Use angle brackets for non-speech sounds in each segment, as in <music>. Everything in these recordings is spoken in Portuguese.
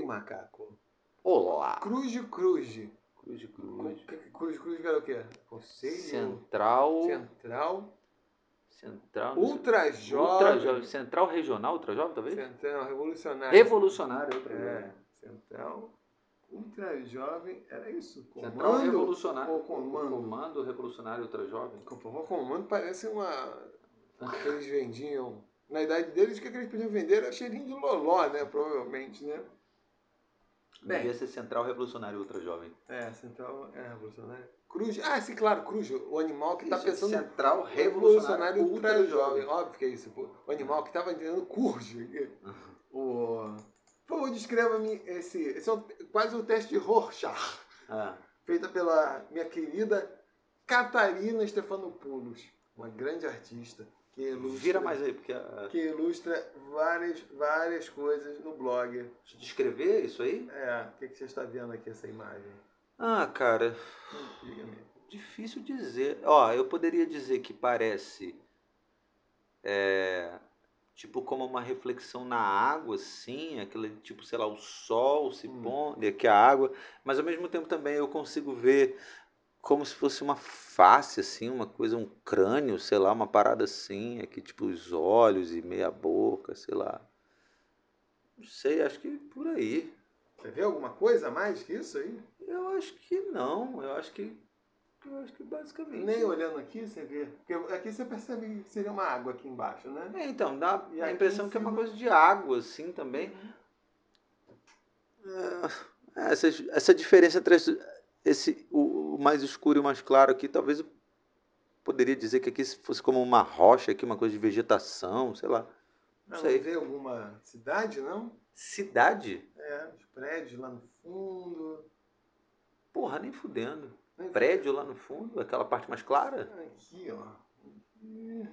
macaco. Olá. Cruz Cruz. Cruz de Cruz. Cruz Cruz era o quê? Conselho Central. Central. Central. Ultra Ultra Jovem. Jovem. Central Regional Ultra Jovem, talvez? Central Revolucionário. Revolucionário Ultra É, Jovem. Central Ultra Jovem. Era isso? Central Comando Revolucionário. ou Comando? Comando Revolucionário Ultra Jovem. O comando parece uma. que eles vendiam. Na idade deles, o que eles podiam vender era cheirinho de loló, né? Provavelmente, né? Bem. Devia ser Central Revolucionário Ultra Jovem. É, Central é revolucionário. Cruz. Ah, sim, claro, Cruz, o animal que está pensando. Central Revolucionário Revolucionário ultra jovem. Óbvio que é isso, pô. O animal que estava entendendo curso. O. Por favor, descreva-me esse. Esse é um- quase um teste de Rorschach, Ah, feita pela minha querida Catarina Stefanopoulos, uma grande artista que ilustra, vira mais aí, porque. ah, que ilustra várias, várias coisas no blog. Deixa eu descrever isso aí? É, o que, que você está vendo aqui, essa imagem? Ah, cara. Difícil dizer. Ó, eu poderia dizer que parece. É, tipo como uma reflexão na água, assim, aquele tipo, sei lá, o sol se Hum. pondo, e aqui a água, mas ao mesmo tempo também eu consigo ver como se fosse uma face, assim, uma coisa, um crânio, sei lá, uma parada assim, aqui tipo os olhos e meia boca, sei lá. Não sei, acho que por aí. Você vê alguma coisa a mais que isso aí? Eu acho que não, eu acho que. Eu acho que basicamente. Nem olhando aqui você vê. Porque aqui você percebe que seria uma água aqui embaixo, né? É, então, dá E a impressão que é uma coisa de água, assim, também. É, essa, essa diferença entre esse, o, o mais escuro e o mais claro aqui, talvez eu poderia dizer que aqui fosse como uma rocha, aqui, uma coisa de vegetação, sei lá. Não, sei. vê alguma cidade, não? Cidade? É, os prédios lá no fundo. Porra, nem fudendo. Nem- Prédio lá no fundo, aquela parte mais clara? Aqui, ó. Aqui.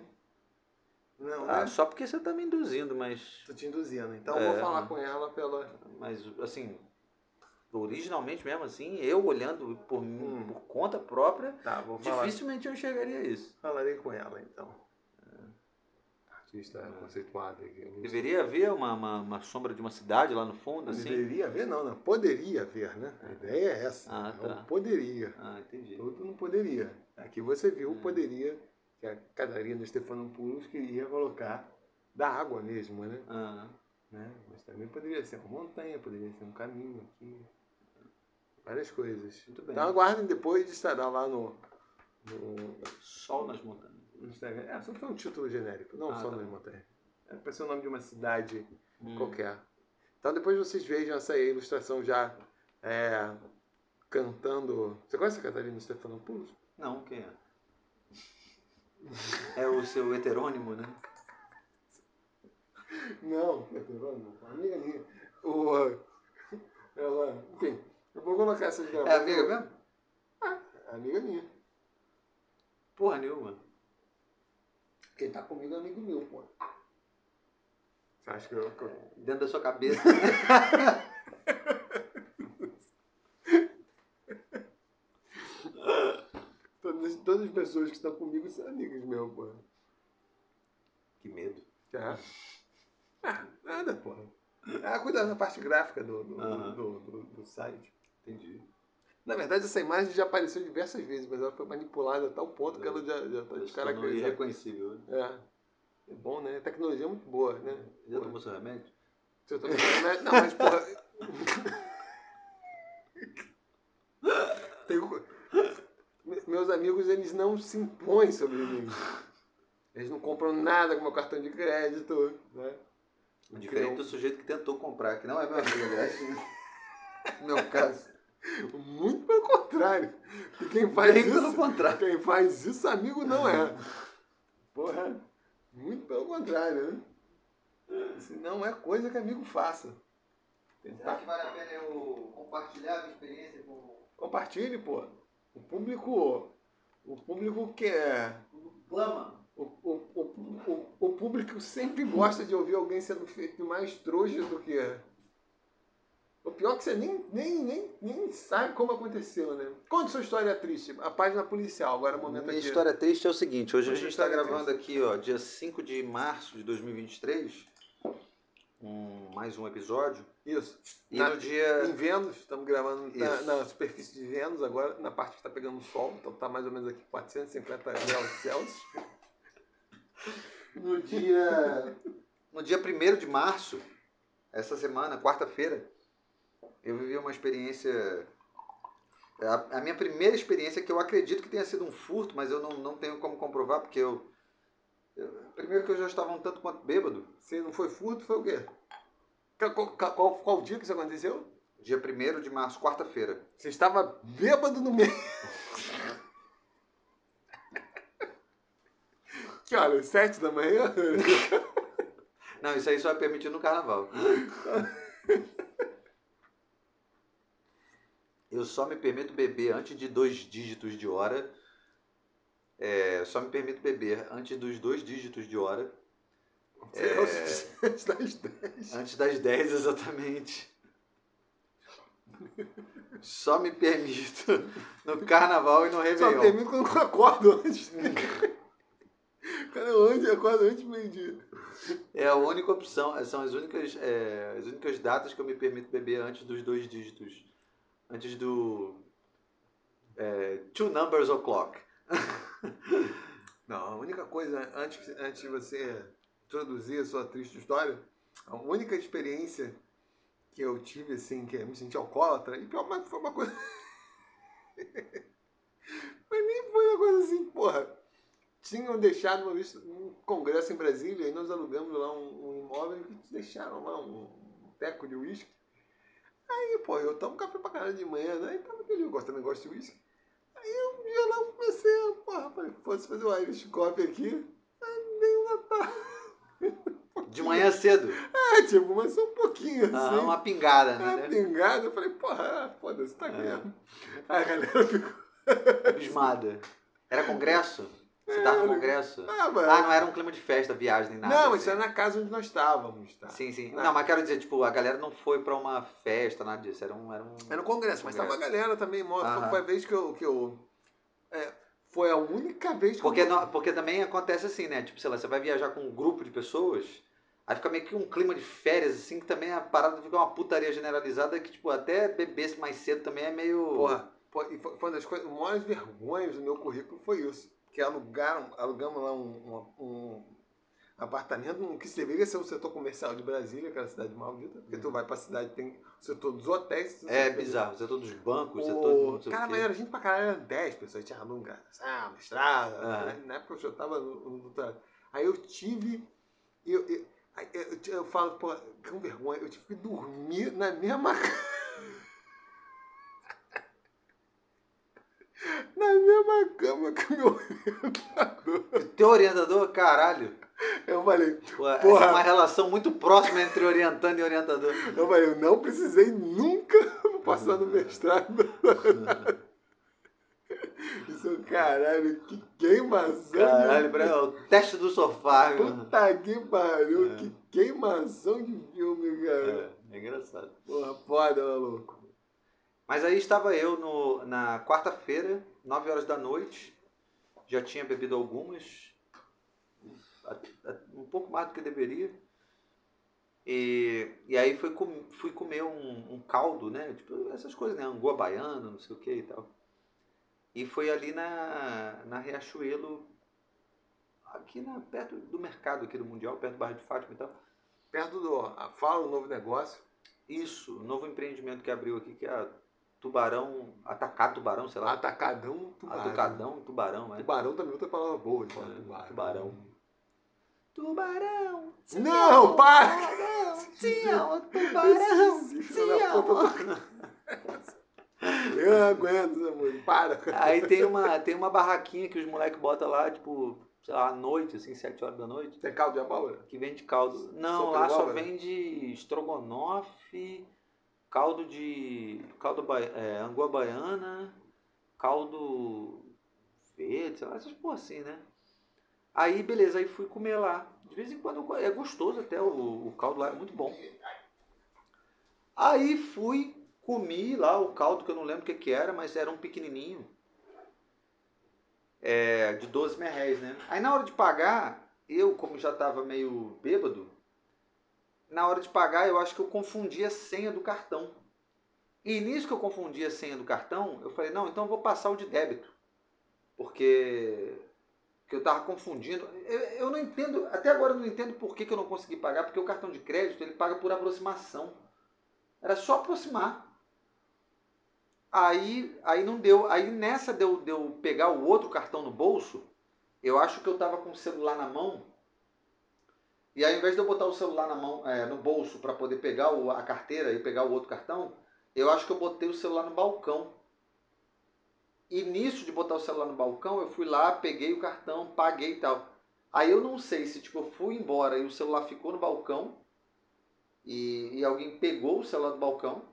Não, Ah, né? só porque você tá me induzindo, mas. Tô te induzindo. Então É. eu vou falar com ela pela. Mas, assim, originalmente mesmo, assim, eu olhando por, mim, Hum. por conta própria, Tá, vou falar. dificilmente eu enxergaria isso. Falarei com ela então. Artista conceituado aqui. Deveria haver uma, uma, uma sombra de uma cidade lá no fundo, assim? Deveria ver, não, não. Poderia ver, né? A ideia é essa. Ah, É tá. poderia. Ah, entendi. Tudo não poderia. Aqui você viu o Hum. poderia que a Catarina Stefanopoulos queria colocar da água mesmo, né? Ah, né? Mas também poderia ser uma montanha, poderia ser um caminho aqui. Várias coisas. muito bem. Então aguardem depois estará lá no, no, Sol nas montanhas. no Instagram. É, só foi um título genérico, não Ah, só tá na bom. montanha. É para ser o nome de uma cidade Hum. qualquer. Então depois vocês vejam essa ilustração já é, cantando. Você conhece a Catarina Stefanopoulos? Não, quem é? É o seu heterônimo, né? Não, uma amiga minha. O, ela, enfim, eu vou colocar essas É gravações. amiga mesmo? É amiga minha. Porra nenhuma. Quem tá comigo é amigo meu, pô. Você acha que eu. eu- Dentro da sua cabeça. <laughs> Todas, todas as pessoas que estão comigo são amigas meu, pô. que medo. É. Ah, nada, porra. Ah, cuida da parte gráfica do, do, Aham. do, do- do site. Entendi. Na verdade, essa imagem já apareceu diversas vezes, mas ela foi manipulada a tal ponto que ela já, tá tornou descaracterizada. irreconhecível. né? É. É bom, né? A tecnologia é muito boa, né? Já Porra. tomou seu remédio? Se eu tô falando, Não, mas porra. Tem Meus amigos, eles não se impõem sobre mim. Eles não compram nada com meu cartão de crédito, né? Diferente do sujeito que tentou comprar, que não é meu amigo, aliás. No meu caso. Muito pelo contrário. E quem faz Bem isso, pelo contrário. quem faz isso, amigo não é. Porra, muito pelo contrário, né? Isso não é coisa que amigo faça. Será que vale a pena eu compartilhar a minha experiência com Compartilhe, pô. O público. O público quer. o Clama? O, o, o, o, o público sempre gosta de ouvir alguém sendo feito mais trouxa do que é. O pior é que você nem, nem, nem, nem sabe como aconteceu, né? Conte sua história triste. A página policial, agora é o momento Minha aqui. história triste é o seguinte, hoje a gente está história gravando aqui, ó, dia 5 de março de 2023. um, mais um episódio. Isso. E Na- no dia. Em Vênus, estamos gravando na, na superfície de Vênus agora, na parte que está pegando sol, então tá mais ou menos aqui 450 graus Celsius. No dia. <laughs> No dia 1 de março, essa semana, quarta-feira, eu vivi uma experiência. A, a minha primeira experiência, que eu acredito que tenha sido um furto, mas eu não, não tenho como comprovar, porque eu, eu- Primeiro que eu já estava um tanto quanto bêbado. Se não foi furto, foi o quê? Qual, qual, qual, qual dia que isso aconteceu? Dia 1 de março, quarta-feira. Você estava bêbado no meio. <laughs> Que horas? Sete da manhã? <laughs> Não, isso aí só é permitido no carnaval. <laughs> Eu só me permito beber antes de dois dígitos de hora. É, só me permito beber antes dos dois dígitos de hora. É... Antes <laughs> das dez. Antes das 10 exatamente. Só me permito <laughs> no carnaval e no Só Réveillon. termino quando eu acordo antes. <laughs> Quando eu antes, acordo antes do meio-dia. É a única opção, são as únicas, é, as únicas datas que eu me permito beber antes dos dois dígitos. Antes do. É, two numbers o'clock. <laughs> Não, a única coisa, antes, antes de você introduzir a sua triste história, a única experiência que eu tive, assim, que eu me senti alcoólatra, e pior, mas foi uma coisa. <laughs> mas nem foi uma coisa assim, porra. Tinham deixado uma vez um congresso em Brasília e nós alugamos lá um, um imóvel e deixaram lá um, um teco de uísque. Aí, pô, eu tomo café pra caralho de manhã, né? E tava aquele, eu gosto, também gosto de uísque. Aí um dia lá eu comecei porra, falei, fosse fazer o Irish Coffee aqui. Aí nem uma <laughs> tarde. De manhã cedo. É, tipo, mas só um pouquinho assim. Ah, uma pingada, Uma né? pingada, eu falei, porra, ah, foda-se, tá. É. mesmo. Aí a galera ficou. Abismada. Era congresso? Você tava no Era. congresso? Ah, mas... Ah, não era um clima de festa, viagem, nem nada. Não, assim. isso era na casa onde nós estávamos, tá? Sim, sim. Na- Não, mas quero dizer, tipo, a galera não foi pra uma festa, nada disso. Era um. Era, um... Era no congresso, mas tava a galera também, mó- Aham. foi a vez que eu. Que eu é, foi a única vez que Porque, eu. não- porque também acontece assim, né? Tipo, sei lá, você vai viajar com um grupo de pessoas, aí fica meio que um clima de férias, assim, que também a parada fica uma putaria generalizada que, tipo, até beber mais cedo também é meio. Porra, e foi foi uma das coisas, maiores vergonhas do meu currículo foi isso. Que alugaram, alugamos lá um, um, um apartamento no que deveria ser o setor comercial de Brasília, aquela cidade maldita, porque tu vai pra cidade tem o setor dos hotéis. Uhum. É bizarro, é todo dos bancos, O... todo. não sei o Cara, mas era gente pra caralho, eram 10 pessoas, tinha aluga, ah, mestrado, Ah. né? na época eu já tava no, doutorado. Aí eu tive, eu, eu, eu, eu, falo, pô, com vergonha, eu tive que dormir na mesma <laughs> na mesma cama que o meu orientador. Teu orientador, caralho. Eu falei, Pô, Porra. é uma relação muito próxima entre orientando e orientador. eu falei, eu não precisei nunca <laughs> passar no mestrado. <laughs> Isso, caralho, que queimação. de- Caralho, pra- o teste do sofá. Puta que pariu, É. que queimação de filme, cara. É, é engraçado. Porra, foda, maluco. Mas aí estava eu no, na quarta-feira, 9 horas da noite. Já tinha bebido algumas. Um pouco mais do que deveria. E, e aí fui, com- fui comer um, um caldo, né? Tipo, essas coisas, né? Angoa baiana, não sei o que e tal. E foi ali na, na Riachuelo, aqui na, perto do mercado aqui do Mundial, perto do bairro de Fátima e tal. Perto do. Fala o novo negócio. Isso, um novo empreendimento que abriu aqui, que é a Tubarão, Atacado Tubarão, sei lá. Atacadão, tubarão. Atucadão, Tubarão, é. Tubarão também é outra palavra boa de falar É, tubarão. tubarão. Tubarão! te Não, amo, para! Tubarão! <laughs> Te amo, tubarão! Te amo! Eu não aguento, essa música. Para. Aí tem uma, tem uma barraquinha que os moleques botam lá, tipo, sei lá, à noite, assim, 7 horas da noite, Tem caldo de abóbora? que vende caldo. Não, Sopa lá só vende estrogonofe, caldo de. caldo ba... é, angoa baiana, caldo verde, sei lá, essas porra assim, né? Aí, beleza, aí fui comer lá. De vez em quando é gostoso até, o, o caldo lá é muito bom. Aí fui, comi lá o caldo, que eu não lembro o que, que era, mas era um pequenininho. É, de 12 merréis, né? Aí na hora de pagar, eu, como já tava meio bêbado, na hora de pagar, eu acho que eu confundi a senha do cartão. E nisso que eu confundi a senha do cartão, eu falei, não, então eu vou passar o de débito. Porque, porque eu estava confundindo. Eu, eu, não entendo, até agora eu não entendo por que, que eu não consegui pagar, porque o cartão de crédito ele paga por aproximação. Era só aproximar. Aí, aí não deu. Aí nessa deu, deu pegar o outro cartão no bolso, eu acho que eu estava com o celular na mão. E aí, ao invés de eu botar o celular na mão, é, no bolso para poder pegar o, a carteira e pegar o outro cartão, eu acho que eu botei o celular no balcão. E nisso de botar o celular no balcão, eu fui lá, peguei o cartão, paguei e tal. Aí eu não sei se tipo, eu fui embora e o celular ficou no balcão e, e alguém pegou o celular do balcão,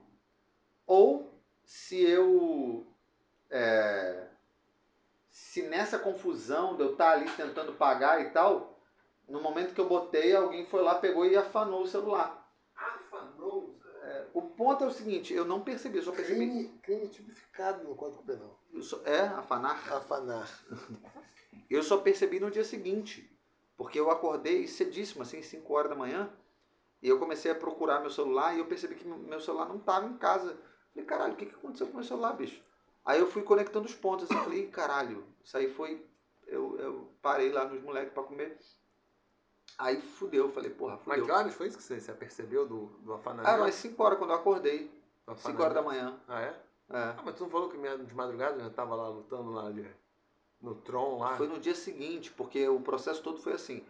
ou se eu. É, se nessa confusão de eu estar ali tentando pagar e tal, no momento que eu botei, alguém foi lá, pegou e afanou o celular. Afanou? É, o ponto é o seguinte, eu não percebi, eu só percebi. Crime, crime tipificado no Código Penal. Só, é, afanar? Afanar. <laughs> Eu só percebi no dia seguinte, porque eu acordei cedíssimo, assim, 5 horas da manhã, e eu comecei a procurar meu celular e eu percebi que meu celular não estava em casa. Falei, caralho, o que, que aconteceu com meu celular, bicho? Aí eu fui conectando os pontos, assim, falei, caralho, isso aí foi. Eu, eu parei lá nos moleques para comer. Aí fudeu, falei, porra, fudeu. Mas que horas foi isso que você, você percebeu do, do afanamento? Ah, mas 5 horas quando eu acordei. 5 horas da manhã. Ah, é? É. Ah, mas tu não falou que de madrugada já tava lá lutando lá ali, no Tron lá? Foi no dia seguinte, porque o processo todo foi assim.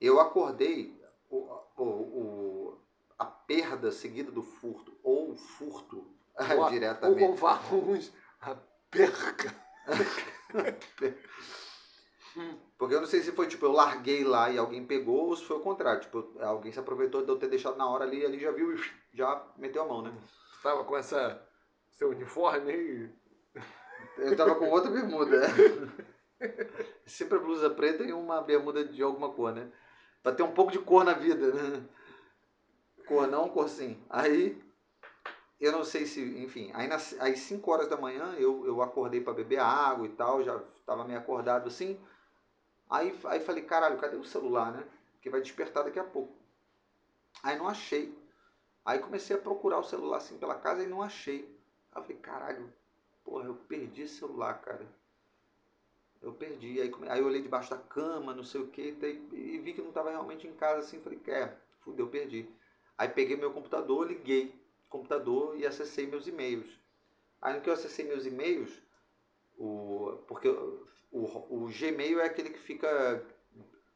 Eu acordei, o, o, o a perda seguida do furto, ou o furto ou, <laughs> diretamente. Ou como falam uns, a perca. <laughs> Porque eu não sei se foi tipo, eu larguei lá e alguém pegou, ou se foi o contrário. Tipo, alguém se aproveitou de eu ter deixado na hora ali ali já viu e <laughs> já meteu a mão, né? Tu tava com essa. seu uniforme aí. Eu tava com outra bermuda. <laughs> Sempre a blusa preta e uma bermuda de alguma cor, né? Pra ter um pouco de cor na vida, né? <laughs> Cor não, cor sim. Aí, eu não sei se, enfim, aí nas, às 5 horas da manhã eu, eu acordei para beber água e tal, já tava meio acordado assim. Aí, aí falei, caralho, cadê o celular, né? Que vai despertar daqui a pouco. Aí não achei. Aí comecei a procurar o celular assim pela casa e não achei. Aí falei, caralho, porra, eu perdi celular, cara. Eu perdi. Aí, aí eu olhei debaixo da cama, não sei o que, e vi que não estava realmente em casa assim. Falei, é, fudeu, perdi. Aí peguei meu computador, liguei o computador e acessei meus e-mails. Aí no que eu acessei meus e-mails, o, porque o, o Gmail é aquele que fica.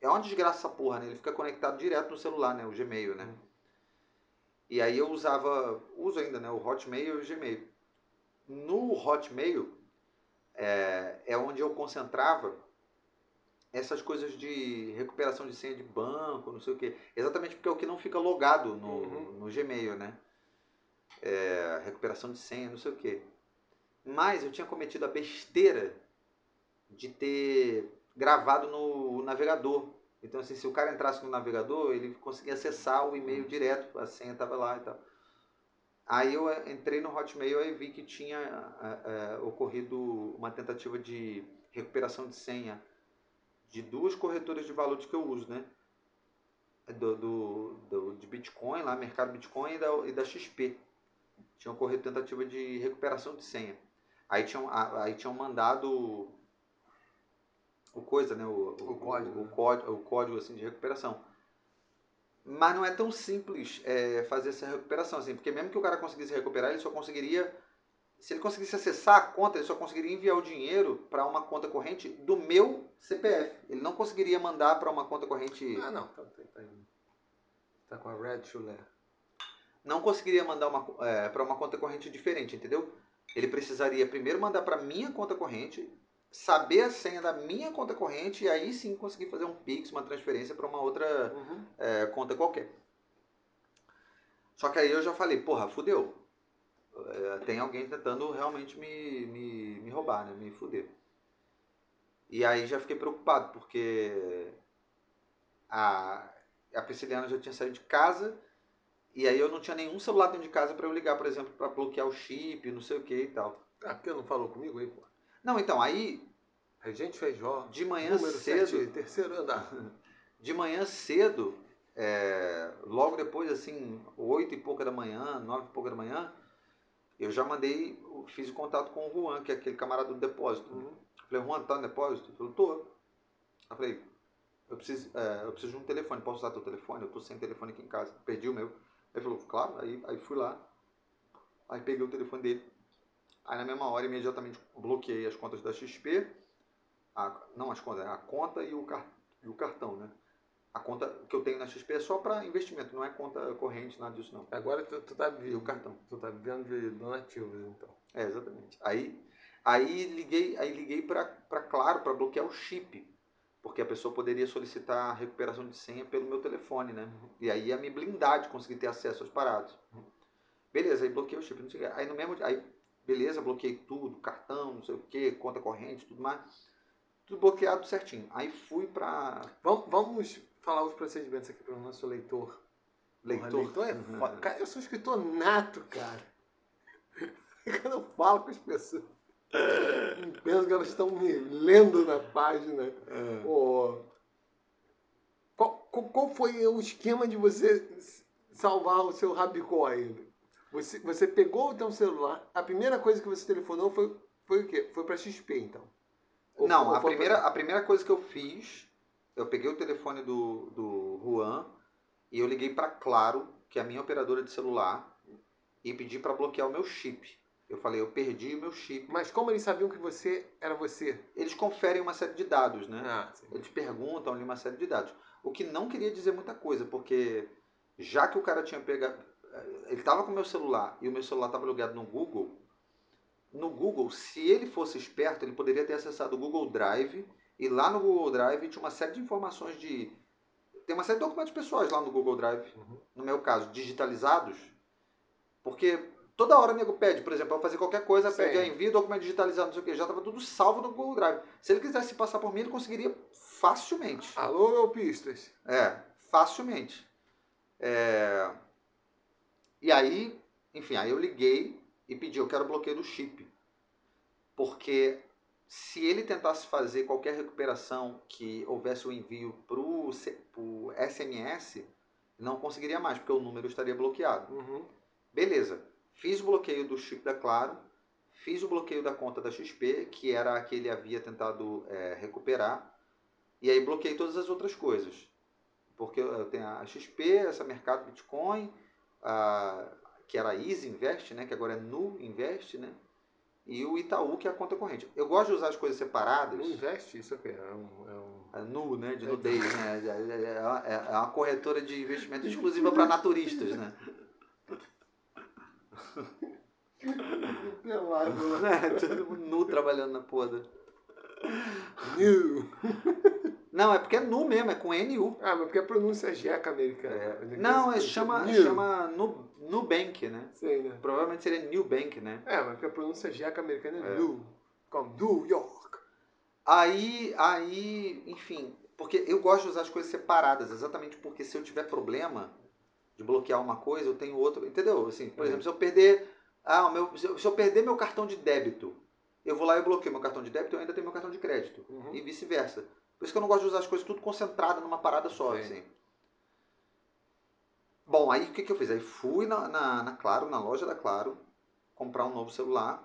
É uma desgraça essa porra, né? Ele fica conectado direto no celular, né? O Gmail, né? E aí eu usava, uso ainda, né? O Hotmail e o Gmail. No Hotmail é, é onde eu concentrava essas coisas de recuperação de senha de banco, não sei o quê. Exatamente porque é o que não fica logado no, uhum. no Gmail, né? É, recuperação de senha, não sei o quê. Mas eu tinha cometido a besteira de ter gravado no navegador. Então, assim, se o cara entrasse no navegador, ele conseguia acessar o e-mail direto, a senha estava lá e tal. Aí eu eh, entrei no Hotmail e vi que tinha é, é, ocorrido uma tentativa de recuperação de senha de duas corretoras de valores que eu uso, né? Do, do, do de Bitcoin, lá, mercado Bitcoin e da, e da XP. Tinham ocorrido tentativa de recuperação de senha. Aí tinham, aí tinham mandado o coisa, né? O, o, o código. O, o, código, o código assim, de recuperação. Mas não é tão simples é, fazer essa recuperação, assim, porque mesmo que o cara conseguisse recuperar, ele só conseguiria. Se ele conseguisse acessar a conta, ele só conseguiria enviar o dinheiro para uma conta corrente do meu CPF. Ele não conseguiria mandar para uma conta corrente. Ah, não. Tá, tá, tá, tá com a Red Chulé. Não conseguiria mandar uma, é, para uma conta corrente diferente, entendeu? Ele precisaria primeiro mandar para minha conta corrente, saber a senha da minha conta corrente e aí sim conseguir fazer um Pix, uma transferência para uma outra uhum. é, conta qualquer. Só que aí eu já falei, porra, fudeu. É, tem alguém tentando realmente me, me, me roubar, né? Me fuder. E aí já fiquei preocupado, porque a, a Prisciliana já tinha saído de casa e aí eu não tinha nenhum celular dentro de casa para eu ligar, por exemplo, para bloquear o chip, não sei o que e tal. Ah, porque não falou comigo aí, pô? Não, então, aí. Regente Feijó. De manhã cedo. 7, terceiro andar. De manhã cedo, é, logo depois, assim, oito e pouca da manhã, nove e pouca da manhã, eu já mandei, fiz o contato com o Juan, que é aquele camarada do depósito. Uhum. Falei, Juan, tá no depósito? Ele falou, tô. Eu falei, eu preciso, é, eu preciso de um telefone, posso usar teu telefone? Eu tô sem telefone aqui em casa, perdi o meu. Ele falou, claro, aí, aí fui lá, aí peguei o telefone dele. Aí na mesma hora, imediatamente bloqueei as contas da XP, a, não as contas, a conta e o, car, e o cartão, né? A conta que eu tenho na XP é só para investimento, não é conta corrente, nada disso não. Agora tu, tu tá E o vivendo. cartão. Tu tá vivendo de donativos, então. É, exatamente. Aí, aí liguei, aí liguei para Claro para bloquear o chip, porque a pessoa poderia solicitar a recuperação de senha pelo meu telefone, né? E aí ia me blindar de conseguir ter acesso aos parados. Beleza, aí bloqueei o chip. Aí no mesmo, aí beleza, bloqueei tudo, cartão, não sei o que, conta corrente, tudo mais, tudo bloqueado certinho. Aí fui para Vamos, vamos falar os procedimentos aqui para o nosso leitor. leitor. Porra, leitor é Uhum. foda. Cara, eu sou escritor nato, cara. Quando <laughs> eu falo com as pessoas, eu penso que elas estão me lendo na página. É. Pô, qual, qual, foi o esquema de você salvar o seu Rabicoin? Você, você pegou o teu celular, a primeira coisa que você telefonou foi, foi o quê? Foi para XP, então? Ou Não, foi- a primeira, pra- a primeira coisa que eu fiz, eu peguei o telefone do, do Juan e eu liguei para Claro, que é a minha operadora de celular, e pedi para bloquear o meu chip. Eu falei, eu perdi o meu chip. Mas como eles sabiam que você era você? Eles conferem uma série de dados, né? Ah. Eles perguntam ali uma série de dados. O que não queria dizer muita coisa, porque já que o cara tinha pegado. Ele estava com o meu celular e o meu celular estava ligado no Google. No Google, se ele fosse esperto, ele poderia ter acessado o Google Drive e lá no Google Drive tinha uma série de informações de. Tem uma série de documentos pessoais lá no Google Drive, Uhum. no meu caso, digitalizados, porque toda hora o nego pede, por exemplo, para fazer qualquer coisa, Sim. pede a envio documento digitalizado, não sei o que, já estava tudo salvo no Google Drive. Se ele quisesse passar por mim, ele conseguiria facilmente. Alô, golpistas. É, facilmente. É, E aí, enfim, aí eu liguei e pedi, eu quero bloqueio do chip. Porque se ele tentasse fazer qualquer recuperação que houvesse o envio pro, C- pro SMS, não conseguiria mais, porque o número estaria bloqueado. Uhum. Beleza. Fiz o bloqueio do chip da Claro, fiz o bloqueio da conta da XP, que era a que ele havia tentado é, recuperar, e aí bloqueei todas as outras coisas. Porque eu tenho a XP, essa Mercado Bitcoin, a, que era a Easy Invest, né, que agora é Nu Invest, né, e o Itaú, que é a conta corrente. Eu gosto de usar as coisas separadas. Não investe, isso aqui é um. É um... A Nu, né, de nudez, né, é, é- é uma- é uma corretora de investimento <laughs> exclusiva para naturistas, né. Pelado, né? <laughs> É, todo mundo nu trabalhando na porra. da- New. Não, é porque é nu mesmo, é com NU. Ah, mas porque a pronúncia é jeca americana. É, não, é, chama, New. chama nu, Nubank, né? Sei, né? Provavelmente seria New Bank, né? É, mas porque a pronúncia jeca americana é, É. New. Como New York. Aí, aí, enfim, porque eu gosto de usar as coisas separadas, exatamente porque se eu tiver problema de bloquear uma coisa, eu tenho outra, entendeu? Assim, por Uhum. exemplo, se eu perder, ah, meu, se eu se eu perder meu cartão de débito, eu vou lá e bloqueio meu cartão de débito, eu ainda tenho meu cartão de crédito. Uhum. e vice-versa. Por isso que eu não gosto de usar as coisas tudo concentrado numa parada só, Sim. assim. Bom, aí o que, que eu fiz? Aí fui na, na, na Claro, na loja da Claro, comprar um novo celular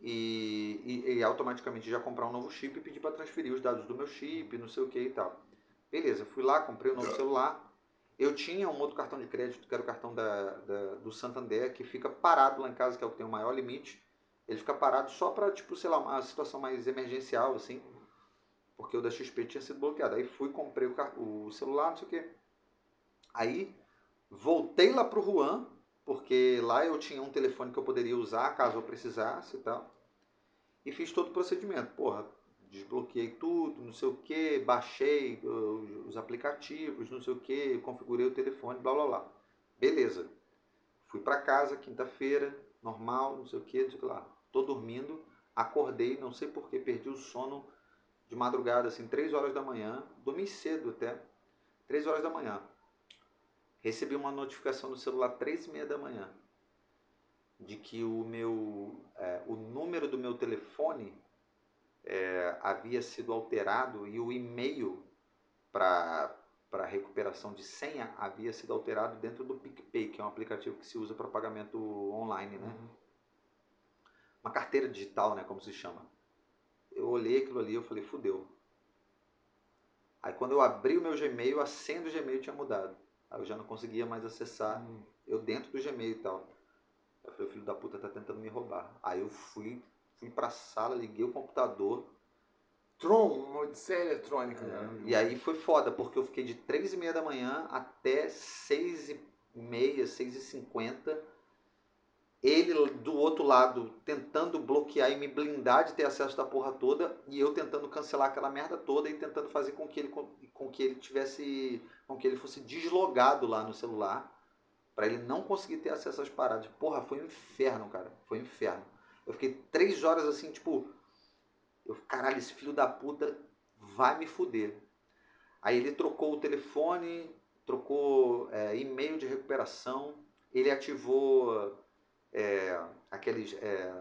e, e, e automaticamente já comprar um novo chip e pedir para transferir os dados do meu chip, não sei o que e tal. Beleza, fui lá, comprei um novo celular. Eu tinha um outro cartão de crédito, que era o cartão da, da- do Santander, que fica parado lá em casa, que é o que tem o maior limite. Ele fica parado só para, tipo, sei lá, uma situação mais emergencial, assim. Porque o da XP tinha sido bloqueado. Aí fui, comprei o, o celular, não sei o quê. Aí voltei lá pro Juan, porque lá eu tinha um telefone que eu poderia usar caso eu precisasse e tal. E fiz todo o procedimento. Porra, desbloqueei tudo, não sei o que, baixei os aplicativos, não sei o que, configurei o telefone, blá blá blá. Beleza. Fui pra casa quinta-feira, normal, não sei o que, não sei o que lá. Tô dormindo, acordei, não sei por que, perdi o sono de madrugada, assim, 3 horas da manhã, dormi cedo até, 3 horas da manhã. Recebi uma notificação no celular três e meia da manhã de que o meu é, o número do meu telefone é, havia sido alterado e o e-mail para para recuperação de senha havia sido alterado dentro do PicPay, que é um aplicativo que se usa para pagamento online, né? Uhum. Uma carteira digital, né, como se chama. Eu olhei aquilo ali e falei, fudeu. Aí quando eu abri o meu Gmail, a senha do Gmail tinha mudado. Aí eu já não conseguia mais acessar, Uhum. eu dentro do Gmail e tal. Eu falei, o filho da puta tá tentando me roubar. Aí eu fui, fui pra sala, liguei o computador, Tron, uma odisseia eletrônica. né? E aí foi foda, porque eu fiquei de 3 e meia da manhã até 6 e meia, 6 e 50. Ele do outro lado tentando bloquear e me blindar de ter acesso da porra toda. E eu tentando cancelar aquela merda toda e tentando fazer com que ele, com que ele tivesse. com que ele fosse deslogado lá no celular. Pra ele não conseguir ter acesso às paradas. Porra, foi um inferno, cara. Foi um inferno. Eu fiquei três horas assim, tipo. Eu, caralho, esse filho da puta vai me fuder. Aí ele trocou o telefone, trocou é, e-mail de recuperação, ele ativou é, aqueles. É,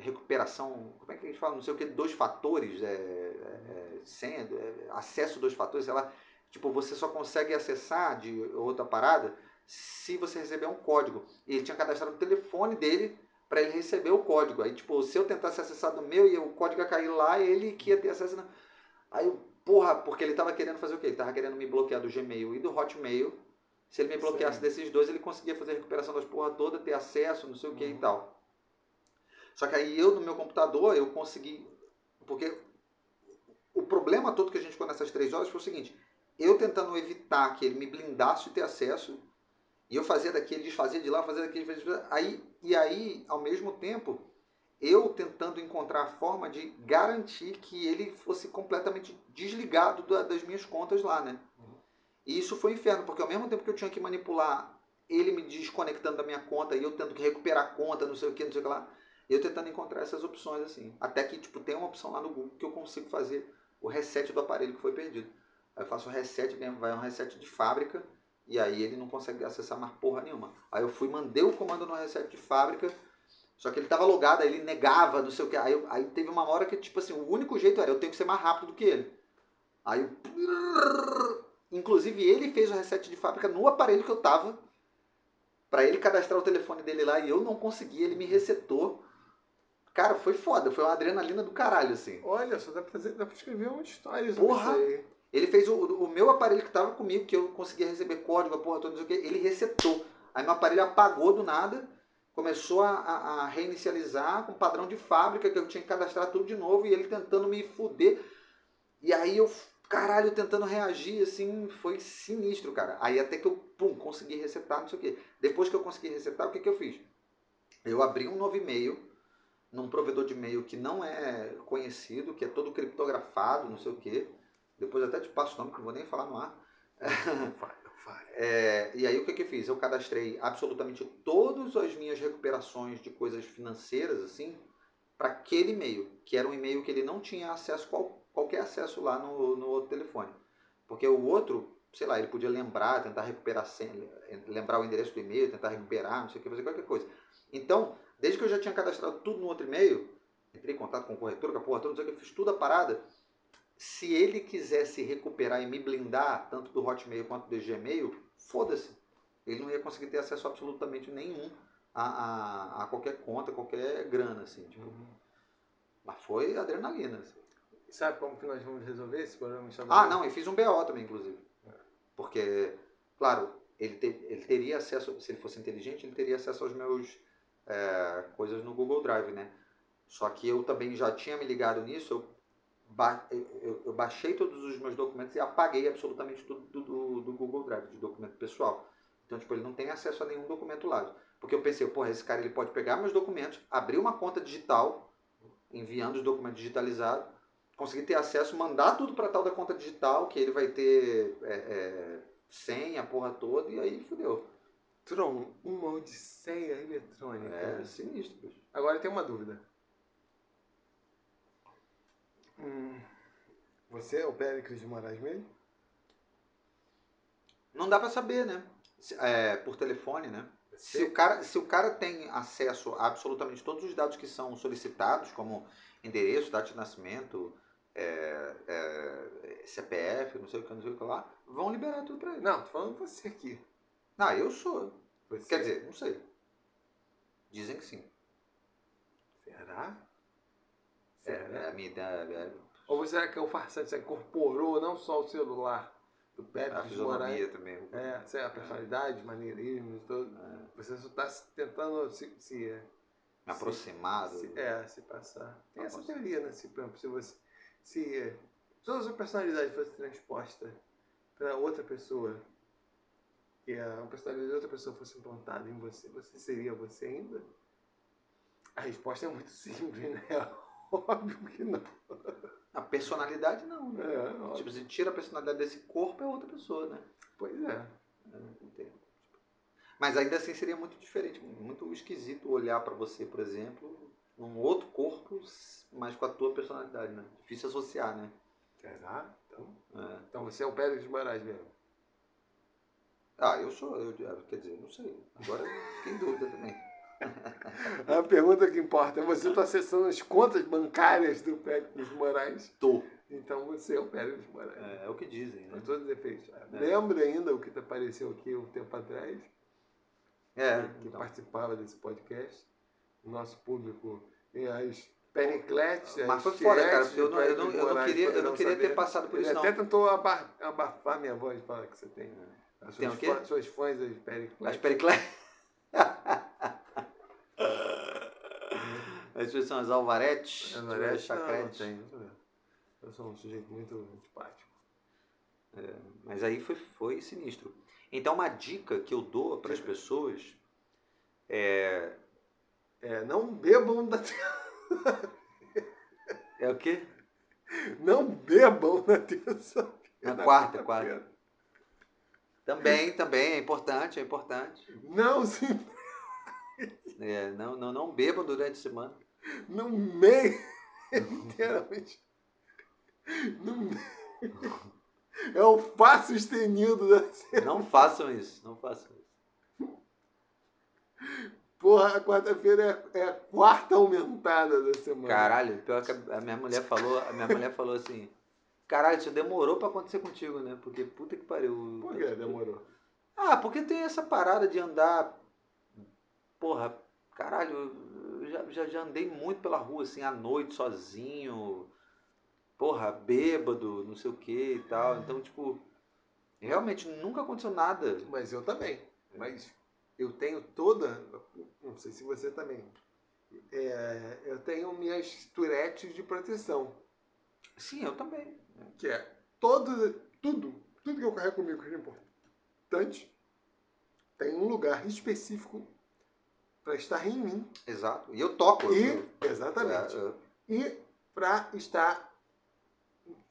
recuperação, como é que a gente fala? Não sei o que, dois fatores, é, é, senha, é, acesso dois fatores, lá. Tipo, você só consegue acessar de outra parada se você receber um código. E ele tinha cadastrado o telefone dele para ele receber o código. Aí, tipo, se eu tentasse acessar do meu e o código ia cair lá, ele que ia ter acesso. Na... Aí, porra, porque ele tava querendo fazer o quê? Ele tava querendo me bloquear do Gmail e do Hotmail. Se ele me bloqueasse Sim. desses dois, ele conseguia fazer a recuperação das porra toda, ter acesso, não sei o que e Uhum. tal. Só que aí eu, no meu computador, eu consegui. Porque o problema todo que a gente ficou nessas três horas foi o seguinte: eu tentando evitar que ele me blindasse de ter acesso, e eu fazia daquele, desfazia de lá, fazia daquele, fazia de lá. Aí, e aí, ao mesmo tempo, eu tentando encontrar a forma de garantir que ele fosse completamente desligado da- das minhas contas lá, né? E isso foi um inferno, porque ao mesmo tempo que eu tinha que manipular ele me desconectando da minha conta e eu tendo que recuperar a conta, não sei o que, não sei o que lá, eu tentando encontrar essas opções assim. Até que, tipo, tem uma opção lá no Google que eu consigo fazer o reset do aparelho que foi perdido. Aí eu faço o reset, vem- vai um reset de fábrica, e aí ele não consegue acessar mais porra nenhuma. Aí eu fui, mandei o comando no reset de fábrica, só que ele tava logado, aí ele negava, não sei o que. Aí, eu- aí teve uma hora que, tipo assim, o único jeito era eu tenho que ser mais rápido do que ele. Aí eu. Inclusive ele fez o reset de fábrica no aparelho que eu tava. Pra ele cadastrar o telefone dele lá e eu não consegui, ele me resetou. Cara, foi foda, foi uma adrenalina do caralho, assim. Olha, só dá pra, fazer, dá pra escrever uma história Porra! sobre aí. Ele fez o, o meu aparelho que tava comigo, que eu conseguia receber código, a porra toda, não sei o que, ele resetou. Aí meu aparelho apagou do nada, começou a, a- a reinicializar com padrão de fábrica, que eu tinha que cadastrar tudo de novo, e ele tentando me fuder. E aí eu, caralho, tentando reagir, assim, foi sinistro, cara. Aí até que eu, pum, consegui resetar, não sei o que. Depois que eu consegui resetar, o que, que eu fiz? Eu abri um novo e-mail, num provedor de e-mail que não é conhecido, que é todo criptografado, não sei o que. Depois até te passo o nome, que não vou nem falar no ar. <laughs> É, e aí o que que eu fiz? Eu cadastrei absolutamente todas as minhas recuperações de coisas financeiras, assim, para aquele e-mail, que era um e-mail que ele não tinha acesso, qual- qualquer acesso lá no, no outro telefone. Porque o outro, sei lá, ele podia lembrar, tentar recuperar, lembrar o endereço do e-mail, tentar recuperar, não sei o que, fazer qualquer coisa. Então, desde que eu já tinha cadastrado tudo no outro e-mail, entrei em contato com o corretor, com a porra toda, não sei o que, fiz tudo a parada, se ele quisesse recuperar e me blindar, tanto do Hotmail quanto do Gmail, foda-se. Ele não ia conseguir ter acesso absolutamente nenhum a, a, a qualquer conta, qualquer grana, assim. Tipo. Mas foi adrenalina. assim. Sabe como que nós vamos resolver esse problema? Ah, não, e fiz um BO também, inclusive. Porque, claro, ele, te- ele teria acesso, se ele fosse inteligente, ele teria acesso aos meus é, coisas no Google Drive, né? Só que eu também já tinha me ligado nisso, eu, ba- eu- eu- eu baixei todos os meus documentos e apaguei absolutamente tudo do, do- do Google Drive, de documento pessoal. Então, tipo, ele não tem acesso a nenhum documento lá. Porque eu pensei, porra, esse cara ele pode pegar meus documentos, abrir uma conta digital, enviando os documentos digitalizados, conseguir ter acesso, mandar tudo para tal da conta digital, que ele vai ter é, é, senha, a porra toda, e aí fudeu. Tron, uma odisseia eletrônica. É sinistro, bicho. Agora tem uma dúvida. Hum, você é o Péricles de Moraes mesmo? Não dá para saber, né? É, por telefone, né? Se o, cara, se o cara tem acesso a absolutamente todos os dados que são solicitados, como endereço, data de nascimento, é, é, CPF, não sei o que, não sei o que lá, vão liberar tudo pra ele. Não, tô falando você aqui. Ah, eu sou. Você. Quer dizer, não sei. Dizem que sim. Será? É, Será? é a minha ideia. É, Ou será que é o farsante? Você incorporou não só o celular do a de Moraes, fisionomia também. é, sei lá, a personalidade, maneirismo, todo. É, Você só está tentando se, se, aproximado. se, é, se passar. Tem essa teoria, né? Se, por exemplo, se você. Se toda a sua personalidade fosse transposta para outra pessoa, que a personalidade de outra pessoa fosse implantada em você, você seria você ainda? A resposta é muito <laughs> simples, né? <laughs> Óbvio que não. A personalidade não, né? É, óbvio. Tipo, se tira a personalidade desse corpo, é outra pessoa, né? Pois é. É. Mas ainda assim seria muito diferente, muito esquisito olhar pra você, por exemplo, num outro corpo, mas com a tua personalidade, né? Difícil associar, né? Será? Então, É. então você é o Pérez de Moraes mesmo. Ah, eu sou, eu, quer dizer, não sei. Agora fiquei em dúvida também. <laughs> A pergunta que importa é você está acessando as contas bancárias do Pérez de Moraes. Tô. Então você é o Pérez de Moraes. É, é o que dizem, né? todos os efeitos. É. Lembra ainda o que apareceu aqui um tempo atrás, É, que então. participava desse podcast? O nosso público e as pericletes, Mas as foi fora, cara, porque eu não, eu não, eu não queria, eu não queria ter passado por Ele isso, não. até tentou aba- abafar minha voz, falar que você tem. As Tem suas, o quê? fã- suas fãs, as pericletes. As pericletes. <laughs> As suas são as alvaretes, As as Aretes, não, não chacretes. tem. Eu sou um sujeito muito antipático. Mas aí foi, foi sinistro. Então, uma dica que eu dou para as pessoas é. É, não bebam da <laughs> É o quê? Não bebam na terça Na quarta, quarta. Também, <laughs> também, é importante, é importante. Não se <laughs> É, não, não, não bebam durante a semana. no meio literalmente no meio é o passo estenido da semana. Não façam isso, não façam isso. Porra, a quarta-feira é, é a quarta aumentada da semana. Caralho, pior que a minha mulher falou, a minha mulher falou assim, caralho, isso demorou pra acontecer contigo, né? Porque puta que pariu. Por que demorou? Ah, porque tem essa parada de andar. Porra, caralho, eu já, já, já andei muito pela rua, assim, à noite, sozinho. Porra, bêbado, não sei o que e tal. Então, tipo, realmente nunca aconteceu nada. Mas eu também. Mas eu tenho toda. Não sei se você também. É, eu tenho minhas turetes de proteção. Sim, eu também. Que é todo, tudo, tudo que eu carrego comigo que é importante tem um lugar específico para estar em mim. Exato. E eu toco. E, eu- exatamente. é, é. E para estar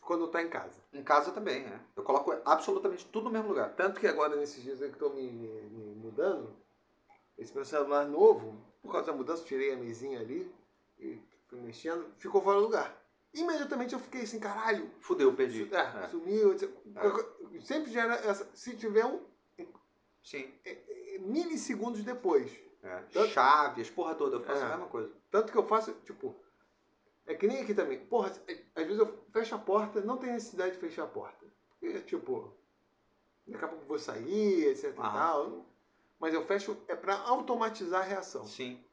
quando está em casa. em casa também, é. Eu coloco absolutamente tudo no mesmo lugar. Tanto que agora, nesses dias que estou me- me mudando, esse meu celular novo, por causa da mudança, tirei a mesinha ali e fui mexendo, ficou fora do lugar. Imediatamente eu fiquei assim, caralho, Fudeu, perdi. su- é, sumiu. Sempre gera essa. Se tiver um Sim. é, milissegundos depois. É. Tanto- Chave, as porra toda, eu faço É. a mesma coisa. Tanto que eu faço, tipo. É que nem aqui também. Porra, é- às vezes eu fecho a porta, não tem necessidade de fechar a porta. Porque, tipo, daqui a pouco eu vou sair, etc e Aham. tal. Mas eu fecho é pra automatizar a reação. Sim.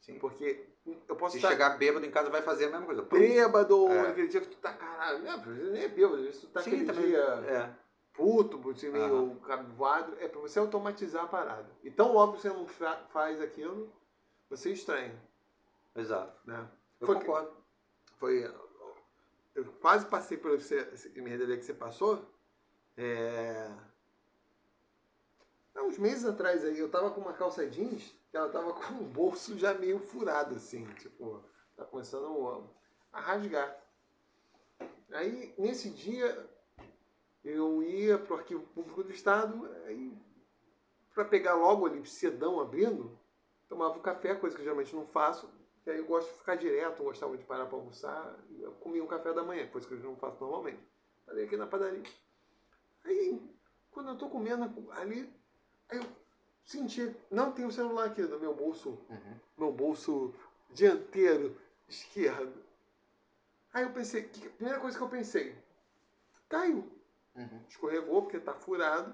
Sim. Porque eu posso Se estar chegar bêbado em casa, vai fazer a mesma coisa. bêbado, É. aquele dia que tu tá, caralho, não, nem é bêbado, vezes tu tá Sim, aquele também. dia É. puto, assim, meio Aham. cabvoado, é pra você automatizar a parada. E tão logo você não fa- faz aquilo, você estranha, Exato. né? Eu Foi- concordo. foi. Eu quase passei por esse, esse merda que você passou. É, há uns meses atrás aí, eu tava com uma calça jeans, ela tava <laughs> com o bolso já meio furado, assim, tipo, tá começando a rasgar. Aí, nesse dia, eu ia pro arquivo público do Estado, aí, pra pegar logo ali, cedão abrindo, tomava um café, coisa que eu geralmente não faço, e aí eu gosto de ficar direto, não gostava de parar para almoçar. Eu comia um café da manhã, coisa que eu não faço normalmente. Parei aqui na padaria. Aí, quando eu tô comendo ali, aí eu senti, não tem o celular aqui no meu bolso, Uhum. meu bolso dianteiro esquerdo. Aí eu pensei, que, primeira coisa que eu pensei, caiu. Uhum. Escorregou porque tá furado.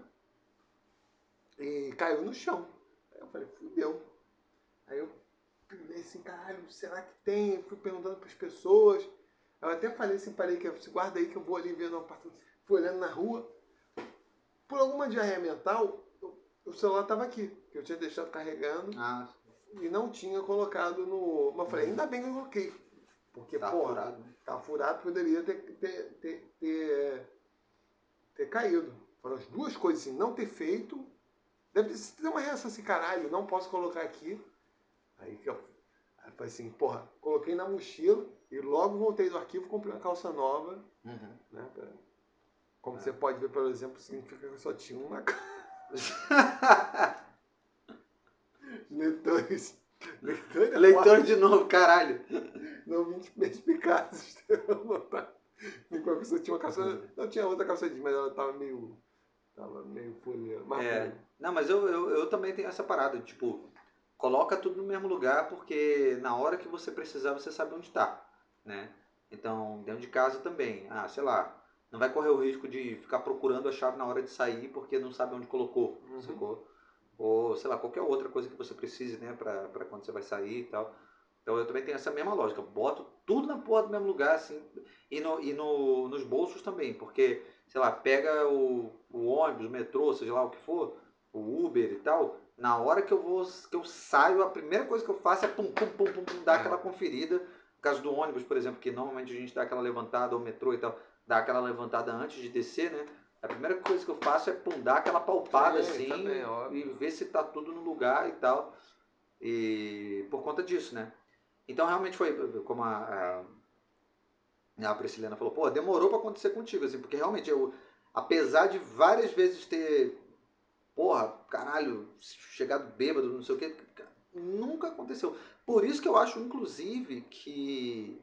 E caiu no chão. Aí eu falei, fudeu. Aí eu pensei assim, caralho, será que tem? Fui perguntando pras pessoas. Eu até falei assim, parei que eu guarda aí que eu vou ali ver no apartamento. Fui olhando na rua. Por alguma diarreia mental, eu- o celular tava aqui, que eu tinha deixado carregando Ah, e não tinha colocado no. Mas eu falei, ainda bem que eu coloquei. Porque, tá pô, furado. tá furado, poderia ter, ter, ter, ter, ter caído. Foram as duas coisas assim, não ter feito. Deve ter uma reação assim, caralho, não posso colocar aqui. Aí que eu, aí falei assim, porra, coloquei na mochila e logo voltei do arquivo, comprei uma calça nova, Uhum. né? pra- como você pode ver, por exemplo, significa que eu só tinha uma <laughs> Leitores. <laughs> Leitores, é Leitor de novo, caralho. Não muito perspicazes. <laughs> Enquanto a pessoa tinha uma calça. Não tinha outra calça jeans, mas ela tava meio. Tava meio folha. É. Não, mas eu, eu, eu também tenho essa parada, tipo, coloca tudo no mesmo lugar, porque na hora que você precisar, você sabe onde tá, né? Então, dentro de casa também, ah, sei lá, não vai correr o risco de ficar procurando a chave na hora de sair porque não sabe onde colocou, Uhum. sacou? Ou, sei lá, qualquer outra coisa que você precise, né, pra, pra quando você vai sair e tal. Então eu também tenho essa mesma lógica, boto tudo na porra do mesmo lugar, assim, e, no, e no, nos bolsos também, porque, sei lá, pega o, o ônibus, o metrô, seja lá o que for, o Uber e tal, na hora que eu vou, que eu saio, a primeira coisa que eu faço é pum, pum, pum, pum, pum dar aquela conferida. No caso do ônibus, por exemplo, que normalmente a gente dá aquela levantada, ou metrô e tal, dá aquela levantada antes de descer, né? A primeira coisa que eu faço é pum, dar aquela palpada Sim, assim também, e óbvio. ver se tá tudo no lugar e tal. E por conta disso, né? Então realmente foi como a, a, a Prisciliana falou, pô, demorou pra acontecer contigo, assim, porque realmente eu, apesar de várias vezes ter, porra, caralho, chegado bêbado, não sei o que, nunca aconteceu. Por isso que eu acho, inclusive, que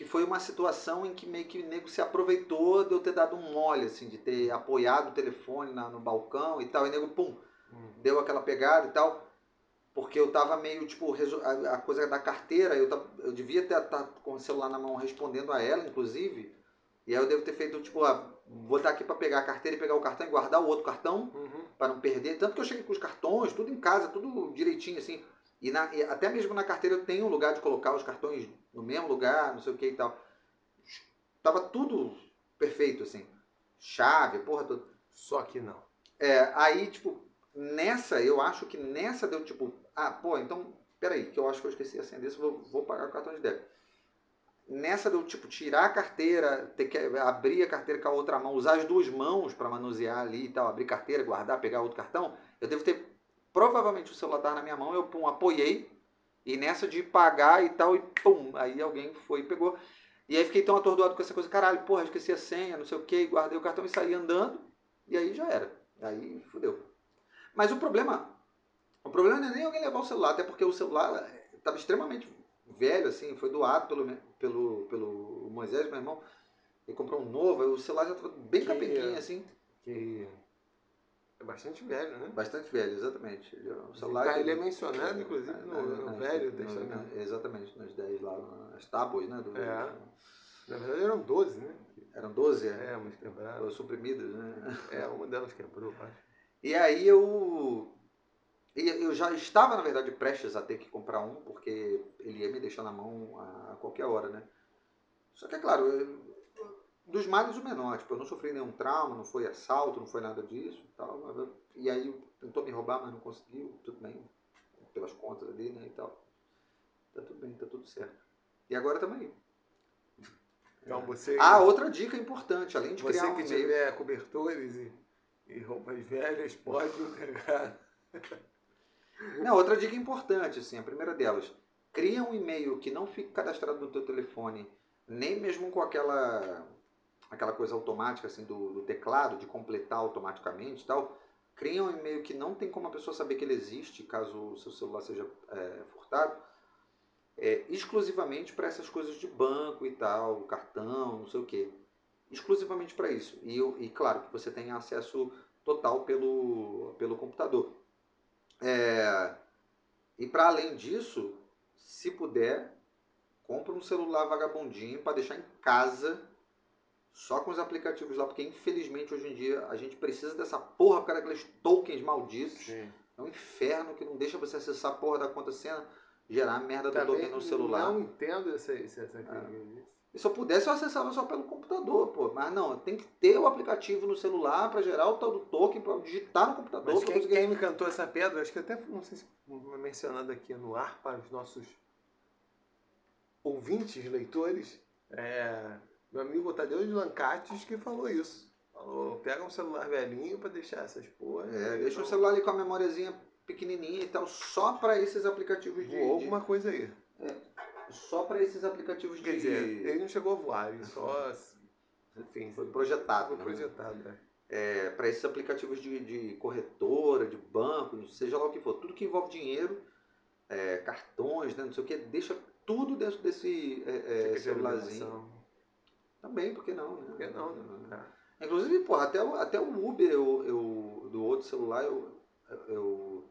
que foi uma situação em que meio que o nego se aproveitou de eu ter dado um mole, assim, de ter apoiado o telefone na, no balcão e tal, e o nego, pum, Hum. deu aquela pegada e tal, porque eu tava meio, tipo, a, a coisa da carteira, eu, tava, eu devia estar com o celular na mão respondendo a ela, inclusive, e aí eu devo ter feito, tipo, ah, vou estar aqui para pegar a carteira e pegar o cartão e guardar o outro cartão, Uhum. para não perder. Tanto que eu cheguei com os cartões, tudo em casa, tudo direitinho, assim. E, na- e até mesmo na carteira eu tenho um lugar de colocar os cartões no mesmo lugar, não sei o que e tal. Tava tudo perfeito, assim. Chave, porra toda. Só que não. É, aí, tipo, nessa, eu acho que nessa deu tipo, ah, pô, então, peraí, que eu acho que eu esqueci a senha desse, vou, vou pagar o cartão de débito. Nessa deu tipo, tirar a carteira, ter que abrir a carteira com a outra mão, usar as duas mãos para manusear ali e tal, abrir carteira, guardar, pegar outro cartão. Eu devo ter, provavelmente o celular tava na minha mão, eu pum, apoiei, e nessa de pagar e tal, e pum, aí alguém foi e pegou. E aí fiquei tão atordoado com essa coisa, caralho, porra, esqueci a senha, não sei o que, guardei o cartão e saí andando, e aí já era. Aí fudeu. Mas o problema, o problema não é nem alguém levar o celular, até porque o celular estava extremamente velho, assim, foi doado pelo, pelo, pelo Moisés, meu irmão. Ele comprou um novo, o celular já estava bem Que- capenguinho, assim. Que é bastante velho, né? Bastante velho, exatamente. Ele, é um celular Tá, que- ele é mencionado, inclusive, no, na- no nas- Velho no- Testamento. exatamente, nas 10 lá, nas tábuas, né? Do, É. Na verdade eram 12, né? Eram 12, é, É, mas quebraram. suprimidas, né? É, uma delas quebrou, acho. E aí eu. Eu já estava, na verdade, prestes a ter que comprar um, porque ele ia me deixar na mão a qualquer hora, né? Só que, é claro, eu- dos males o menor. Tipo, eu não sofri nenhum trauma, não foi assalto, não foi nada disso e tal. E aí tentou me roubar, mas não conseguiu. Tudo bem, pelas contas ali, né, e tal. Tá tudo bem, tá tudo certo. E agora aí. Então você, Ah, outra dica importante, além de você criar um que e-mail... tiver cobertores e, e roupas velhas, pode entregar. <laughs> Não, outra dica importante, assim, a primeira delas. Cria um e-mail que não fique cadastrado no teu telefone, nem mesmo com aquela aquela coisa automática assim do, do teclado, de completar automaticamente e tal. Cria um e-mail que não tem como a pessoa saber que ele existe, caso o seu celular seja é, furtado, é, exclusivamente para essas coisas de banco e tal, cartão, não sei o quê. Exclusivamente para isso. E, e claro que você tenha acesso total pelo, pelo computador. É, e para além disso, se puder, compra um celular vagabundinho para deixar em casa só com os aplicativos lá, porque infelizmente hoje em dia a gente precisa dessa porra por causa daqueles tokens malditos. Sim. É um inferno que não deixa você acessar a porra da conta senha, gerar a merda do Também token no celular. Não entendo essa, essa, essa E se eu pudesse, eu acessava só pelo computador, pô. Mas não, tem que ter o aplicativo no celular para gerar o tal do token, para digitar no computador. Mas quem, conseguir- quem me cantou essa pedra, acho que até não sei se mencionando aqui no ar para os nossos ouvintes, leitores, é, meu amigo Tadeu de Lancates que falou isso. Falou, pega um celular velhinho para deixar essas porras. É, deixa o celular ali com a memóriazinha pequenininha e tal, só para esses aplicativos de, Voou de- alguma coisa aí. só para esses aplicativos de Quer dizer, ele não chegou a voar, ele só. Enfim, foi projetado, foi né? projetado. né? É, para esses aplicativos de, de corretora, de banco, seja lá o que for, tudo que envolve dinheiro, é, cartões, né, não sei o que, deixa tudo dentro desse é, é, celularzinho. Também, por que não? Né? Por que não, né? Inclusive, porra, até, o- até o Uber eu, eu- do outro celular, eu, eu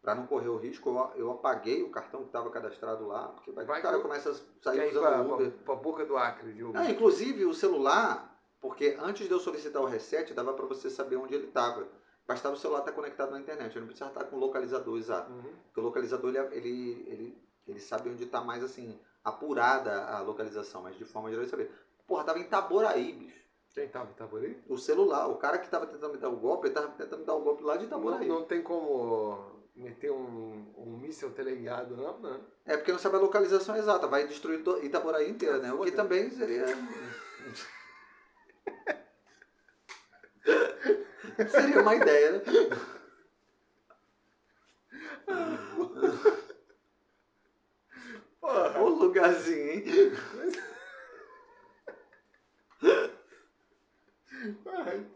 para não correr o risco, eu, eu apaguei o cartão que estava cadastrado lá, porque vai Vai o cara que- começa a sair ir usando pra, o Uber. pra, pra boca do Acre, de Uber. Não, inclusive o celular, porque antes de eu solicitar o reset, dava para você saber onde ele estava. Bastava o celular estar conectado na internet, eu não precisava estar com o localizador exato. Uhum. Porque o localizador ele, ele, ele, ele sabe onde está mais assim, apurada a localização, mas de forma geral ele sabia. Porra, tava em Itaboraí, bicho. Quem tava em Itaboraí? O celular, o cara que tava tentando me dar o golpe, ele tava tentando me dar o golpe lá de Não, Itaboraí. não tem como meter um, um míssil teleguiado, não, não. É porque não sabe a localização exata, vai destruir Itaboraí inteira, Ah, né? O que também seria. <laughs> seria uma ideia, né? Porra, Ô lugarzinho, hein? <laughs>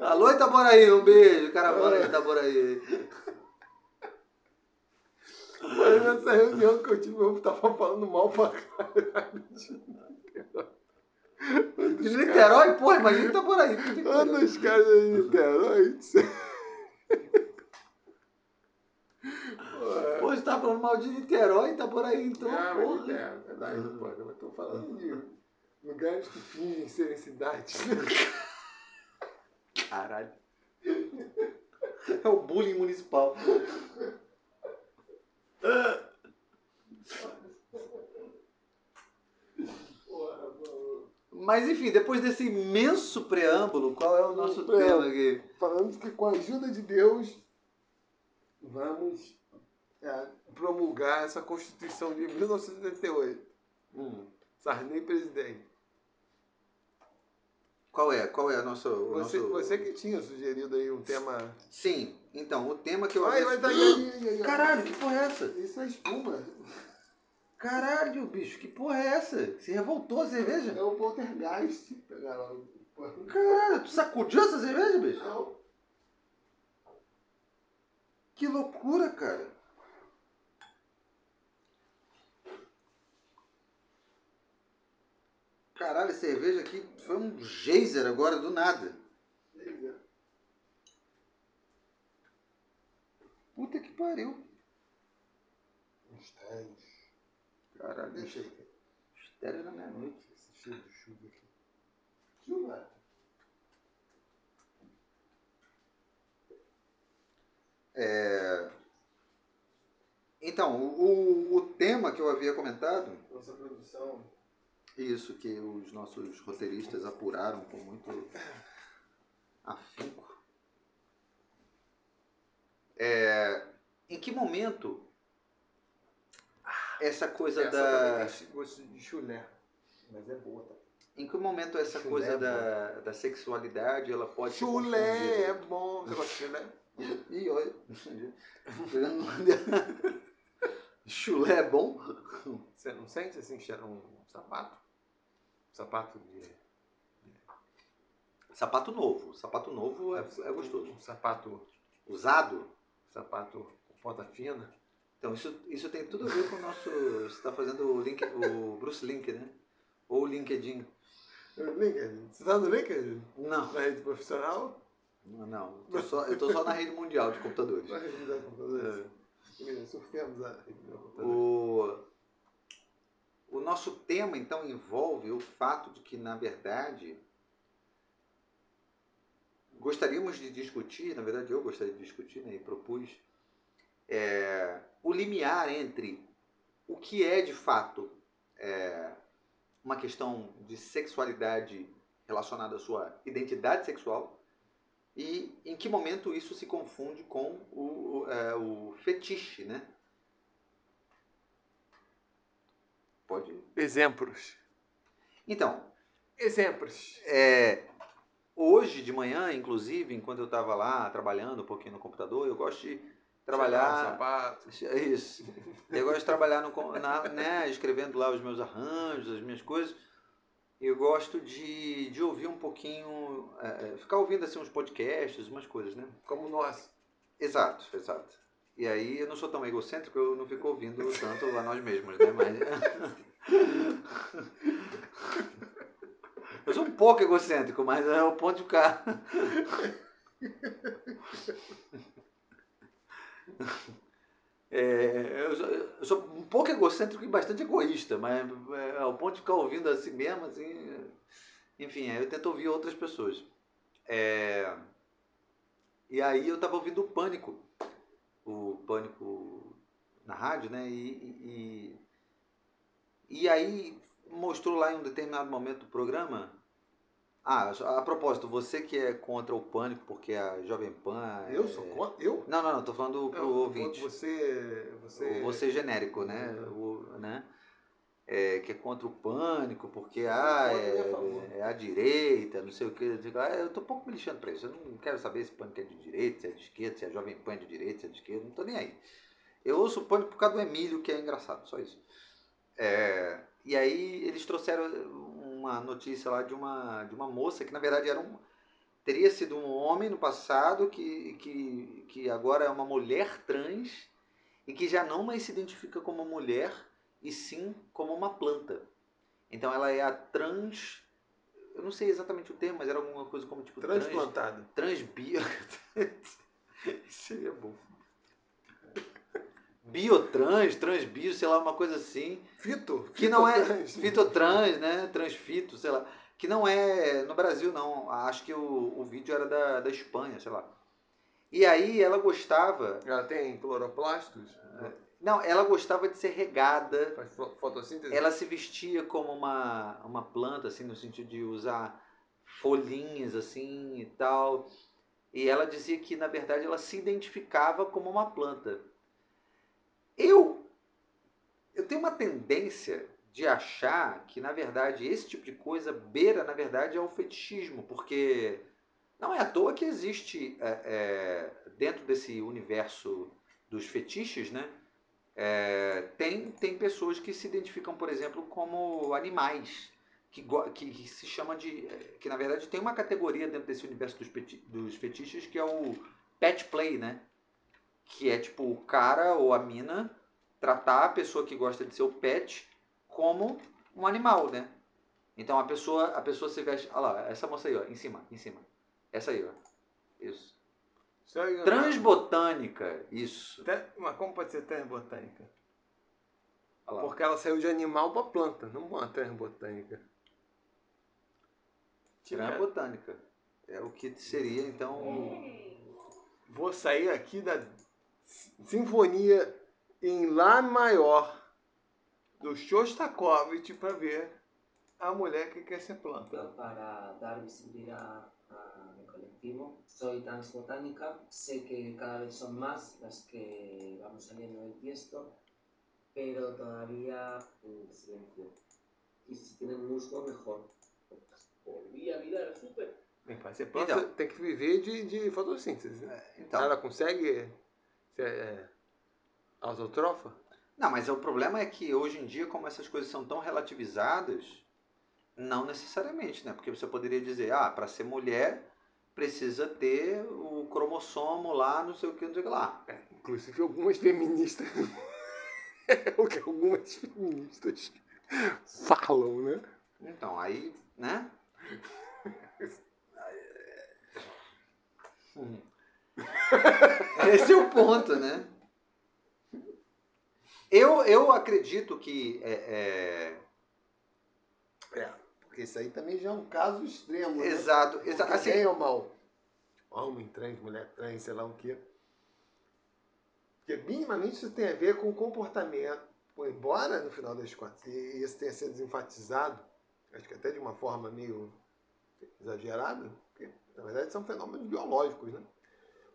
Alô Itaboraí, um beijo, caravana de Itaboraí. Mas nessa reunião que eu tive, eu tava falando mal pra caralho. De Niterói, porra, imagina Itaboraí. Um dos caras de Niterói. Pô, você tá falando mal de Niterói, Itaboraí, então, Ah, mas porra. é verdade, pô. Eu tô falando de lugares que fingem serem cidades. Caralho. É o bullying municipal. Mas enfim, depois desse imenso preâmbulo, qual é o nosso tema aqui? Falando que com a ajuda de Deus, vamos é, promulgar essa Constituição de 1988. Hum. Sarney presidente. Qual é? Qual é o nosso. o Você, nosso- você que tinha sugerido aí um tema. Sim, então, o tema que eu. Ai, vai dar. Caralho, que porra é essa? Isso é espuma. Caralho, bicho, que porra é essa? Se revoltou a cerveja? É o poltergeist. Caralho, tu sacudiu essa cerveja, bicho? Não. Que loucura, cara. Caralho, a cerveja aqui foi um geyser agora, do nada. Puta que pariu. Mistérios. Caralho, Deixa aí. mistério da meia-noite. Esse cheiro de chuva aqui. Chuva? Então, o, o tema que eu havia comentado, Nossa produção. Isso que os nossos roteiristas apuraram com muito afinco, é, em que momento essa coisa Essa da gosto de chulé. Mas é boa, tá? em que momento essa Chulé coisa é da, da sexualidade ela pode Chulé é bom. Você gosta de chulé? <laughs> Ih, olha. <laughs> Chulé é bom? Você não sente assim que cheira um sapato? Sapato de. Sapato novo. Sapato novo é, é gostoso. Um sapato. Usado? Sapato com ponta fina. Então, isso, isso tem tudo a ver com o nosso. Você está fazendo o, link, o Bruce Link, né? Ou o LinkedIn. LinkedIn. Você tá no LinkedIn? Não, Na rede profissional? não. Eu tô só, eu tô só na rede mundial de computadores. Na rede da computadora. Surfemos a rede da computadora. O, o nosso tema então envolve o fato de que, na verdade, gostaríamos de discutir, na verdade eu gostaria de discutir né, e propus, é, o limiar entre o que é de fato é, uma questão de sexualidade relacionada à sua identidade sexual e em que momento isso se confunde com o, o, é, o fetiche, né? Pode. Exemplos. Então. Exemplos. É, hoje de manhã, inclusive, enquanto eu estava lá trabalhando um pouquinho no computador, eu gosto de trabalhar. Sapatos. É isso. Eu gosto de trabalhar no, na, né, escrevendo lá os meus arranjos, as minhas coisas. Eu gosto de, de ouvir um pouquinho, é, ficar ouvindo assim uns podcasts, umas coisas, né? Como nós. Exato, exato. E aí eu não sou tão egocêntrico, eu não fico ouvindo tanto a nós mesmos, né? Mas... <laughs> eu sou um pouco egocêntrico, mas é o ponto de ficar. <laughs> É, eu, sou, eu, sou, um pouco egocêntrico e bastante egoísta, mas é, ao ponto de ficar ouvindo assim mesmo, assim. Enfim, eu tento ouvir outras pessoas. É, e aí eu estava ouvindo o Pânico, o Pânico na rádio, né? E, e, e aí mostrou lá em um determinado momento do programa ah, a propósito, você que é contra o pânico porque a Jovem Pan. Eu sou contra? Eu? Não, não, não, tô falando pro não, ouvinte. Você. Você, você genérico, né? O, né? É, que é contra o pânico, porque ah, é, é, a direita, não sei o que. Ah, eu tô um pouco me lixando pra isso. Eu não quero saber se o pânico é de direita, se é de esquerda, se a Jovem Pan é de direita, se é de esquerda, não tô nem aí. Eu ouço o pânico por causa do Emílio, que é engraçado, só isso. É, e aí eles trouxeram uma notícia lá de uma, de uma moça que na verdade era um, teria sido um homem no passado que, que, que agora é uma mulher trans e que já não mais se identifica como mulher e sim como uma planta. Então ela é a trans. Eu não sei exatamente o termo, mas era alguma coisa como tipo. Transplantada. Trans, transbio. Seria <laughs> bom biotrans, transbio, sei lá, uma coisa assim. Fito. Que não é fitotrans, né? Transfito, sei lá. Que não é no Brasil, não. Acho que o, o vídeo era da, da Espanha, sei lá. E aí ela gostava. Ela tem cloroplastos? Não, ela gostava de ser regada. Faz fotossíntese? Ela se vestia como uma, uma planta, assim, no sentido de usar folhinhas, assim, e tal. E ela dizia que, na verdade, ela se identificava como uma planta. Eu, eu tenho uma tendência de achar que, na verdade, esse tipo de coisa beira, na verdade, ao fetichismo, porque não é à toa que existe é, é, dentro desse universo dos fetiches, né? É, tem, tem pessoas que se identificam, por exemplo, como animais, que, que, que, se chama de. que na verdade tem uma categoria dentro desse universo dos, peti, dos fetiches que é o pet play, né? que é tipo o cara ou a mina tratar a pessoa que gosta de ser o pet como um animal, né? Então a pessoa, a pessoa se veste, olha lá, essa moça aí, ó, em cima, em cima. Essa aí, ó. Isso. Transbotânica, isso. Mas como pode ser transbotânica? Porque ela saiu de animal para planta, não uma transbotânica. Transbotânica. É o que seria então. Vou sair aqui da Sinfonia em Lá maior do Shostakovich para ver a mulher que quer ser planta. Para dar visibilidad al colectivo, soy transbotánica, sé que cada vez son más las que vamos saliendo del tiesto, pero todavía en silencio. Y si tienen musgo, mejor. Volví a vida súper. Bem, para ser planta então, tem que viver de, de fotossíntese. É, então, Ela consegue você é autotrofa? Não, mas o problema é que hoje em dia, como essas coisas são tão relativizadas, não necessariamente, né? Porque você poderia dizer, ah, para ser mulher precisa ter o cromossomo lá, não sei o que, não sei o que lá. É, inclusive algumas feministas. é <laughs> o que algumas feministas falam, né? Então, aí, né? hum. <laughs> Esse é o ponto, né? Eu, eu acredito que é, é, É, porque isso aí também já é um caso extremo. né? Exato, Porque exa- assim- bem ou mal. Homem trans, mulher trans, sei lá o quê. Porque minimamente isso tem a ver com o comportamento. Pô, embora, no final das contas, isso tenha sido enfatizado, acho que até de uma forma meio exagerada, porque na verdade são fenômenos biológicos, né?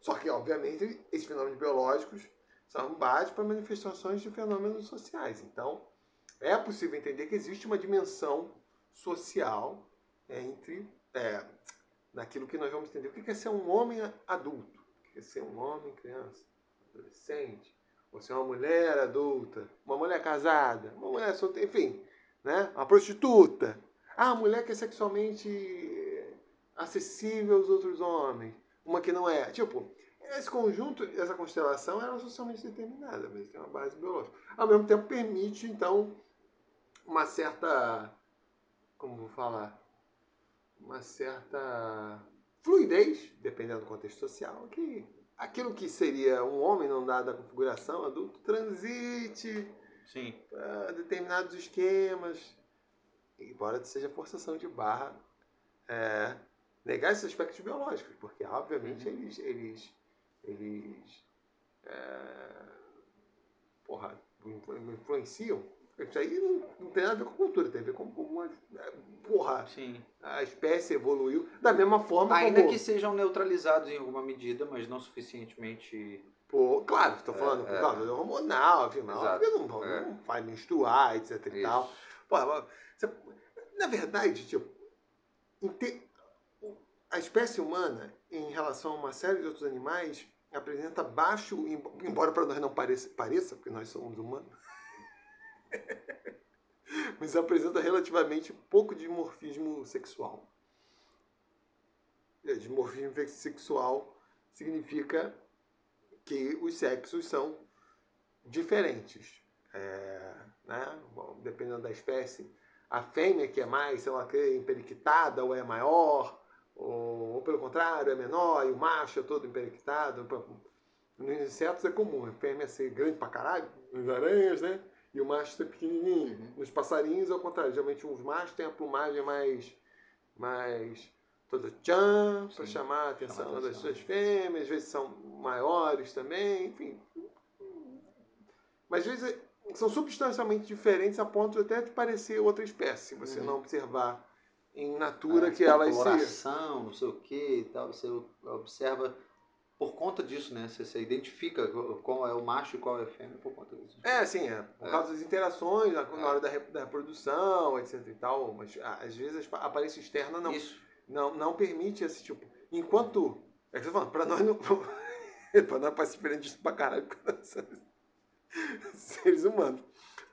Só que, obviamente, esses fenômenos biológicos são base para manifestações de fenômenos sociais. Então, é possível entender que existe uma dimensão social entre é, naquilo que nós vamos entender. O que é ser um homem adulto? O que é ser um homem, criança, adolescente? Ou ser uma mulher adulta? Uma mulher casada? Uma mulher solteira? Enfim, né? uma prostituta? Ah, mulher que é sexualmente acessível aos outros homens. Uma que não é. Tipo, esse conjunto, essa constelação, ela é socialmente determinada, mas tem uma base biológica. Ao mesmo tempo, permite, então, uma certa. Como vou falar? Uma certa fluidez, dependendo do contexto social, que aquilo que seria um homem não dado a configuração adulto transite sim. para determinados esquemas, embora seja forçação de barra, é, negar esses aspectos biológicos, porque obviamente eles, eles, eles é, porra, influ- influenciam. Isso aí não, não tem nada a ver com cultura, tem a ver com como a, porra, Sim. a espécie evoluiu da mesma forma Ainda como... que sejam neutralizados em alguma medida, mas não suficientemente. Pô, claro, estou falando por é. causa do hormonal, Exato, óbvio, não, é. não vai menstruar, etc e tal. Isso. Mas você- na verdade, tipo, a espécie humana, em relação a uma série de outros animais, apresenta baixo, em- embora para nós não pareça, pareça, porque nós somos humanos, <laughs> mas apresenta relativamente pouco dimorfismo sexual. E Dimorfismo sexual significa que os sexos são diferentes. É, né? Bom, dependendo da espécie, a fêmea que é mais, sei lá, que emperiquitada ou é maior, ou, ou pelo contrário, é menor, e o macho é todo emperiquitado. Nos insetos é comum a fêmea ser grande pra caralho, nas aranhas, né? E o macho ser pequenininho. Uhum. Nos passarinhos é o contrário. Geralmente os machos têm a plumagem mais, mais toda tchan, para chamar a atenção chama a das suas fêmeas, às vezes são maiores também, enfim. Mas às vezes são substancialmente diferentes a ponto até de parecer outra espécie, se você Uhum. não observar em natura É, que elas se. coloração, não sei o que e tal. Você observa por conta disso, né? Você, você identifica qual é o macho e qual é a fêmea por conta disso. É, sim, é. Por É. causa das interações, na, É. hora da, da reprodução, etc e tal. Mas às vezes a aparência externa não, Isso. não, não permite esse tipo. Enquanto. É que tô falando, pra nós não. <laughs> pra nós diferente disso pra caralho, seres humanos.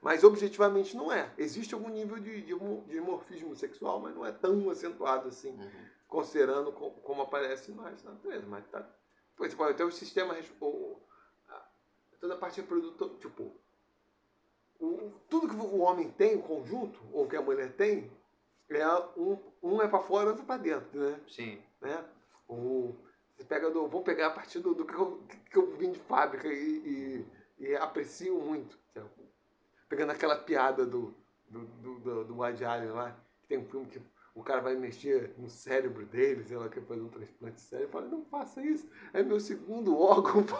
Mas objetivamente não é. Existe algum nível de, de, de dimorfismo sexual, mas não é tão acentuado assim, Uhum. considerando co- como aparece nós na natureza. Mas tá. Você pode ter o sistema. o- toda a parte reprodutora. Tipo. o- tudo que o homem tem, o conjunto, ou que a mulher tem, é um, um é para fora, outro para dentro, né? Sim. né? O, você pega do, vou pegar a partir do, do que, eu, que eu vim de fábrica e, e, e aprecio muito. Então, pegando aquela piada do, do, do, do, do Woody Allen lá, que tem um filme que o cara vai mexer no cérebro dele, sei lá, quer fazer um transplante de cérebro, fala, não faça isso, é meu segundo órgão. <laughs>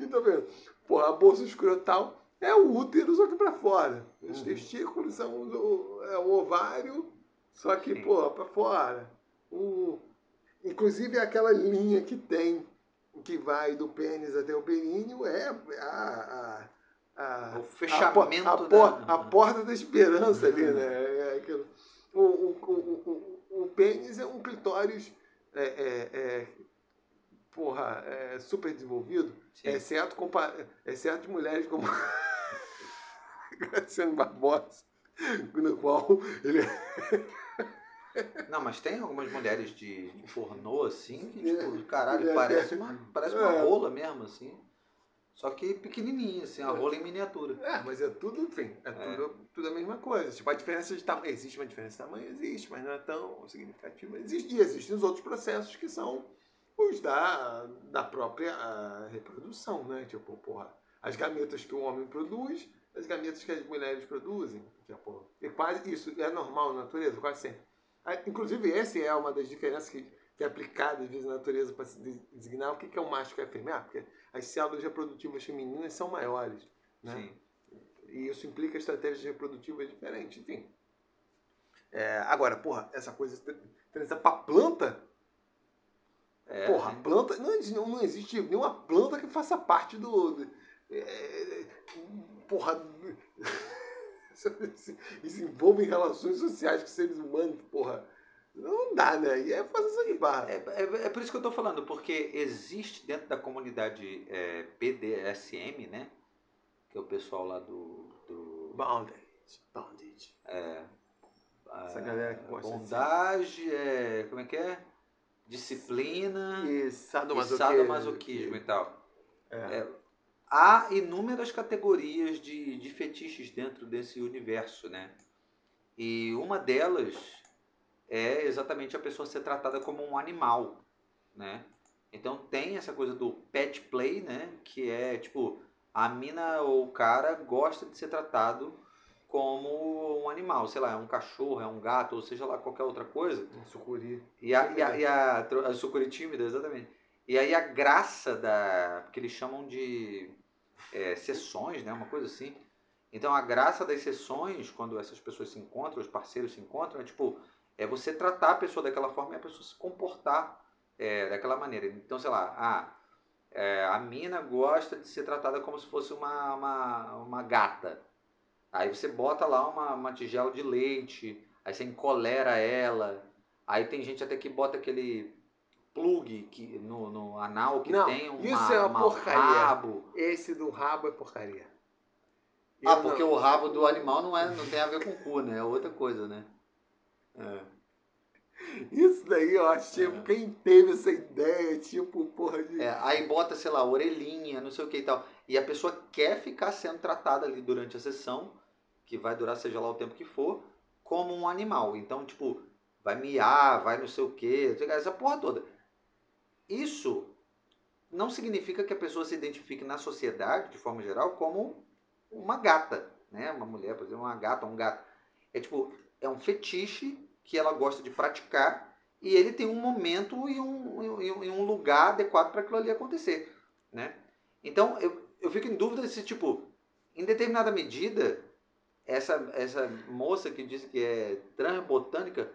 então, vendo? Porra, a bolsa escrotal é o útero, só que pra fora. Os Uhum. testículos são o, é o ovário, só que, porra, pra fora. O, inclusive, aquela linha que tem, que vai do pênis até o períneo, é a... a, a O fechamento a, a, da- po- a porta da esperança ali, né? É. O, o, o, o, o pênis é um clitóris é, é, é, porra, é super desenvolvido, Sim. exceto, compa- exceto de mulheres como <laughs> Graciano Barbosa, no qual ele <laughs> Não, mas tem algumas mulheres de, pornô assim que, É. tipo, caralho, É. parece uma, parece uma É. rola mesmo, assim. Só que pequenininha, assim, a rola em miniatura. É, mas é tudo, enfim, é, É. Tudo, tudo a mesma coisa. Tipo, a diferença de tamanho. Existe uma diferença de tamanho? Existe, mas não é tão significativa. Existe, e existem os outros processos que são os da, da própria reprodução, né? Tipo, porra, as gametas que o homem produz, as gametas que as mulheres produzem. Tipo, é quase isso é normal na natureza, quase sempre. Ah, Inclusive, essa é uma das diferenças que, que é aplicada às vezes na natureza para se de- designar o que é um macho e o que é fêmea. Ah, porque as células reprodutivas femininas são maiores, né? Sim. E isso implica estratégias reprodutivas diferentes, enfim. É, agora, porra, essa coisa transa pra planta, É, porra, né? planta. Não, existe- não existe nenhuma planta que faça parte do. do- é, porra. <laughs> Isso, envolve relações sociais com seres humanos, porra. Não dá, né? E é essa de barra. É, é, é por isso que eu estou falando, porque existe dentro da comunidade é, BDSM, né? Que é o pessoal lá do. do Bondage. Bondage. Essa galera que gosta bondage, é, como é que é? Disciplina E e sadomasoquismo. sadomasoquismo e tal. É. Há inúmeras categorias de, de fetiches dentro desse universo, né? E uma delas é exatamente a pessoa ser tratada como um animal, né? Então tem essa coisa do pet play, né? Que é tipo a mina ou o cara gosta de ser tratado como um animal, sei lá, é um cachorro, é um gato, ou seja lá qualquer outra coisa. Um sucuri. E a, e a, e a, a sucuri tímida, exatamente. E aí a graça da. que eles chamam de é, sessões, né? Uma coisa assim. Então a graça das sessões, quando essas pessoas se encontram, os parceiros se encontram, é tipo, é você tratar a pessoa daquela forma e a pessoa se comportar é, daquela maneira. Então, sei lá, ah, é, a mina gosta de ser tratada como se fosse uma, uma, uma gata. Aí você bota lá uma, uma tigela de leite, aí você encolera ela, aí tem gente até que bota aquele plug que, no, no anal que Não, tem uma, isso é uma porcaria. rabo. Esse do rabo é porcaria. Ah, Eu porque não- o rabo do animal não, é, não tem a ver com o cu, né? É outra coisa, né? É. Isso daí, eu acho, tipo, É. quem teve essa ideia, tipo, porra de. É, aí bota, sei lá, orelhinha, não sei o que e tal. E a pessoa quer ficar sendo tratada ali durante a sessão, que vai durar seja lá o tempo que for, como um animal. Então, tipo, vai miar, vai não sei o que, essa porra toda. Isso não significa que a pessoa se identifique na sociedade, de forma geral, como uma gata, né? Uma mulher, por exemplo, uma gata, um gato. É tipo, é um fetiche que ela gosta de praticar e ele tem um momento e um, e um- e um lugar adequado para aquilo ali acontecer, né? Então, eu, eu fico em dúvida se, tipo, em determinada medida, essa, essa moça que disse que é transbotânica,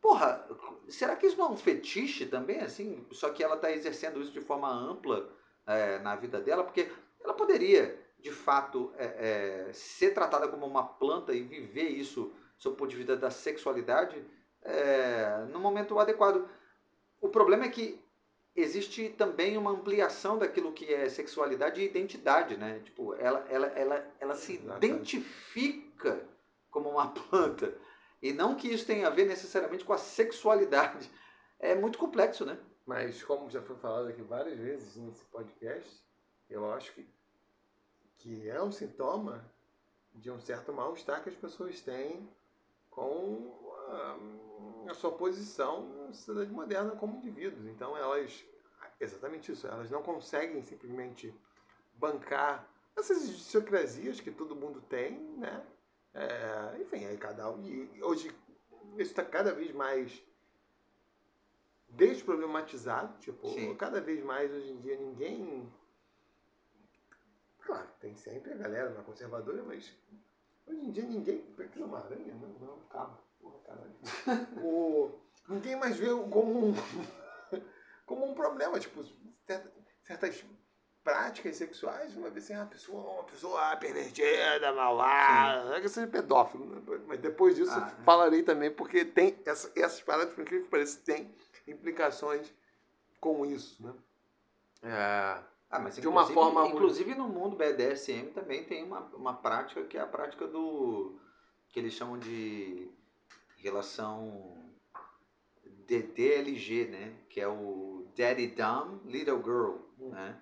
porra, será que isso não é um fetiche também, assim? Só que ela está exercendo isso de forma ampla é, na vida dela, porque ela poderia, de fato, é, é, ser tratada como uma planta e viver isso sob o ponto de vista da sexualidade é, no momento adequado. O problema é que existe também uma ampliação daquilo que é sexualidade e identidade, né? Tipo, ela, ela, ela, ela se Exatamente. identifica como uma <laughs> planta. E não que isso tenha a ver necessariamente com a sexualidade. É muito complexo, né? Mas como já foi falado aqui várias vezes nesse podcast, eu acho que, que é um sintoma de um certo mal-estar que as pessoas têm com a, sua posição na sociedade moderna como indivíduos. Então elas, exatamente isso, elas não conseguem simplesmente bancar essas idiosincrasias que todo mundo tem, né? É, enfim, aí cada um. E hoje isso está cada vez mais desproblematizado. Tipo, Sim. cada vez mais hoje em dia ninguém. Claro, tem sempre a galera na conservadora, mas hoje em dia ninguém. Precisa uma aranha? Não, não, calma. Porra, caralho. o, ninguém mais vê como um, <laughs> como um problema. Tipo, certa- certas práticas sexuais, uma vez assim, ah, a pessoa é uma pessoa pervertida, malvada, não é que seja pedófilo, né? mas depois disso Ah, eu falarei também, porque tem essa, essas paradas, por incrível que pareça, tem implicações com isso, né? É, Ah, mas De uma forma- Inclusive no mundo BDSM também tem uma, uma prática que é a prática do. que eles chamam de relação DDLG, né? Que é o Daddy Dumb Little Girl, Hum. né?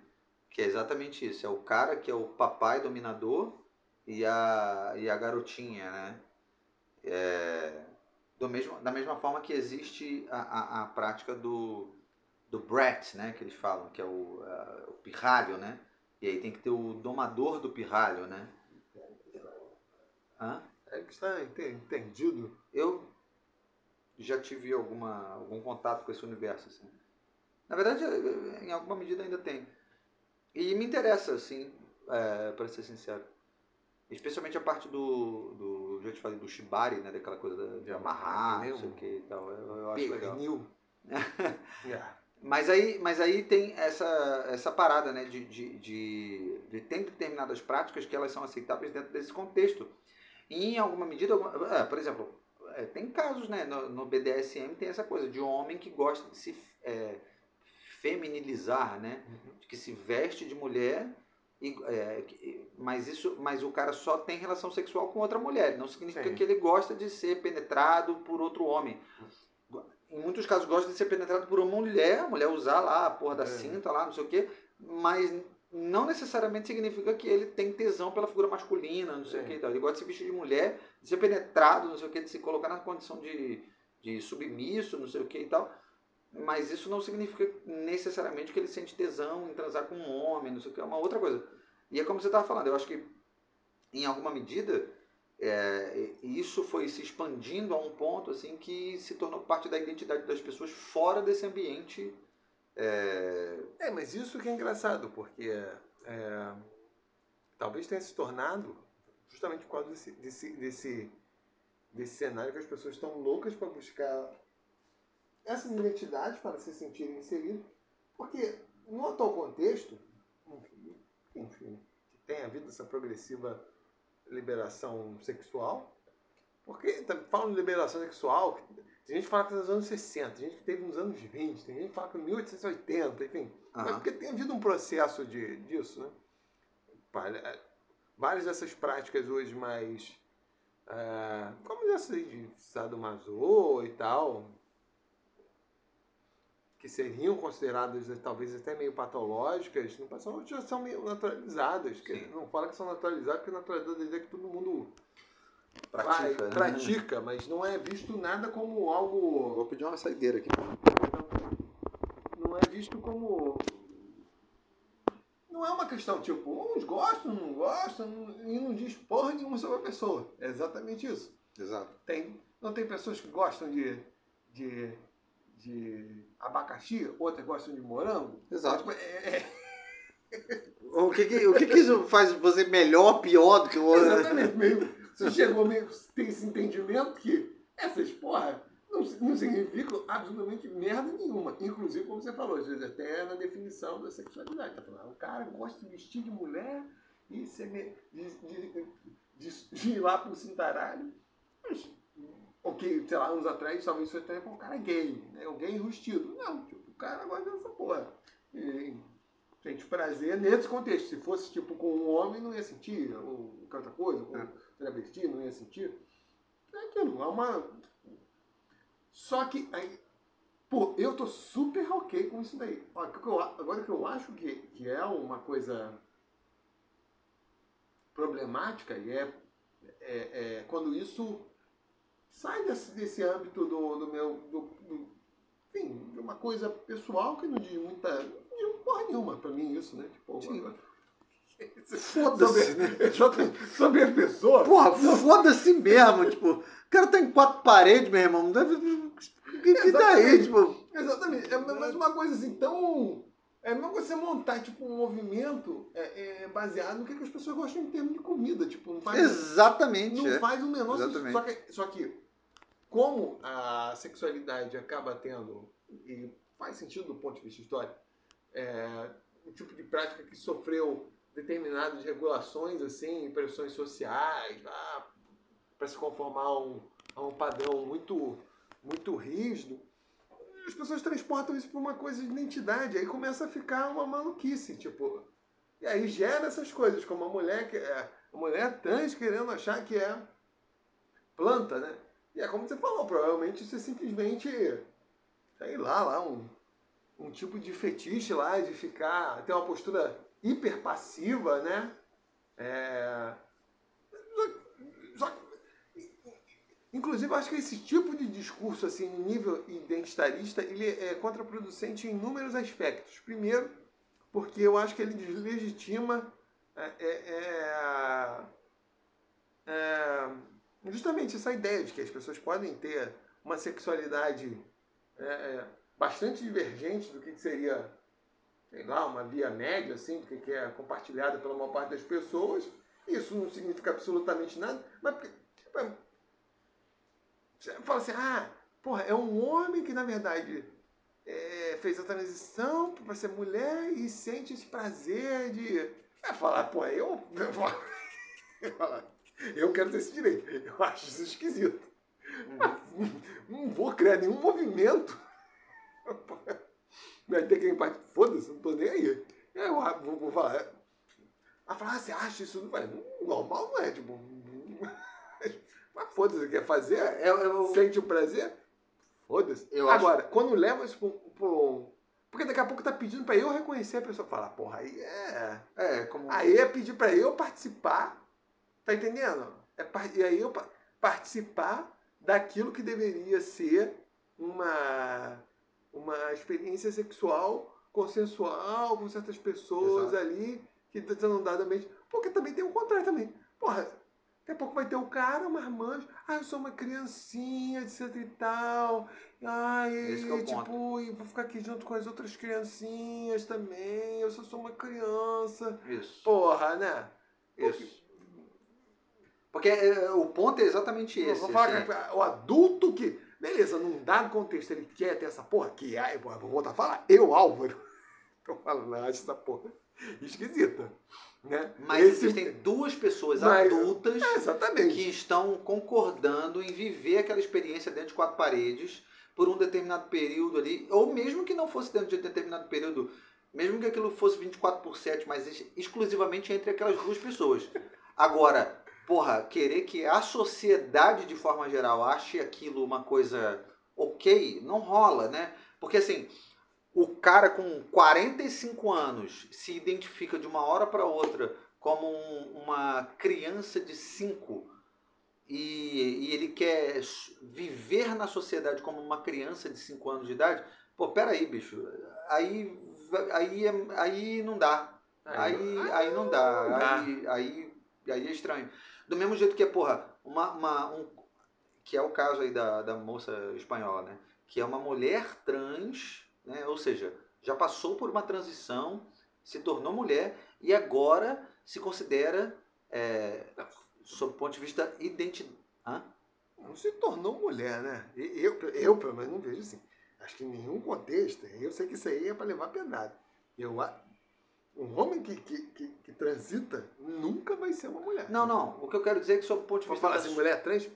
Que é exatamente isso. É o cara que é o papai dominador e a, e a garotinha, né? É, do mesmo, da mesma forma que existe a, a, a prática do, do Brat, né? Que eles falam, que é o, uh, o pirralho, né? E aí tem que ter o domador do pirralho, né? Hã? É que está entendido. Eu já tive alguma, algum contato com esse universo, assim. Na verdade, em alguma medida ainda tem. E me interessa, assim, é, para ser sincero. Especialmente a parte do, do já te falei, do shibari, né? Daquela coisa de amarrar, não sei o que e tal. Eu, eu acho legal. <laughs> yeah. Mas aí, mas aí tem essa, essa parada, né? De, de, de, de tem determinadas práticas que elas são aceitáveis dentro desse contexto. E em alguma medida, é, por exemplo, é, tem casos, né? No, no, BDSM tem essa coisa de um homem que gosta de se é, feminilizar, né? Uhum. Que se veste de mulher e, é, mas isso mas o cara só tem relação sexual com outra mulher não significa Sim. que ele gosta de ser penetrado por outro homem em muitos casos gosta de ser penetrado por uma mulher a mulher usar lá a porra da é. cinta lá não sei o quê mas não necessariamente significa que ele tem tesão pela figura masculina não sei é. o que ele gosta de se vestir de mulher de ser penetrado não sei o que de se colocar na condição de, de submisso não sei o que e tal mas isso não significa necessariamente que ele sente tesão em transar com um homem, não sei o que, é uma outra coisa. E é como você estava falando, eu acho que em alguma medida é, isso foi se expandindo a um ponto assim que se tornou parte da identidade das pessoas fora desse ambiente. É, é mas isso que é engraçado, porque é, talvez tenha se tornado justamente por causa desse, desse, desse, desse cenário que as pessoas estão loucas para buscar essas identidades para se sentirem inseridos, porque no atual contexto, enfim, tem havido essa progressiva liberação sexual, porque tá, falam de liberação sexual, tem gente que fala que é nos anos 60, tem gente que teve nos anos 20, tem gente que fala que é 1880, enfim. Uhum. Mas porque tem havido um processo de, disso, né? Várias dessas práticas hoje mais. Uh, como essa de sadomaso e tal, que seriam consideradas talvez até meio patológicas, no passado já são meio naturalizadas. Que não fala que são naturalizadas, porque naturalizadas é que todo mundo pratica, né? pratica, mas não é visto nada como algo. Vou pedir uma saideira aqui. Não é visto como. Não é uma questão tipo, uns gostam, não gostam, e não diz porra nenhuma sobre a pessoa. É exatamente isso. Exato. Tem, não tem pessoas que gostam de, de de abacaxi, outras gostam de morango. Exato. É, é... O, que, que, o que, que isso faz você melhor, pior do que o outro? Exatamente. Meio, você chegou meio tem esse entendimento que essas porra não, não significam absolutamente merda nenhuma. Inclusive, como você falou, às vezes até na definição da sexualidade. Tá falando, o cara gosta de vestir de mulher e ser de, de, de, de ir lá pro cintaralho. Ou que, sei lá, anos atrás, talvez isso até com um cara gay, né? Um gay. Não, tipo, o cara gosta dessa porra. E, gente, prazer nesse contexto. Se fosse, tipo, com um homem, não ia sentir, ou qualquer outra coisa, é. Travesti, não ia sentir. É aquilo, é uma... Só que, aí, pô, eu tô super ok com isso daí. Agora que eu acho que, que é uma coisa problemática, e é, é, é quando isso sai desse, desse âmbito do, do meu. Do, do, enfim, de uma coisa pessoal que não diz muita. Não diz porra nenhuma pra mim isso, né? Tipo, <laughs> Foda-se, né? Sobre, a pessoa. Porra, foda-se mesmo. tipo, o cara tá em quatro paredes, meu irmão. Não deve. O que, que daí, tipo. Exatamente. É, mas uma coisa assim tão. É mesmo você montar tipo, um movimento é, é baseado no que, que, as pessoas gostam em termos de comida. Tipo, não faz, Exatamente. Não é. faz o menor sentido. Só que, só que como a sexualidade acaba tendo, e faz sentido do ponto de vista histórico, é, um tipo de prática que sofreu determinadas regulações, assim, pressões sociais, para se conformar a um, a um padrão muito, muito rígido, as pessoas transportam isso para uma coisa de identidade, aí começa a ficar uma maluquice, tipo, e aí gera essas coisas, como a mulher que é, a mulher trans querendo achar que é planta, né? E é como você falou, provavelmente isso é simplesmente, sei lá, lá um, um tipo de fetiche lá, de ficar, ter uma postura hiper passiva, né? É... Só, Inclusive, acho que esse tipo de discurso, assim, nível identitarista, ele é contraproducente em inúmeros aspectos. Primeiro, porque eu acho que ele deslegitima é, é, é, é justamente essa ideia de que as pessoas podem ter uma sexualidade é, é, bastante divergente do que seria, sei lá, uma via média, assim, do que é compartilhada pela maior parte das pessoas. Isso não significa absolutamente nada, mas você fala assim, ah, porra, é um homem que na verdade é, fez a transição para ser mulher e sente esse prazer de. É falar, pô, eu. Eu, <laughs> quero ter esse direito. Eu acho isso esquisito. Uhum. Não vou criar nenhum movimento. <laughs> Vai ter quem parte. Foda-se, não tô nem aí. Eu vou, vou falar. Ela fala, ah, você acha isso? Normal não é, tipo. <laughs> Mas foda-se, quer fazer? É, eu, eu... Sente o prazer? Foda-se. Agora, acho... quando leva isso pro, Porque daqui a pouco tá pedindo pra eu reconhecer a pessoa. Falar, porra, aí é. É, como. Aí é pedir pra eu participar. Tá entendendo? É, e aí eu participar daquilo que deveria ser uma, uma experiência sexual consensual com certas pessoas Exato. ali que estão dadamente. Porque também tem o contrário também. Porra, Daqui a pouco vai ter o cara, uma irmã, ah, eu sou uma criancinha, etc e tal. Ai, Esse é tipo, e vou ficar aqui junto com as outras criancinhas também. Eu só sou uma criança. Isso. Porra, né? Isso. Porque é, o ponto é exatamente esse. Assim. que o adulto que. Beleza, num dado contexto ele quer ter essa porra que. Ai, vou voltar a falar. Eu, Álvaro. <laughs> Tô falando, acho essa porra esquisita. Né? Mas Esse... existem duas pessoas Mas, adultas é, que estão concordando em viver aquela experiência dentro de quatro paredes por um determinado período ali, ou mesmo que não fosse dentro de um determinado período, mesmo que aquilo fosse 24 por 7, mas exclusivamente entre aquelas duas pessoas. Agora, porra, querer que a sociedade de forma geral ache aquilo uma coisa ok, não rola, né? Porque assim, o cara com 45 anos se identifica de uma hora para outra como um, uma criança de 5 e, e, ele quer viver na sociedade como uma criança de 5 anos de idade, pô, peraí, bicho, aí, aí, aí não dá. Aí, aí não dá. Aí, aí, aí é estranho. Do mesmo jeito que é, porra, uma, uma, um, que é o caso aí da, da moça espanhola, né? Que é uma mulher trans né? ou seja, já passou por uma transição, se tornou mulher e agora se considera, é, sob o ponto de vista identitário. Não se tornou mulher, né? Eu, eu, pelo menos, não vejo assim. Acho que em nenhum contexto, eu sei que isso aí é para levar pedrada. Eu, um homem que, que, que, que, transita nunca vai ser uma mulher. Não, não. O que eu quero dizer é que, sob o ponto de vista. falar assim, mulher trans,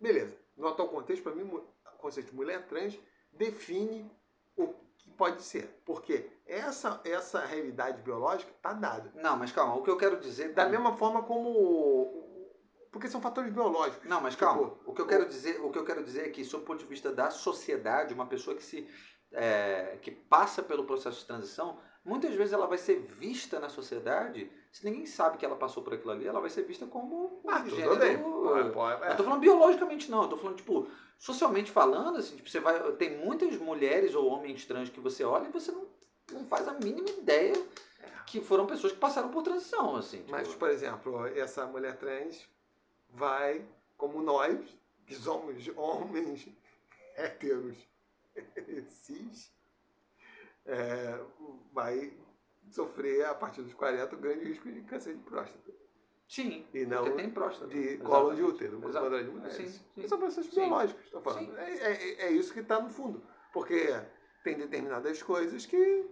beleza. No atual contexto, para mim, o conceito de mulher trans define o pode ser. Porque essa, essa realidade biológica está dada. Não, mas calma, o que eu quero dizer. Da mesma forma como. Porque são fatores biológicos. Não, mas calma. Tipo, o, que eu quero dizer, o que eu quero dizer é que, sob o ponto de vista da sociedade, uma pessoa que se. É, que passa pelo processo de transição, muitas vezes ela vai ser vista na sociedade, se ninguém sabe que ela passou por aquilo ali, ela vai ser vista como ah, um gênero. Bem. Pode, pode, é. Não tô falando biologicamente, não. Eu tô falando, tipo, socialmente falando, assim, tipo, você vai, tem muitas mulheres ou homens trans que você olha e você não, não faz a mínima ideia que foram pessoas que passaram por transição, assim. Tipo... Mas, por exemplo, essa mulher trans vai, como nós, que somos homens <laughs> héteros <laughs> cis, é, vai sofrer, a partir dos 40, um grande risco de câncer de próstata. Sim, e não tem próstata. de colo de útero, quadrado de mulheres. Sim, sim. São processos sim. biológicos, estou falando. É, é, é, isso que está no fundo. Porque tem determinadas coisas que.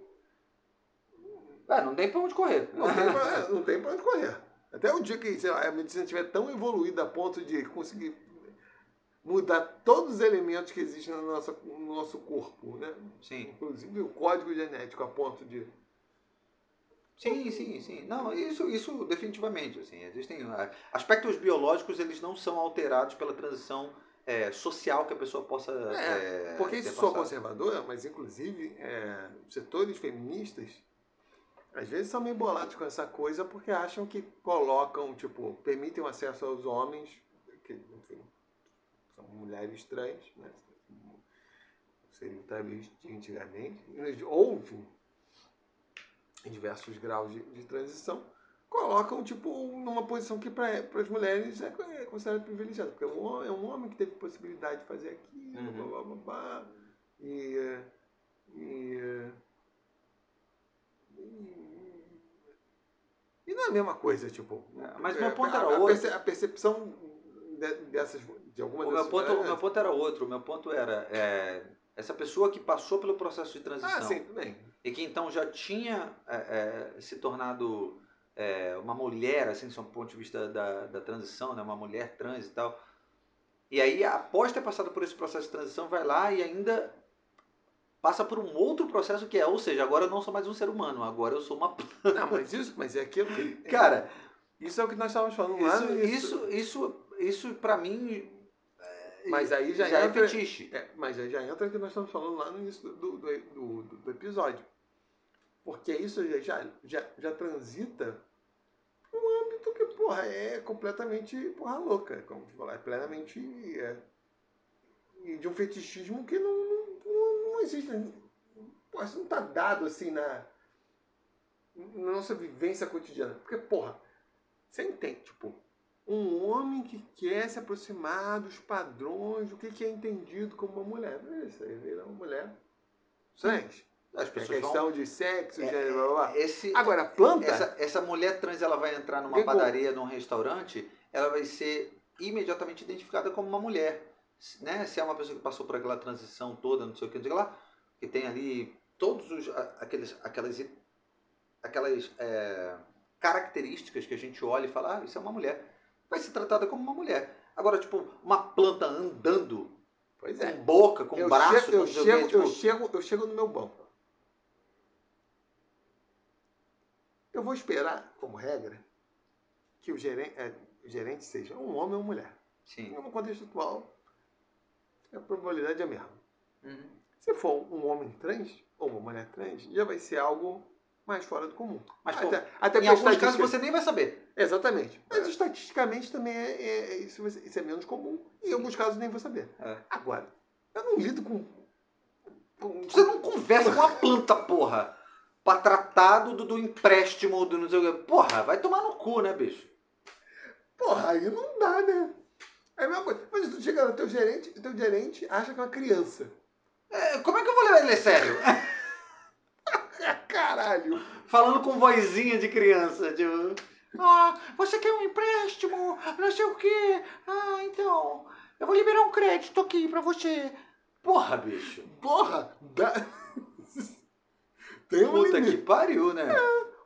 É, não tem para onde correr. Não tem para é, não tem onde correr. Até o dia que lá, a medicina estiver tão evoluída a ponto de conseguir mudar todos os elementos que existem no nosso, no nosso corpo, né? Sim. Inclusive o código genético a ponto de Sim, sim, sim. Não, isso, isso definitivamente. Assim, existem ah, aspectos biológicos, eles não são alterados pela transição é, social que a pessoa possa. É, é porque isso sou conservadora, mas inclusive é, setores feministas às vezes são meio bolados com essa coisa porque acham que colocam, tipo, permitem o acesso aos homens, que, enfim, são mulheres trans, né? Seria o travesti antigamente, em diversos graus de, de transição, colocam tipo numa posição que para as mulheres é, é considerada privilegiada, porque é um, é um homem que teve possibilidade de fazer aquilo, Uhum. blá, blá, blá, blá, e, e, e, e não é a mesma coisa, tipo. É, mas é, meu ponto era a perce- a percepção de- dessas de algumas O meu, dessas ponto, o meu ponto era outro. O meu ponto era é, essa pessoa que passou pelo processo de transição Ah, sim, e que então já tinha é, é, se tornado é, uma mulher, assim, do ponto de vista da, da transição, né, uma mulher trans e tal. E aí, após ter passado por esse processo de transição, vai lá e ainda passa por um outro processo que é, ou seja, agora eu não sou mais um ser humano, agora eu sou uma <laughs> Não, mas isso, mas é aquilo que. Cara, Isso é o que nós estávamos falando lá isso, no início. isso, isso, isso para mim Mas aí já, já é entra. fetiche. é, mas aí já entra o que nós estamos falando lá no início do, do, do, do- episódio. Porque isso já, já, já, transita um âmbito que, porra, é completamente porra louca. Como te falar, é plenamente. É, de um fetichismo que não, não, não, existe. Porra, isso não está dado assim na, na nossa vivência cotidiana. Porque, porra, você entende, tipo, um homem que quer se aproximar dos padrões do que, que é entendido como uma mulher. Isso aí vira uma mulher trans. As É pessoas questão vão... de sexo, É, gênero, blá, blá, blá. Esse, Agora, planta. essa, essa mulher trans ela vai entrar numa como- padaria, num restaurante, ela vai ser imediatamente identificada como uma mulher. Né? Se é uma pessoa que passou por aquela transição toda, não sei o que, não sei o que lá, que tem ali todos os aqueles, aquelas, aquelas é, características que a gente olha e fala, ah, isso é uma mulher. Vai ser tratada como uma mulher. Agora, tipo, uma planta andando, Pois com é. boca, com eu braço, chego, eu, chego, tipo, eu, chego, eu chego no meu banco. Eu vou esperar, como regra, que o gerente, é, o gerente seja um homem ou uma mulher. sim. No contexto atual, a probabilidade é a mesma. Uhum. Se for um homem trans ou uma mulher trans, já vai ser algo mais fora do comum. Mas, pô, até, até em alguns casos você nem vai saber. Exatamente. Mas estatisticamente também é, é- é- isso, isso é menos comum. E em alguns casos nem vou saber. É. Agora, eu não lido com. Você não conversa com a planta, porra. Pra tratar do, do empréstimo do não sei o que. Porra, vai tomar no cu, né, bicho? Porra, aí não dá, né? É a mesma coisa. Mas tu chega no teu gerente, teu gerente acha que é uma criança. É, como é que eu vou levar ele a sério? <laughs> Caralho! Falando com vozinha de criança, tipo. Ah, você quer um empréstimo? Não sei o quê. Ah, então. Eu vou liberar um crédito aqui pra você. Porra, bicho. Porra! Dá... Tem um Puta limite. que pariu, né?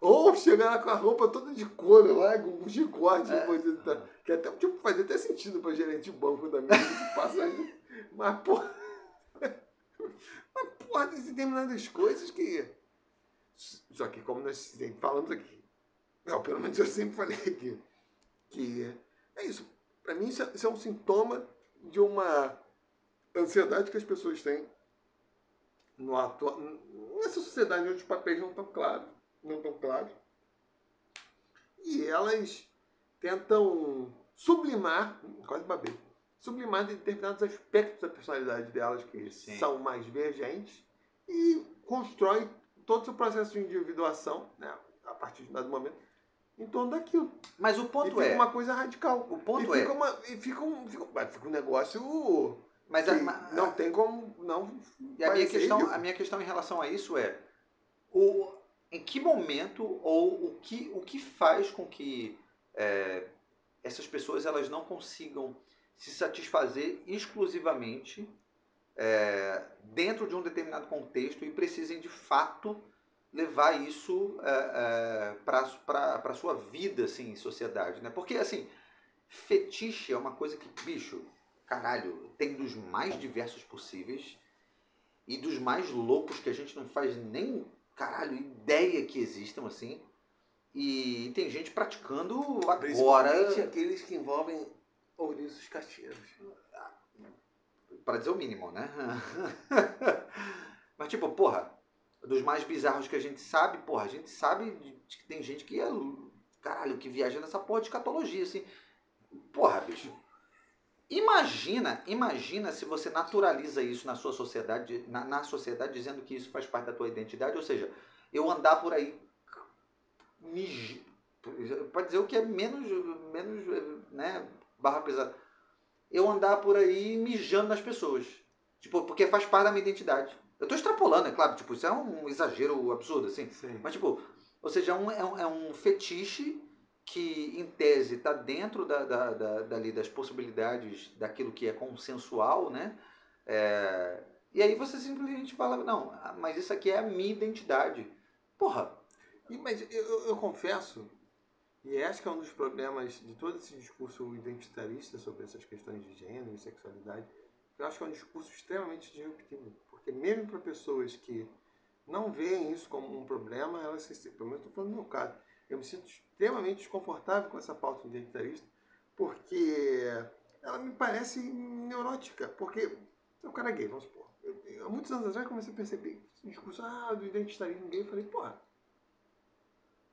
Ou chegar lá com a roupa toda de couro lá, com um chicote, É. coisa e tal. Que até tipo, fazia até sentido pra gerente de banco da minha que passa aí. Mas, porra. Mas, porra, tem determinadas coisas que. Só que, como nós sempre falamos aqui. Não, pelo menos eu sempre falei aqui. Que é isso. Pra mim, isso é, isso é um sintoma de uma ansiedade que as pessoas têm no atual, nessa sociedade onde os papéis não estão claros não estão claros. E elas tentam sublimar, quase babei, sublimar determinados aspectos da personalidade delas que Sim. são mais divergentes e constrói todo o seu processo de individuação, né, a partir de um dado momento, em torno daquilo. Mas o e ponto fica é. uma coisa radical. O ponto e é. fica, uma, e fica, um, fica, fica um negócio Mas a, ma- não tem como não E a minha, questão, ridículo. a minha questão em relação a isso é o, em que momento ou o que, o que faz com que é, essas pessoas elas não consigam se satisfazer exclusivamente é, dentro de um determinado contexto e precisem de fato levar isso é, para a sua vida assim, em sociedade. Né? Porque assim, fetiche é uma coisa que, bicho, caralho, tem dos mais diversos possíveis e dos mais loucos que a gente não faz nem, caralho, ideia que existam, assim. E tem gente praticando agora. Aqueles que envolvem ouriços cacheiros. Pra dizer o mínimo, né? <laughs> Mas tipo, porra, dos mais bizarros que a gente sabe, porra, a gente sabe que tem gente que é. Caralho, que viaja nessa porra de escatologia, assim. Porra, bicho. Imagina, imagina se você naturaliza isso na sua sociedade, na, na sociedade, dizendo que isso faz parte da tua identidade, ou seja, eu andar por aí mij, pode dizer o que é menos, menos né, barra pesada. Eu andar por aí mijando nas pessoas. Tipo, porque faz parte da minha identidade. Eu tô extrapolando, é claro, tipo, isso é um exagero absurdo, assim. Sim. Mas, tipo, ou seja, é um, é um, é um fetiche que, em tese, está dentro da, da, da, dali, das possibilidades daquilo que é consensual, né? É, e aí você simplesmente fala, não, mas isso aqui é a minha identidade. Porra. E, mas eu, eu, eu confesso, e acho que é um dos problemas de todo esse discurso identitarista sobre essas questões de gênero e sexualidade, eu acho que é um discurso extremamente disruptivo. Porque mesmo para pessoas que não veem isso como um problema, elas se, pelo menos estou falando no meu caso, eu me sinto extremamente desconfortável com essa pauta identitarista, porque ela me parece neurótica, porque o cara gay, vamos supor. Eu, eu, há muitos anos atrás comecei a perceber esse discurso ah, do identitarismo gay, eu falei, porra,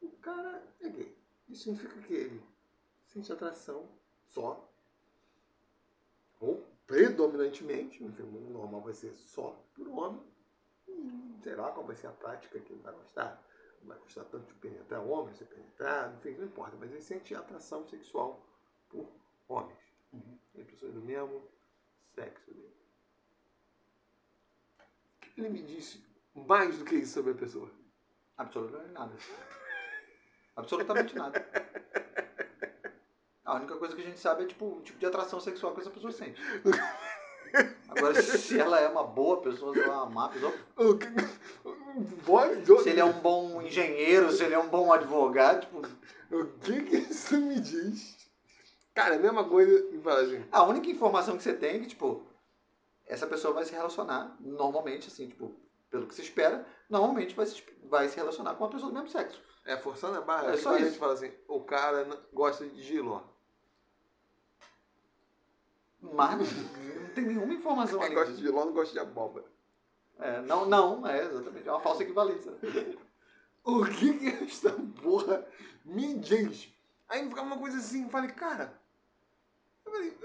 o cara é gay. Isso significa que ele sente atração só, ou predominantemente, enfim, o normal vai ser só por homem, e sei lá qual vai ser a prática que ele vai gostar não vai gostar tanto de penetrar homens, ser penetrado, enfim, não importa, mas ele sente atração sexual por homens. Uhum. Pessoas do mesmo sexo dele. O que ele me disse mais do que isso sobre a pessoa? Absolutamente nada. Absolutamente nada. <laughs> A única coisa que a gente sabe é tipo, o tipo de atração sexual que essa pessoa sente. <laughs> Agora, se ela é uma boa pessoa, se ela é uma má pessoa. Se ele é um bom engenheiro, se ele é um bom advogado, tipo. O que que isso me diz? Cara, é a mesma coisa e fala assim. A única informação que você tem é que, tipo, essa pessoa vai se relacionar normalmente, assim, tipo, pelo que se espera, normalmente vai se, vai se relacionar com uma pessoa do mesmo sexo. É, forçando a barra. É só a gente fala assim, o cara gosta de giló. Mas não tem nenhuma informação Quem ali. gosta de giló não gosta de abóbora. É, não, não, é exatamente. É uma falsa equivalência. <laughs> O que que esta porra me diz? Aí ficava uma coisa assim, eu falei, cara. Eu falei,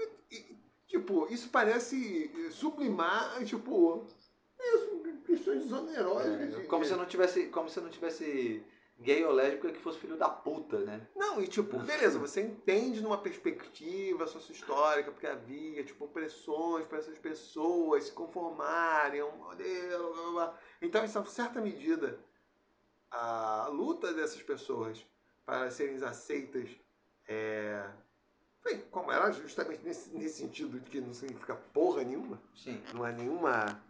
tipo, isso parece sublimar, tipo, isso, questões onerosas. de- Como se não tivesse. Como se não tivesse gay ou lésbica que fosse filho da puta, né? Não, e tipo, beleza, você entende numa perspectiva sociohistórica, porque havia, tipo, pressões para essas pessoas se conformarem a um modelo, blá, blá. Então, em certa medida, a luta dessas pessoas para serem aceitas é... Bem, como era justamente nesse, nesse sentido de que não significa porra nenhuma, Sim. não é nenhuma...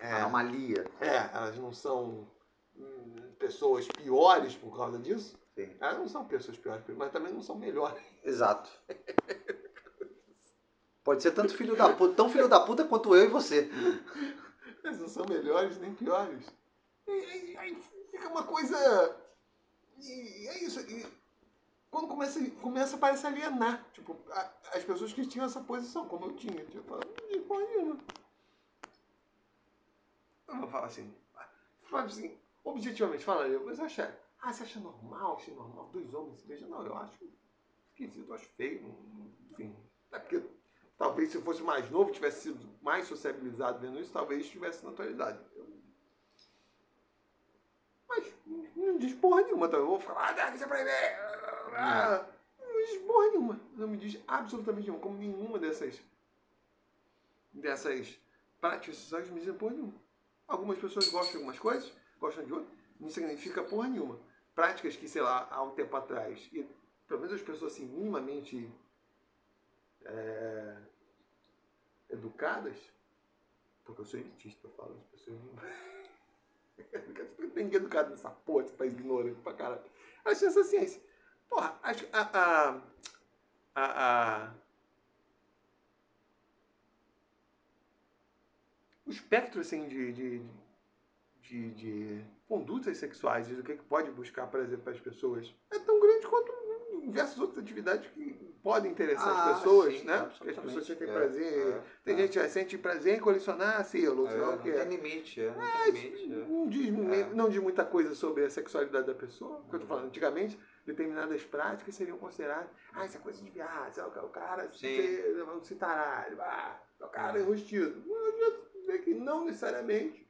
É, Anomalia. é, elas não são pessoas piores por causa disso. Sim. Elas não são pessoas piores, mas também não são melhores. <laughs> Exato. Pode ser tanto filho da puta, tão filho da puta quanto eu e você. Elas não são melhores nem piores. E, aí- fica uma coisa. E é isso. E quando começa, começa parece alienar. Tipo, a- as pessoas que tinham essa posição, como eu tinha. Tipo, de porra nenhuma. Eu vou falar assim. Fala assim, objetivamente falando, mas eu. Ah, você acha normal, acha normal dois homens se beijam? Não, eu acho esquisito, eu acho feio. Enfim. É porque talvez se eu fosse mais novo, tivesse sido mais sociabilizado vendo isso, talvez tivesse naturalidade. Eu- Mas não diz porra nenhuma, então eu vou falar, ah, deve ser proibir. Ah, Não diz porra nenhuma. Não me diz absolutamente nenhuma. Como nenhuma dessas dessas práticas sociais me dizem porra nenhuma. Algumas pessoas gostam de algumas coisas, gostam de outras, não significa porra nenhuma. Práticas que, sei lá, há um tempo atrás, e pelo menos as pessoas assim, minimamente é, educadas, porque eu sou elitista, eu falo, as pessoas não. <laughs> Tem que educado nessa porra, esse país ignorante pra caralho. Acho essa ciência. Porra, acho a. a, a, a o espectro assim, de, de, de, de condutas sexuais e do que, que pode buscar prazer para as pessoas é tão grande quanto diversas outras atividades que pode interessar Ah, as pessoas, sim, né? Que as pessoas sentem É, prazer. é, tem é. gente que sente prazer em colecionar selos, É, sei lá o não quê. tem limite, é, não tem limite. é. Não diz, É. não diz muita coisa sobre a sexualidade da pessoa. Porque eu tô falando, antigamente, determinadas práticas seriam consideradas. Ah, isso é coisa de viado, o cara- se, Sim. se taralho, ah, o cara é enrustido. Que não necessariamente.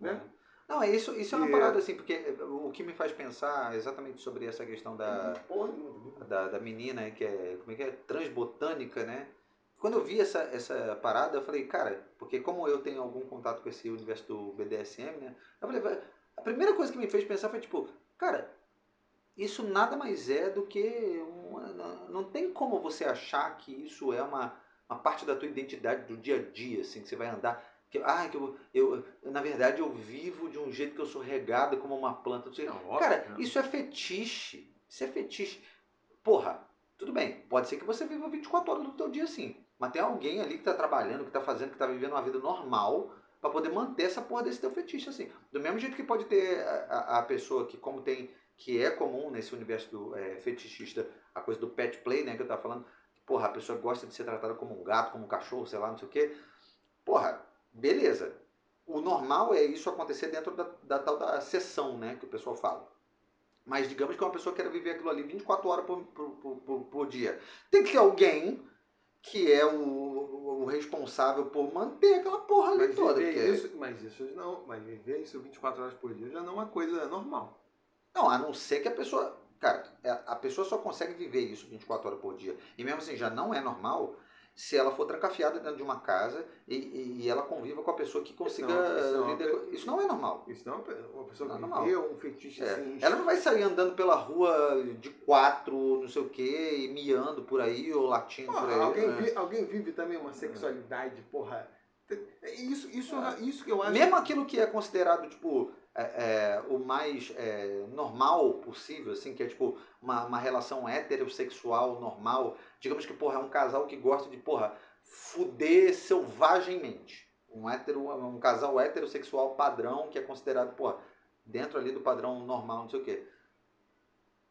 Né? Não, é isso, isso é uma parada assim, porque o que me faz pensar exatamente sobre essa questão da, da, da menina que é, como é que é, transbotânica, né? Quando eu vi essa, essa parada, eu falei, cara, porque como eu tenho algum contato com esse universo do BDSM, né? Eu falei, a primeira coisa que me fez pensar foi tipo, cara, isso nada mais é do que uma, não, não tem como você achar que isso é uma, uma parte da tua identidade do dia a dia, assim, que você vai andar. Que, ah, que eu, eu, na verdade, eu vivo de um jeito que eu sou regado como uma planta. não óbvio, Cara, isso é fetiche. Isso é fetiche. Porra, tudo bem. Pode ser que você viva 24 horas do teu dia assim. Mas tem alguém ali que tá trabalhando, que tá fazendo, que tá vivendo uma vida normal para poder manter essa porra desse teu fetiche assim. Do mesmo jeito que pode ter a, a- a pessoa que, como tem, que é comum nesse universo do é, fetichista, a coisa do pet play, né, que eu tava falando. Porra, a pessoa gosta de ser tratada como um gato, como um cachorro, sei lá, não sei o quê. Porra, beleza. O normal é isso acontecer dentro da, da tal da sessão, né, que o pessoal fala. Mas digamos que uma pessoa queira viver aquilo ali 24 horas por, por, por, por- dia. Tem que ter alguém que é o, o responsável por manter aquela porra ali Mas toda. viver, porque- isso, mas isso não, mas viver isso 24 horas por dia já não é uma coisa normal. Não, a não ser que a pessoa. Cara, é- a pessoa só consegue viver isso 24 horas por dia. E mesmo assim, já não é normal se ela for trancafiada dentro de uma casa e, e- e ela conviva com a pessoa que consiga. Não, isso não é isso não é normal. Isso não é uma pessoa Não que é normal. um fetiche É, assim. Ela não vai sair andando pela rua de quatro, não sei o que, e miando por aí ou latindo Pô, por aí. alguém, né? vi- alguém vive também uma sexualidade, porra. Isso, isso, isso que eu acho. Mesmo aquilo que é considerado, tipo, é, é, o mais é, normal possível, assim, que é, tipo, uma, uma relação heterossexual normal. Digamos que, porra, é um casal que gosta de, porra, fuder selvagemmente. Um, hétero, um casal heterossexual padrão que é considerado, porra, dentro ali do padrão normal, não sei o quê.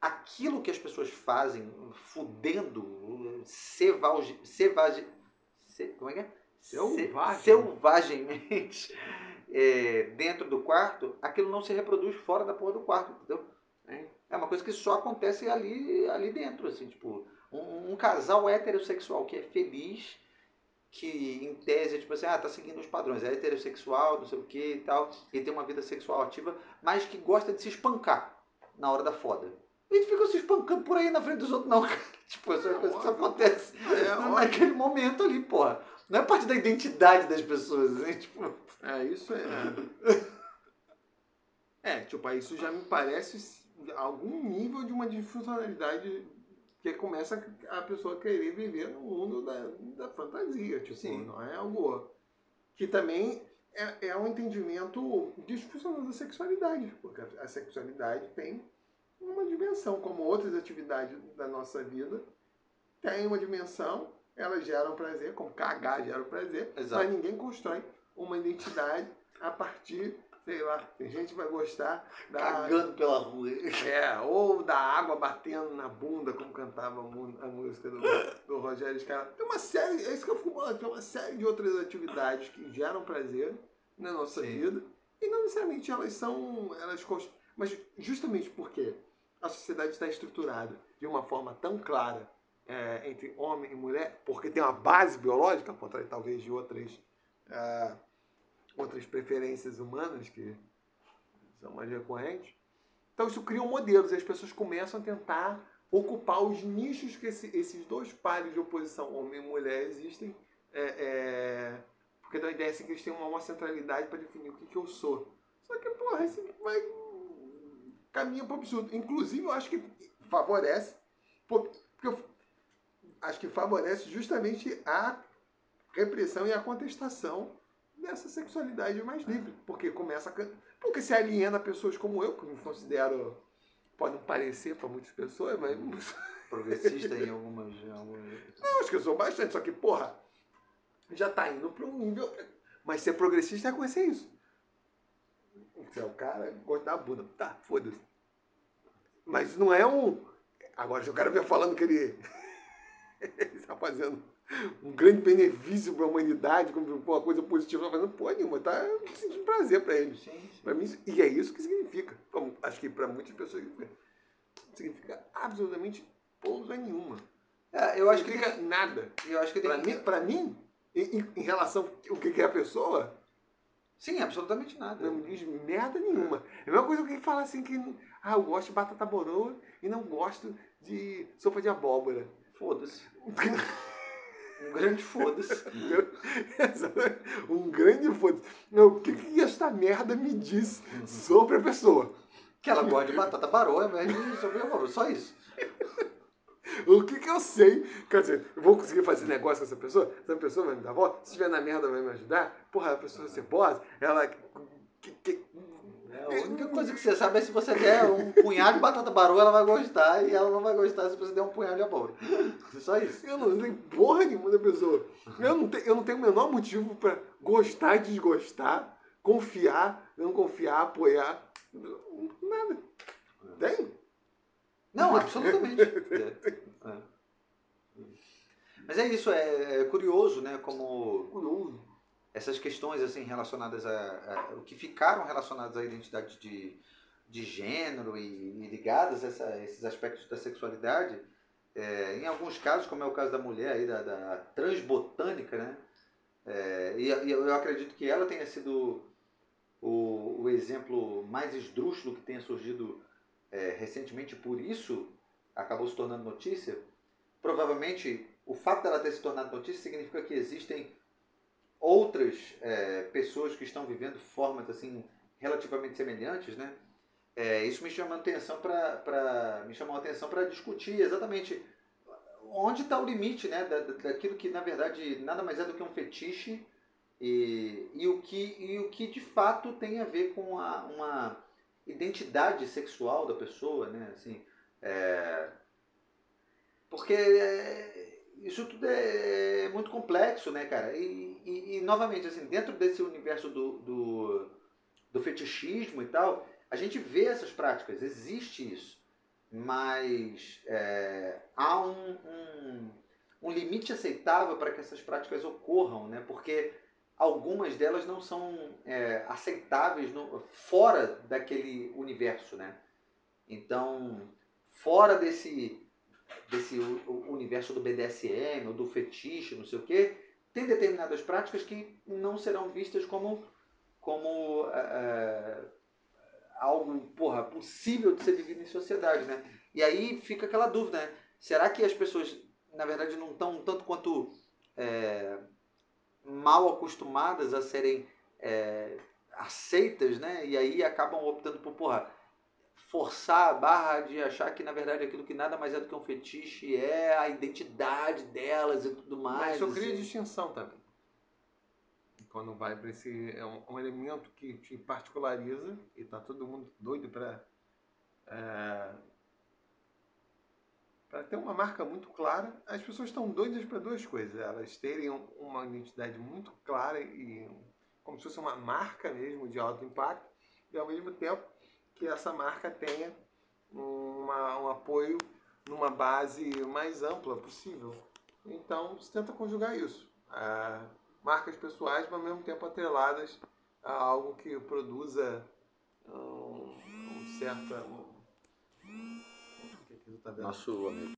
Aquilo que as pessoas fazem, fudendo, selvage, selvage, se, como é que é? Selvagem. selvagemmente é, dentro do quarto, aquilo não se reproduz fora da porra do quarto, entendeu? É uma coisa que só acontece ali, ali dentro, assim, tipo, um, um casal heterossexual que é feliz, que em tese é tipo assim, ah, tá seguindo os padrões, é heterossexual, não sei o que e tal, e tem uma vida sexual ativa, mas que gosta de se espancar na hora da foda. E fica se espancando por aí na frente dos outros, não, cara. <laughs> Tipo, essa É, coisa que só óbvio. acontece É, naquele momento ali, porra. Não é parte da identidade das pessoas, assim, tipo. É, isso é. É, tipo, isso já me parece algum nível de uma disfuncionalidade que começa a pessoa querer viver no mundo da, da fantasia. Tipo, Sim. não é algo. Que também é, é um entendimento disfuncional da sexualidade, porque a, a sexualidade tem uma dimensão, como outras atividades da nossa vida, tem uma dimensão, elas geram prazer, como cagar gera prazer, Exato. mas ninguém constrói uma identidade a partir, sei lá, tem gente que vai gostar da, Cagando pela rua. <laughs> é, ou da água batendo na bunda, como cantava a música do, do Rogério Scala. Tem uma série, é isso que eu fico falando, tem uma série de outras atividades que geram prazer na nossa Sim. vida. E não necessariamente elas são. Elas Mas justamente porque a sociedade está estruturada de uma forma tão clara é, entre homem e mulher, porque tem uma base biológica, ao contrário talvez de outras, ah, outras preferências humanas que são mais recorrentes. Então isso cria modelos e as pessoas começam a tentar ocupar os nichos que esse- esses dois pares de oposição, homem e mulher, existem. É, é, porque dá a ideia assim que eles têm uma, centralidade para definir o que, que eu sou. Só que, porra, isso vai. caminha para o absurdo. Inclusive, eu acho que favorece. por- Porque acho que favorece justamente a repressão e a contestação dessa sexualidade mais livre. Porque começa a. Porque se aliena pessoas como eu, que me considero. Pode não parecer para muitas pessoas, mas. <laughs> Progressista em algumas. em algumas- Não, acho que eu sou bastante, só que, porra, já tá indo para um nível. Mas ser progressista é conhecer isso. Você é o cara, gosta da bunda. Tá, foda-se. Mas não é um. Agora, se o cara vier falando que ele. Ele está fazendo um grande benefício para a humanidade, como uma coisa positiva, está fazendo porra nenhuma, está sentindo prazer para ele. Para mim, e é isso que significa. Acho que para muitas pessoas significa absolutamente porra nenhuma. É, eu acho que significa nada. eu acho que Para mim, pra mim em, em- relação ao que que é a pessoa, Sim, absolutamente nada. não me diz merda nenhuma. É a mesma coisa que fala assim que ah, eu gosto de batata boroa e não gosto de sopa de abóbora. Foda-se. <laughs> Um grande foda-se. <laughs> um grande foda O que, que esta merda me diz sobre a pessoa? Que ela gosta de batata baroa de sobre. Só isso. <laughs> O que, que eu sei? Quer dizer, eu vou conseguir fazer negócio com essa pessoa? Essa pessoa vai me dar volta? Se estiver na merda, vai me ajudar? Porra, a pessoa é cebosa, ela. Que, que, a única coisa que você sabe é se você der um punhado de batata baroa, ela vai gostar. E ela não vai gostar se você der um punhado de abóbora. <laughs> Só isso. Eu não sei porra nenhuma da pessoa. Eu não, te, eu não tenho o menor motivo pra gostar, desgostar, confiar, não confiar, apoiar. Nada. Tem? Não, absolutamente. <laughs> É. É. Mas é isso, é, é curioso, né? Como Curioso. Essas questões assim relacionadas a, a- o que ficaram relacionadas à identidade de, de gênero e, e ligadas a essa- esses aspectos da sexualidade, é, em alguns casos, como é o caso da mulher aí da, da transbotânica, né? É, e, e eu acredito que ela tenha sido o, o exemplo mais esdrúxulo que tenha surgido é, recentemente, por isso acabou se tornando notícia. Provavelmente o fato dela ter se tornado notícia significa que existem outras é, pessoas que estão vivendo formas assim relativamente semelhantes, né? É, isso me chamou atenção para me chamou atenção para discutir exatamente onde está o limite, né, da- daquilo que na verdade nada mais é do que um fetiche e, e o que e o que de fato tem a ver com a, uma identidade sexual da pessoa, né? Assim, é, porque é, isso tudo é muito complexo, né, cara? E, e, e, novamente, assim, dentro desse universo do, do, do fetichismo e tal, a gente vê essas práticas, existe isso. Mas é, há um, um, um limite aceitável para que essas práticas ocorram, né? Porque algumas delas não são é, aceitáveis no, fora daquele universo, né? Então, fora desse desse universo do BDSM ou do fetiche, não sei o quê, tem determinadas práticas que não serão vistas como como é, algo porra, possível de ser vivido em sociedade, né? E aí fica aquela dúvida, né? Será que as pessoas, na verdade, não estão tanto quanto é, mal acostumadas a serem é, aceitas, né? E aí acabam optando por, porra, forçar a barra de achar que, na verdade, aquilo que nada mais é do que um fetiche é a identidade delas e tudo mais. Mas eu cria assim. distinção também. Quando vai para esse. É um, um elemento que te particulariza e tá todo mundo doido para. É, para ter uma marca muito clara, as pessoas estão doidas para duas coisas. Elas terem um- uma identidade muito clara e como se fosse uma marca mesmo de alto impacto, e ao mesmo tempo que essa marca tenha uma, um apoio numa base mais ampla possível. Então, se tenta conjugar isso. Ah, marcas pessoais, mas ao mesmo tempo atreladas a algo que produza um, um certo. Um, tu tá? Nosso amigo.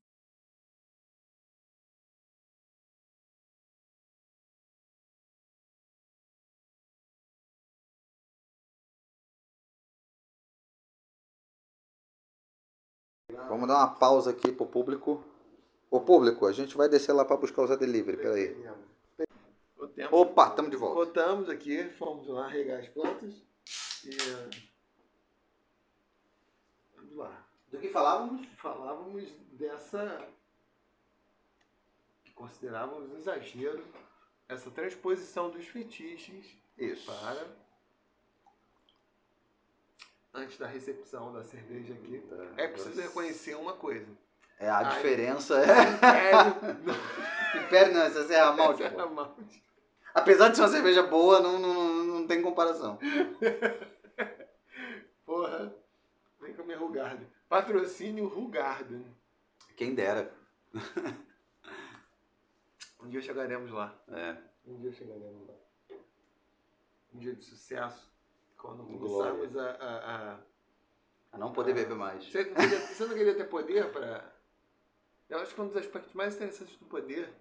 Vamos dar uma pausa aqui pro público. Ô público, a gente vai descer lá para buscar o Zé Delivery, peraí. Tempo. Opa, estamos de volta. Voltamos aqui, fomos lá regar as plantas e. Vamos lá. Do que falávamos? Falávamos dessa. que considerávamos exagero, essa transposição dos fetiches Isso. para. Antes da recepção da cerveja aqui. É preciso reconhecer uma coisa. É, a Ai. diferença é. Império Império não, essa é <laughs> Serra Malte, Serra. Malte. Apesar de ser uma cerveja boa, não, não, não, não tem comparação. <laughs> Porra. Vem comer Rugarden. Patrocínio Rugarden. Quem dera. Um dia chegaremos lá. É. Um dia chegaremos lá. Um dia de sucesso. Quando começarmos a. a, a... A não poder beber mais. Você, não queria, você não queria ter poder para. Eu acho que um dos aspectos mais interessantes do poder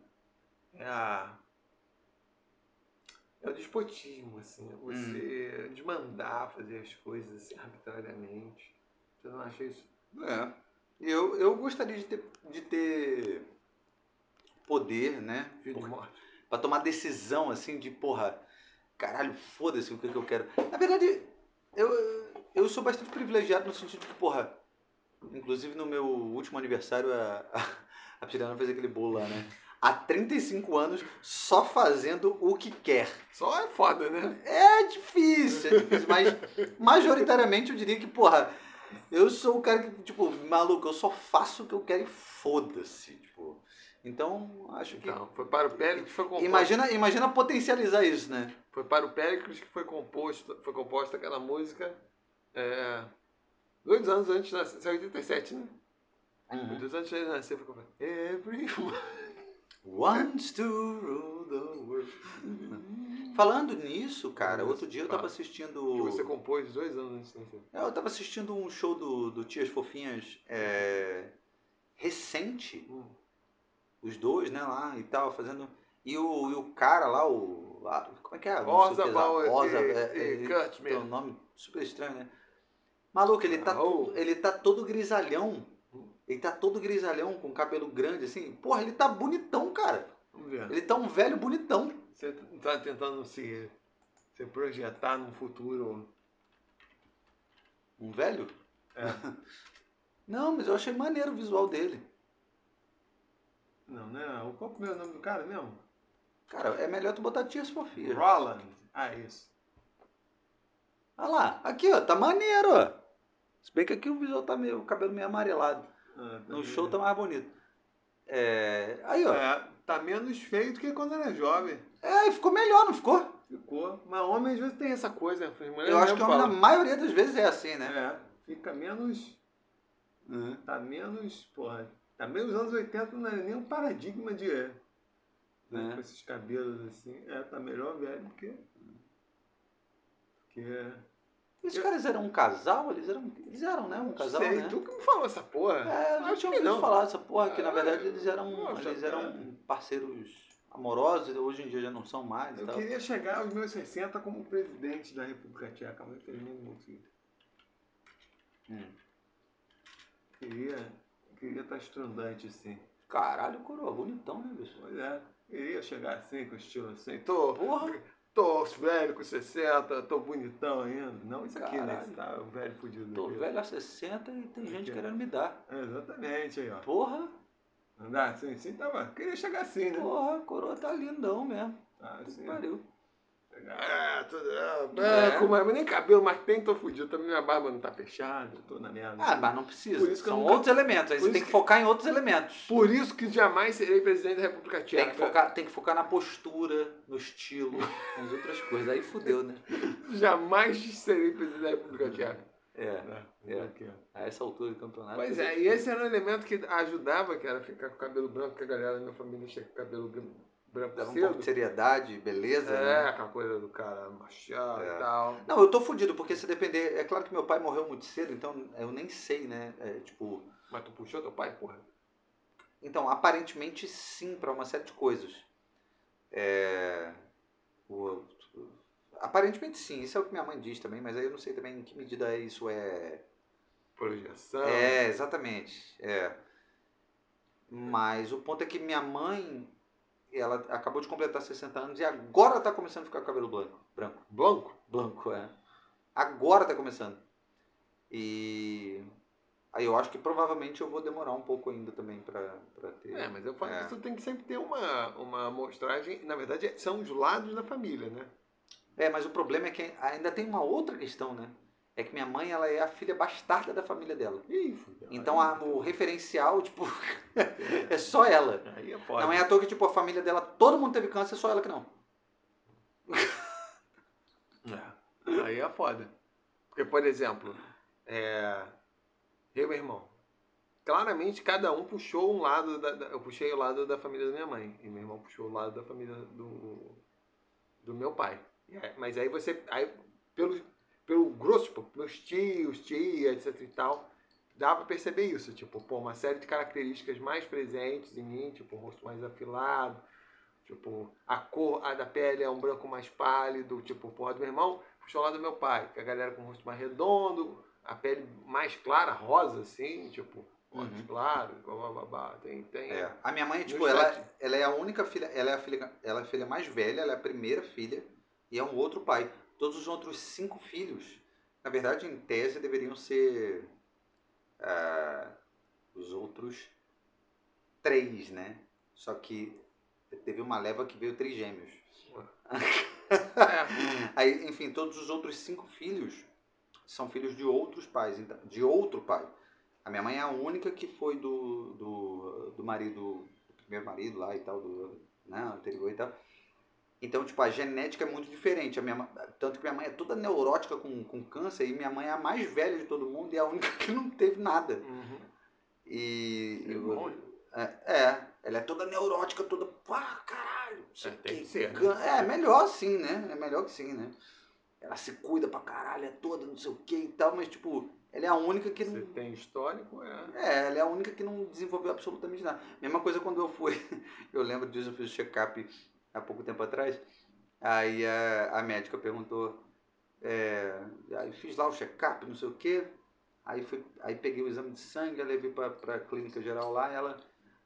é a. É o despotismo, assim. Você desmandar, fazer as coisas assim, arbitrariamente. Você não acha isso? É. Eu, eu gostaria de ter, de ter poder, né? Pra tomar decisão, assim, de porra, caralho, foda-se o que, que eu quero. Na verdade, eu, eu sou bastante privilegiado no sentido de que, porra, inclusive no meu último aniversário, a, a, a fez aquele bolo lá, né? Há 35 anos, só fazendo o que quer. Só é foda, né? É difícil, é difícil, mas majoritariamente eu diria que, porra, eu sou o cara que, tipo, maluco, eu só faço o que eu quero e foda-se, tipo. Então, acho que. Então, foi para o Péricles que foi composto. Imagina, imagina potencializar isso, né? Foi para o Péricles que foi composto, foi composta aquela música é, dois anos antes de nascer, isso é 87, né? Uhum. Dois anos antes de nascer foi composta. Everyone. Wants to rule the world. Falando nisso, cara, outro dia eu tava Que assistindo. você compôs dois anos antes de nascer. Eu tava assistindo um show do, do Tias Fofinhas é, recente. Hum. Os dois, né, lá e tal, fazendo. E o, e o cara lá, o. lá, como é que é? Rosa Bauer Rosa, é, Kurt tem um mesmo. nome super estranho, né? Maluco, ele tá, ele tá todo grisalhão. Ele tá todo grisalhão, com cabelo grande, assim. Porra, ele tá bonitão, cara. Vamos ver. Ele tá um velho bonitão. Você tá tentando se, se projetar num futuro. Um velho? É. <laughs> Não, mas eu achei maneiro o visual dele. Não, né? Qual que é o nome do cara mesmo? Cara, é melhor tu botar Tia Sofia. Roland. Ah, isso. Olha lá, aqui ó, tá maneiro, ó. Se bem que aqui o visual tá meio, o cabelo meio amarelado. Ah, No bem. show tá mais bonito. É, aí ó, É, tá menos feio do que quando era jovem. é, ficou melhor, não ficou? Ficou. Mas homem às vezes tem essa coisa. né? Eu acho que homem, na maioria das vezes é assim, né? É, fica menos. Tá menos. Porra. Tá menos anos 80 não é nem um paradigma de. É. É. Com esses cabelos assim. É, tá melhor velho do que. Porque. Esses caras eram um casal? Eles eram, eles eram né? Um casal, Sei, né? tu que me falou essa porra. É, eu já tinha ouvido falar dessa porra, que na É, verdade eles eram, eles eram é. parceiros amorosos, hoje em dia já não são mais Eu tal. queria chegar aos meus 60 como presidente da República Tcheca, mas infelizmente não consegui. Hum. Queria. Queria estar estrondante assim. Caralho, coroa, bonitão, né, bicho? Pois é. Queria chegar assim, com estilo assim. Tô, Porra! tô velho com 60, tô bonitão ainda. Não isso aqui, né? Caralho. Esse tá o velho fudido. Tô aqui. velho há 60 e tem gente Aqui. querendo me dar. É, exatamente aí, ó. Porra, Andar assim, assim, tava. Queria chegar assim, né? porra, a coroa tá lindão mesmo. Ah, Que assim. pariu. É, tudo. É, É. é. Mas nem cabelo mais tem, tô fudido. Também minha barba não tá fechada, tô na merda. Ah, mas não precisa. Que São nunca- outros elementos. Aí você tem que que- focar em outros elementos. Por isso que jamais serei presidente da República Tcheca. Tem que, focar, tem que focar na postura, no estilo, nas outras coisas. Aí fudeu, né? <laughs> Jamais serei presidente da República Tcheca. É, É, É. ó. a essa altura do campeonato. Pois é, ser e esse era um elemento que ajudava, que era ficar com o cabelo branco, porque a galera da minha família tinha cabelo bran- branco Dava um cedo. pouco de seriedade, beleza. É, né? aquela coisa do cara machado É. e tal. Não, eu tô fudido, porque se depender. É claro que meu pai morreu muito cedo, então eu nem sei, né? É, tipo. Mas tu puxou teu pai, porra? Então, aparentemente sim, para uma série de coisas. É, o- aparentemente sim, isso é o que minha mãe diz também, mas aí eu não sei também em que medida isso é. Projeção. É, exatamente. É. Mas o ponto é que minha mãe, ela acabou de completar 60 anos e agora tá começando a ficar com cabelo branco. Branco. Blanco? Branco, é. Agora tá começando. E aí eu acho que provavelmente eu vou demorar um pouco ainda também pra, pra ter. É, mas eu falo É. que tu tem que sempre ter uma, uma amostragem. Na verdade, são os lados da família, né? É, mas o problema é que ainda tem uma outra questão, né? É que minha mãe, ela é a filha bastarda da família dela. Ih. Então a- o referencial, tipo, <laughs> é só ela. É. Não é à toa que, tipo, a família dela, todo mundo teve câncer, só ela que não. <laughs> É. Aí é foda. Porque, por exemplo, é... eu e meu irmão, claramente cada um puxou um lado. Da, da- eu puxei o lado da família da minha mãe. E meu irmão puxou o lado da família do, do meu pai. Mas aí você. Aí, pelo, pelo grosso, tipo, meus tios, tia, etc e tal, dá pra perceber isso. Tipo, pô, uma série de características mais presentes em mim, tipo, um rosto mais afilado, tipo, a cor a da pele é um branco mais pálido, tipo, porra do meu irmão, puxou lá do meu pai, que a galera com o rosto mais redondo, a pele mais clara, rosa, assim, tipo, olhos Uhum. claros, blá, blá, blá. Tem, tem. É. A minha mãe, tipo, No ela, chat. ela é a única filha, ela é a filha, ela é a filha mais velha, ela é a primeira filha e é um outro pai. Todos os outros cinco filhos, na verdade, em tese, deveriam ser ah, os outros três, né? Só que teve uma leva que veio três gêmeos. É. <laughs> Aí, enfim, todos os outros cinco filhos são filhos de outros pais, então- de outro pai. A minha mãe é a única que foi do, do, do marido, do primeiro marido lá e tal, do né, anterior e tal. Então, tipo, a genética é muito diferente. A minha, tanto que minha mãe é toda neurótica com, com câncer e minha mãe é a mais velha de todo mundo e é a única <laughs> que não teve nada. Uhum. E. É bom, né? É, é, ela é toda neurótica, toda. Pá, caralho! É, tem quê, que ser, né? É, melhor sim, né? É melhor que sim, né? Ela se cuida pra caralho, é toda, não sei o que e tal, mas, tipo, ela é a única que Você não. tem histórico, é. É, ela é a única que não desenvolveu absolutamente nada. Mesma coisa quando eu fui. <laughs> Eu lembro disso, eu fiz o check-up há pouco tempo atrás. Aí a, a médica perguntou. É, aí fiz lá o check-up, não sei o quê. Aí, fui, aí peguei o exame de sangue, levei pra, pra clínica geral lá. Ela.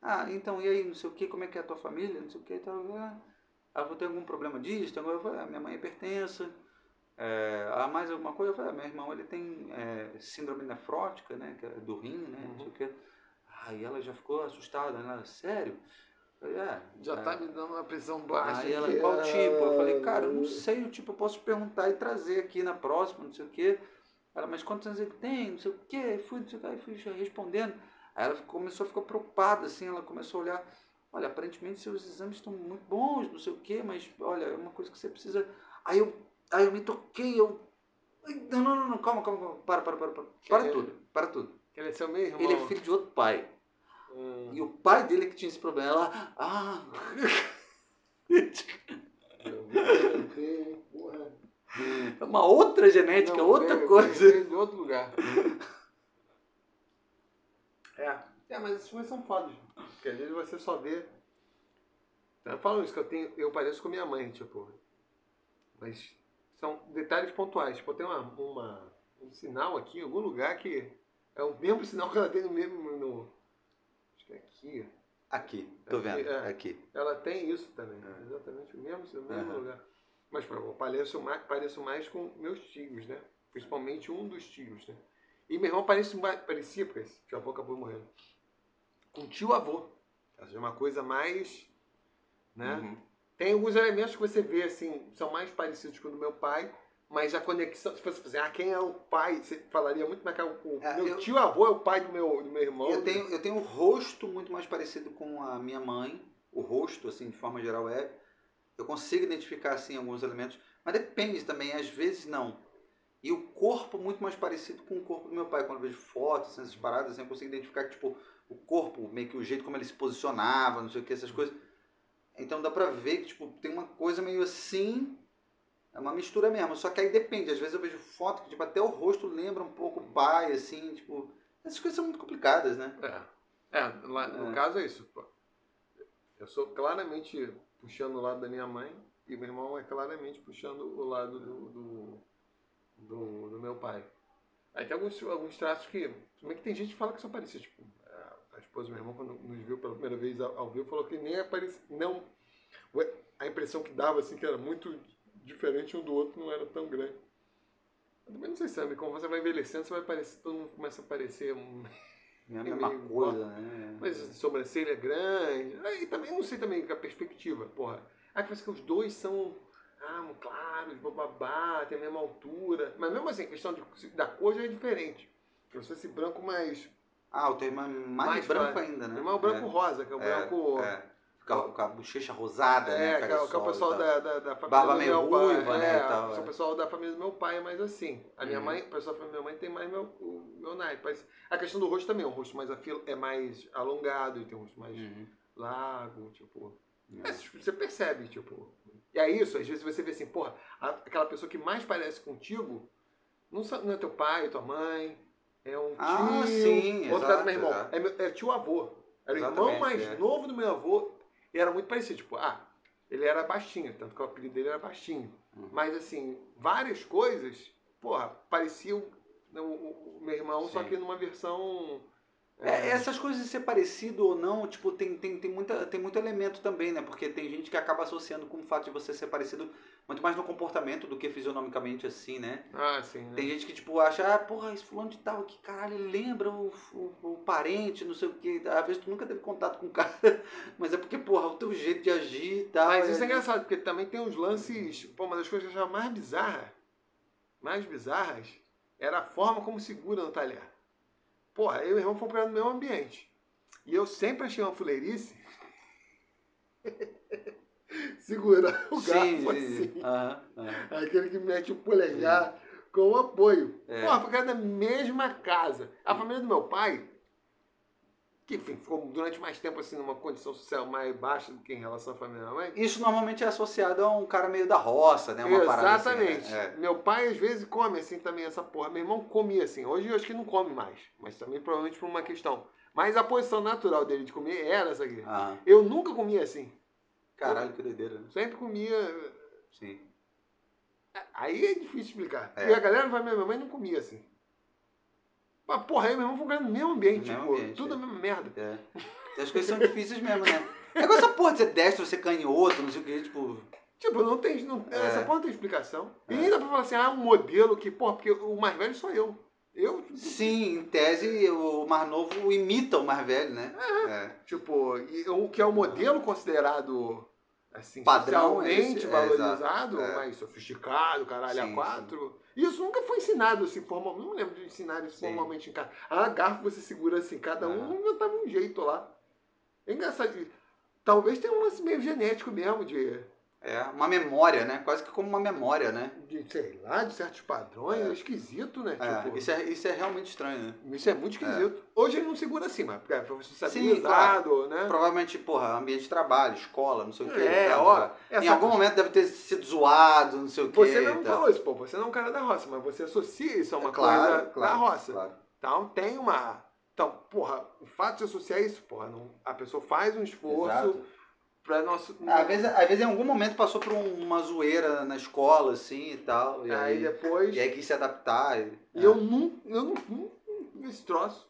Ah, então e aí, não sei o quê, como é que é a tua família? Não sei o quê e tal. Ah, ela falou: tem algum problema disso? Algum... Eu falei: ah, minha mãe é hipertensa. É, ah, mais alguma coisa? Eu falei, ah, meu irmão ele tem é, síndrome nefrótica, né? Que é do rim, né? Não sei o quê. Aí ela já ficou assustada, né? Sério? Falei, é, Já é. tá me dando uma pressão baixa. Aí ela, aqui. qual tipo? Eu falei, cara, eu não sei, o tipo, eu posso perguntar e trazer aqui na próxima, não sei o quê. Ela, mas quantos anos ele tem? Não sei o quê. Aí fui, não sei o quê, aí fui já respondendo. Aí ela começou a ficar preocupada, assim, ela começou a olhar, olha, aparentemente seus exames estão muito bons, não sei o quê, mas olha, é uma coisa que você precisa. Aí eu, aí eu me toquei, eu. Não, não, não, não, calma, calma, calma. Para, para, para, para. Para tudo, para tudo. Ele é seu meio irmão. Ele é filho de outro pai. Hum. E o pai dele que tinha esse problema. Ela, ah. É <laughs> uma outra genética, Não, outra veio- coisa. veio de outro lugar. É. É, mas esses filmes são fodas. Porque às vezes você só vê. Eu falo isso, que eu tenho. Eu pareço com minha mãe, tipo. Mas são detalhes pontuais. Tipo, tem uma, uma, um sinal aqui em algum lugar que é o mesmo sinal que ela tem no mesmo. No, aqui. Aqui, tô Aqui, vendo. é. Aqui. Ela tem isso também. É. Exatamente o mesmo, o mesmo Aham. lugar. Mas pô, eu pareço mais, pareço mais com meus tios, né? Principalmente um dos tios, né? E meu irmão parece, mais- parecia, porque esse avô acabou morrendo, com tio avô. Ou seja, uma coisa mais. Né? Uhum. Tem alguns elementos que você vê, assim, são mais parecidos com o do meu pai, mas a conexão, se fosse ah, quem é o pai? Você falaria muito mais é o, É, meu eu- tio avô é o pai do meu, do meu irmão. Eu tenho, eu tenho um rosto muito mais parecido com a minha mãe. O rosto, assim, de forma geral, é. Eu consigo identificar, assim, alguns elementos. Mas depende também, às vezes não. E o corpo muito mais parecido com o corpo do meu pai. Quando eu vejo fotos, assim, essas paradas, assim, eu consigo identificar, tipo, o corpo, meio que o jeito como ele se posicionava, não sei o que, essas coisas. Então dá pra ver que, tipo, tem uma coisa meio assim. É uma mistura mesmo. Só que aí depende. Às vezes eu vejo foto que, tipo, até o rosto lembra um pouco o pai, assim, tipo. Essas coisas são muito complicadas, né? É. É, lá, no É. caso é isso. pô. Eu sou claramente puxando o lado da minha mãe e meu irmão é claramente puxando o lado do, do, do, do meu pai. Aí tem alguns, alguns traços que. Também que tem gente que fala que são parecidos. Tipo, a- esposa do meu irmão, quando nos viu pela primeira vez ao, ao vivo, falou que nem é parecido. Não. A impressão que dava, assim, que era muito diferente um do outro, não era tão grande. Eu também não sei, Sammy, como você vai envelhecendo, você vai parecer, todo mundo começa a parecer um É a É <laughs> mesma meio coisa, né? mas sobrancelha grande. Aí também não sei também com a perspectiva, porra. Aí parece que os dois são ah, claros, bababá, tem a mesma altura. Mas mesmo assim, a questão de, da cor já é diferente. Eu sou esse branco mais. Ah, o teu irmão é mais, Mais branco claro. ainda, né? É o branco rosa, que é o É, branco. é. Com a, bochecha rosada, né? É, que é, Pega o- que é o e pessoal da, da, da família Barba do meu pai. ruiva, né, É, e tal, o é. pessoal da família do meu pai é mais assim. A minha Uhum. mãe, o pessoal da família da minha mãe tem mais meu, o meu naipe. Mas a questão do rosto também, o rosto mais afil, é mais alongado tem um rosto mais Uhum. largo, tipo. É. É, você percebe, tipo. E é isso, às vezes você vê assim, porra, aquela pessoa que mais parece contigo não, não é teu pai, tua mãe, é um tio. Ah, sim, Outro caso do meu exato, irmão. exato. É, meu- é tio avô. Era o irmão mais é. novo do meu avô e era muito parecido. Tipo, ah, ele era baixinho, tanto que o apelido dele era baixinho. Uhum. Mas assim, várias coisas, porra, pareciam o, o- o meu irmão, só Sim. que numa versão. É, essas coisas de ser parecido ou não, tipo, tem, tem, tem, muita, tem muito elemento também, né? Porque tem gente que acaba associando com o fato de você ser parecido muito mais no comportamento do que fisionomicamente assim, né? Ah, sim. Né? Tem gente que, tipo, acha, ah, porra, esse fulano de tal aqui, caralho, lembra o, o, o parente, não sei o quê. Às vezes tu nunca teve contato com o cara, <laughs> mas é porque, porra, o teu jeito de agir e tal. Mas isso é é- engraçado, porque também tem uns lances. Pô, uma das coisas que eu achava mais bizarra, mais bizarras, era a forma como segura no talher. Porra, eu e o irmão fomos criados no mesmo ambiente. E eu sempre achei uma fuleirice <laughs> segurar o garfo Sim, assim. aham, aham. Aquele que mete o polegar com apoio. É. Porra, foi na mesma casa. A família do meu pai, que enfim, ficou durante mais tempo assim numa condição social mais baixa do que em relação à família da mãe. Isso normalmente é associado a um cara meio da roça, né? Uma parada assim, né? Exatamente. É. Meu pai às vezes come assim também essa porra. Meu irmão comia assim. Hoje eu acho que não come mais. Mas também provavelmente por uma questão. Mas a posição natural dele de comer era essa aqui. Aham. Eu nunca comia assim. Caralho, que doideira, né? Sempre comia. Sim. Aí é difícil explicar. É. E a galera vai, minha mãe não comia assim. Mas porra, aí meu irmão foi no mesmo ambiente, No mesmo ambiente, tudo é. a mesma merda. É. As coisas são difíceis mesmo, né? É igual essa porra de ser destro, ser canhoto, não sei o que, tipo. Tipo, não tem. Não, É. Essa porra não tem explicação. E É. nem dá pra falar assim, ah, um modelo que, porra, porque o mais velho sou eu. Eu, Sim, em tese, o mais novo imita o mais velho, né? É. Tipo, e o que é o modelo considerado assim, Padrão, socialmente é, valorizado, é. mais sofisticado, caralho, Sim, a quatro. Isso nunca foi ensinado assim, formalmente. Não lembro de ensinar isso Sim. formalmente em casa. Ah, garfo você segura assim, cada um inventava um jeito lá. É engraçado. Talvez tenha um lance meio genético mesmo, de, É uma memória, né? Quase que como uma memória, né? de sei lá, de certos padrões. É. É, esquisito, né? É, tipo, isso, é, isso é realmente estranho, né? isso é muito esquisito. Hoje ele não segura assim, mas é Sim, usado, né? Provavelmente, porra, ambiente de trabalho, escola, não sei o que. É, ó. Em essa- algum momento deve ter sido zoado, não sei o que. Você mesmo falou isso, pô, você não é um cara da roça, mas você associa isso a uma coisa da roça. Claro. Então tem uma. Então, porra, o fato de associar isso, porra, não, a pessoa faz um esforço Exato. Pra nosso. Às vezes, às vezes, em algum momento, passou por um- uma zoeira na escola, assim, e tal. E aí, aí, depois. e aí quis se adaptar. E, E eu não, eu não, não, não esse troço.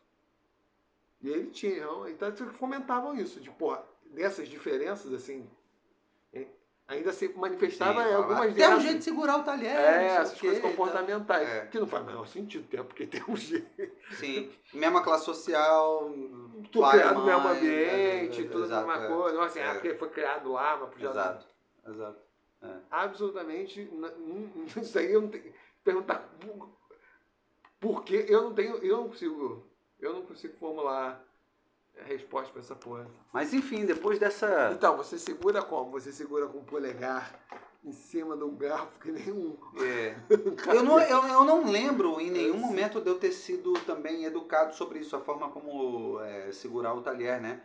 E ele tinha, então eles comentavam isso, de, porra, dessas diferenças, assim, ainda se manifestava em algumas Tem um delas. jeito de segurar o talher. É, essas quê, coisas comportamentais. É. Que não faz o menor sentido, até porque tem um jeito. Sim. Mesma classe social. Tudo pai, criado no mesmo mãe, ambiente, é, tudo na exato, mesma é. coisa. Não assim, É. ah, porque foi criado lá, mas já Exato. Exato. absolutamente n- n- <laughs> isso aí eu não tenho perguntar por, que eu não tenho eu não consigo eu não consigo formular a resposta para essa porra Mas enfim, depois dessa. então você segura como você segura com o polegar em cima do garfo que nem um É. <laughs> Eu, não, eu, eu não lembro em nenhum momento de eu ter sido também educado sobre isso, a forma como é, segurar o talher, né?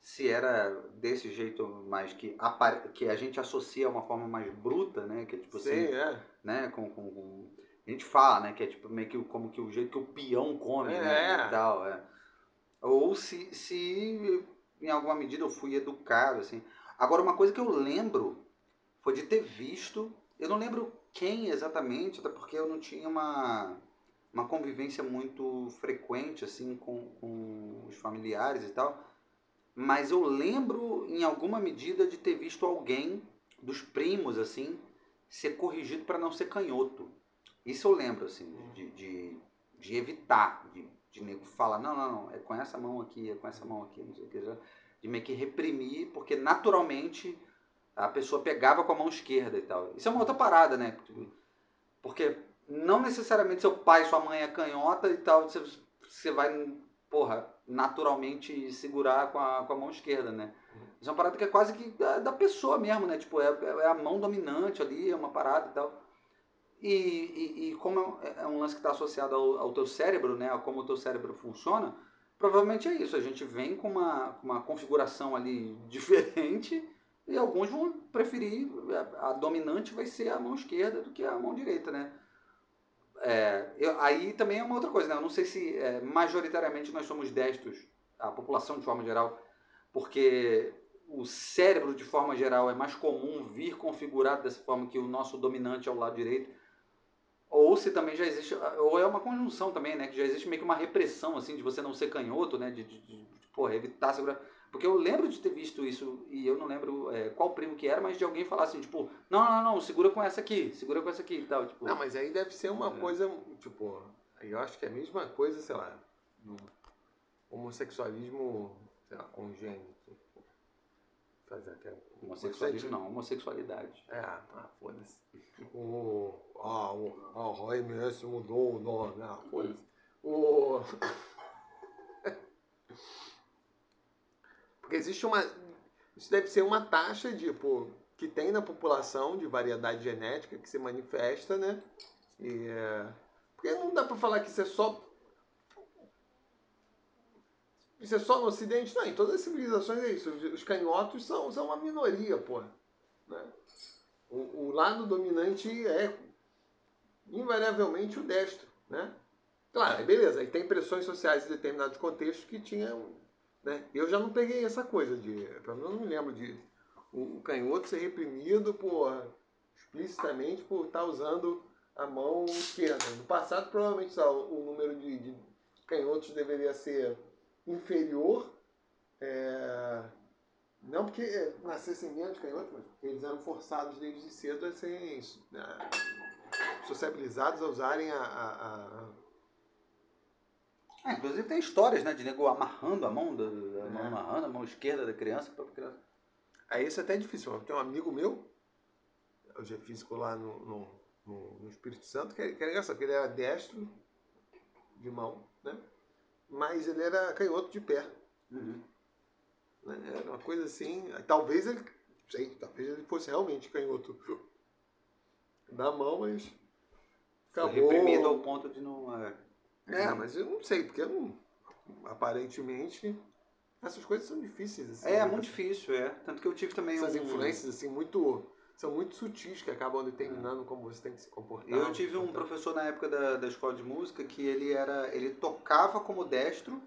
Se era desse jeito mais que, apare- que a gente associa a uma forma mais bruta, né? Que é tipo Sim, assim, é. né? Com, com, com- A gente fala, né? Que é tipo meio que como que o jeito que o peão come, né? É. E tal, é. Ou se, se em alguma medida eu fui educado, assim. Agora, uma coisa que eu lembro foi de ter visto, eu não lembro quem exatamente, até porque eu não tinha uma, uma convivência muito frequente, assim, com, com os familiares e tal. Mas eu lembro, em alguma medida, de ter visto alguém dos primos, assim, ser corrigido para não ser canhoto. Isso eu lembro, assim, de, de, de evitar, de, de nego falar, não, não, não, é com essa mão aqui, é com essa mão aqui, não sei o que, de meio que reprimir, porque naturalmente a pessoa pegava com a mão esquerda e tal. Isso é uma outra parada, né? Porque não necessariamente seu pai, sua mãe é canhota e tal, você, você vai, porra, naturalmente segurar com a, com a mão esquerda, né? Isso é uma parada que é quase que da, da pessoa mesmo, né? Tipo, é, é a mão dominante ali, é uma parada e tal. E, e, e como é, é um lance que está associado ao, ao teu cérebro, né? A como o teu cérebro funciona, provavelmente é isso. A gente vem com uma, uma configuração ali <laughs> diferente e alguns vão preferir, a, a dominante vai ser a mão esquerda do que a mão direita, né? É, eu, aí também é uma outra coisa, né? Eu não sei se é, majoritariamente nós somos destros, a população de forma geral, porque o cérebro de forma geral é mais comum vir configurado dessa forma que o nosso dominante é o lado direito, ou se também já existe, ou é uma conjunção também, né? Que já existe meio que uma repressão, assim, de você não ser canhoto, né? De, de, de, de porra, evitar segurar. Porque eu lembro de ter visto isso, e eu não lembro é, qual primo que era, mas de alguém falar assim, tipo, não, não, não, segura com essa aqui, segura com essa aqui e tal. Tipo, Não, mas aí deve ser uma É. coisa, tipo, eu acho que é a mesma coisa, sei lá, no homossexualismo, sei lá, congênito. tipo, Fazer aquela. Homossexualismo não, homossexualidade. É, ah, foda-se. O. Ah, o, ah, o Roy Messi mudou o nome. Ah, foda-se. O. <laughs> Porque existe uma. Isso deve ser uma taxa, tipo, que tem na população de variedade genética que se manifesta, né? E, é, porque não dá pra falar que isso é só. Isso é só no Ocidente? Não, em todas as civilizações é isso. Os os canhotos são, são uma minoria, pô. Né? O, o lado dominante é invariavelmente o destro, né? Claro, beleza, aí tem pressões sociais em determinados contextos que tinham, né? Eu já não peguei essa coisa de, pelo menos não me lembro de o, o canhoto ser reprimido por explicitamente por estar usando a mão esquerda. No passado provavelmente só, o número de, de canhotos deveria ser inferior, é, não porque nascessem menos canhotos, mas eles eram forçados desde cedo a serem né, sociabilizados a usarem a, a- a- Ah, inclusive tem histórias, né, de nego amarrando a mão, da, da mão É. amarrando a mão esquerda da criança para criança. Aí isso é até difícil. mano. Tem um amigo meu, eu já físico lá no, no, no- Espírito Santo, que é, que é engraçado, porque ele era destro de mão, né? Mas ele era canhoto de pé. Uhum. né? Era uma coisa assim. Talvez ele. Sei, talvez ele fosse realmente canhoto da mão, mas. Foi Acabou. reprimido ao ponto de não. é, É, mas eu não sei, porque não, aparentemente essas coisas são difíceis. Assim, É, né? muito difícil, é. Tanto que eu tive também Essas um... influências assim muito são muito sutis que acabam determinando como você tem que se comportar. Eu tive um professor na época da, da escola de música que ele era. ele tocava como destro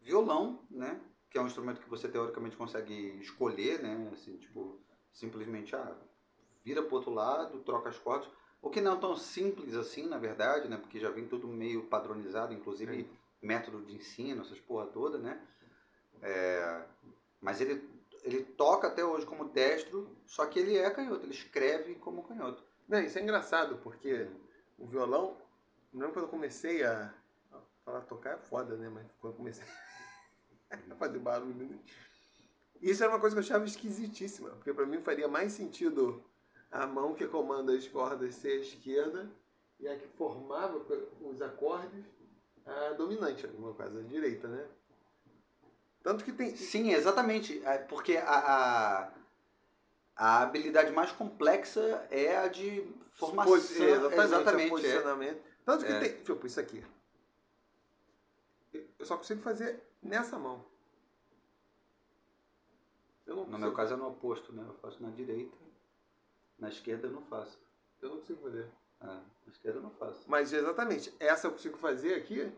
violão, né? Que é um instrumento que você teoricamente consegue escolher, né? Assim, tipo, simplesmente ah, vira pro outro lado, troca as cordas. O que não é tão simples assim, na verdade, né? Porque já vem tudo meio padronizado, inclusive método de ensino, essas porra toda, né? É, mas ele, ele toca até hoje como destro, só que ele é canhoto, ele escreve como canhoto. Não, isso é engraçado, porque o violão, não quando eu comecei a, a falar tocar é foda, né? Mas quando eu comecei <laughs> a fazer barulho, né? Isso era uma coisa que eu achava esquisitíssima, porque pra mim faria mais sentido a mão que comanda as cordas ser a esquerda e a que formava os acordes a dominante, no meu caso a direita, né? Tanto que tem. Sim, exatamente. É, Porque a, a, a habilidade mais complexa é a de formação. Posi- é, exatamente, exatamente, é é. posicionamento. Tanto que É. tem. Tipo, isso aqui. Eu só consigo fazer nessa mão. Eu não No consigo, meu caso é no oposto, né? Eu faço na direita, na esquerda eu não faço. eu não consigo fazer. É, na esquerda eu não faço. Mas exatamente, essa eu consigo fazer aqui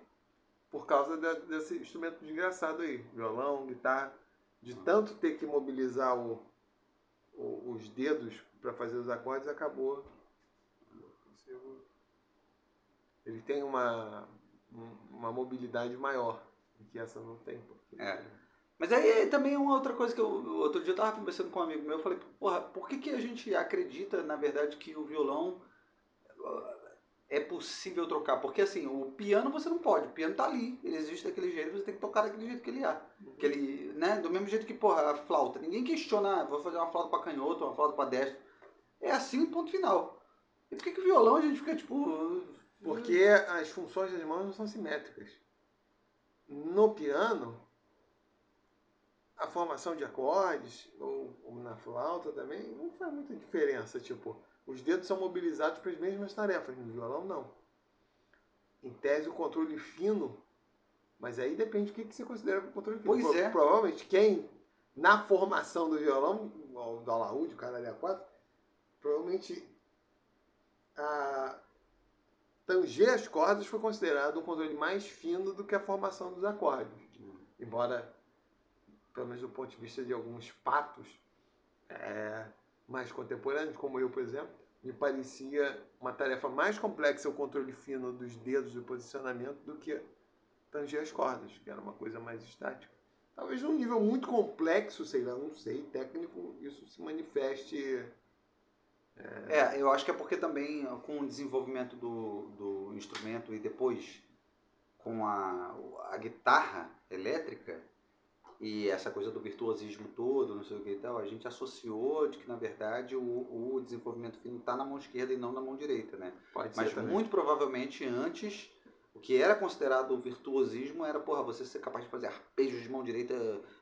por causa desse instrumento desgraçado aí. Violão, guitarra. De tanto ter que mobilizar o- o- os dedos para fazer os acordes, acabou. Ele tem uma, um- uma mobilidade maior que essa não tem. É. Mas aí também uma outra coisa que eu. Outro dia eu tava conversando com um amigo meu, eu falei, porra, por que, que a gente acredita, na verdade, que o violão é possível trocar? Porque assim, o piano você não pode, o piano tá ali, ele existe daquele jeito, você tem que tocar daquele jeito que ele é. Que ele, né, do mesmo jeito que, porra, a flauta. Ninguém questiona, ah, vou fazer uma flauta pra canhoto, uma flauta pra destro. É assim, ponto final. E por que, que violão a gente fica tipo. Porque as funções das mãos não são simétricas. No piano, a a formação de acordes, ou, ou na flauta também, não faz muita diferença. Tipo, os dedos são mobilizados para as mesmas tarefas, no violão não. Em tese, o controle fino, mas aí depende do que você considera como controle fino. Pois é. Provavelmente quem, na formação do violão, o do alaúde, o caralho A4, provavelmente a tanger as cordas foi considerado um controle mais fino do que a formação dos acordes. Embora, pelo menos do ponto de vista de alguns patos é, mais contemporâneos, como eu, por exemplo, me parecia uma tarefa mais complexa o controle fino dos dedos e posicionamento do que tanger as cordas, que era uma coisa mais estática. Talvez num nível muito complexo, sei lá, não sei, técnico, isso se manifeste. É, eu acho que é porque também com o desenvolvimento do, do instrumento e depois com a, a guitarra elétrica e essa coisa do virtuosismo todo, não sei o que e tal, a gente associou de que na verdade o, o desenvolvimento fino está na mão esquerda e não na mão direita, né? Pode Mas ser muito provavelmente antes o que era considerado virtuosismo era, porra, você ser capaz de fazer arpejos de mão direita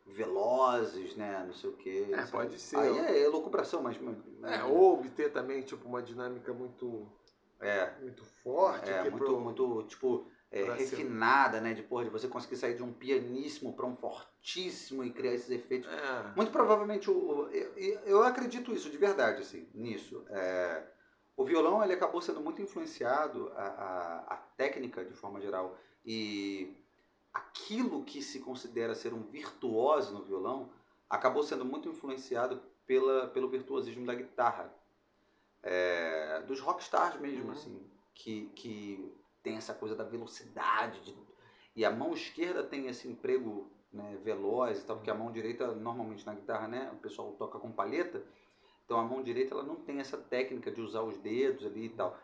velozes, né? Não sei o quê. É, pode ser. Aí é elucubração, mas. mas- É, ou obter também tipo, uma dinâmica muito, É, muito forte. é que muito, pro- muito, tipo, é, refinada, né? De, porra, de você conseguir sair de um pianíssimo para um fortíssimo e criar esses efeitos. É, Muito provavelmente, o, o- eu, eu acredito isso de verdade, assim, nisso. É, o violão, ele acabou sendo muito influenciado, a, a, a técnica, de forma geral, e aquilo que se considera ser um virtuoso no violão, acabou sendo muito influenciado pela, pelo virtuosismo da guitarra. É, dos rockstars mesmo, Uhum. assim, que, que tem essa coisa da velocidade, de- e a mão esquerda tem esse emprego né, veloz e tal, porque a mão direita, normalmente na guitarra, né, o pessoal toca com palheta, então a mão direita ela não tem essa técnica de usar os dedos ali e tal.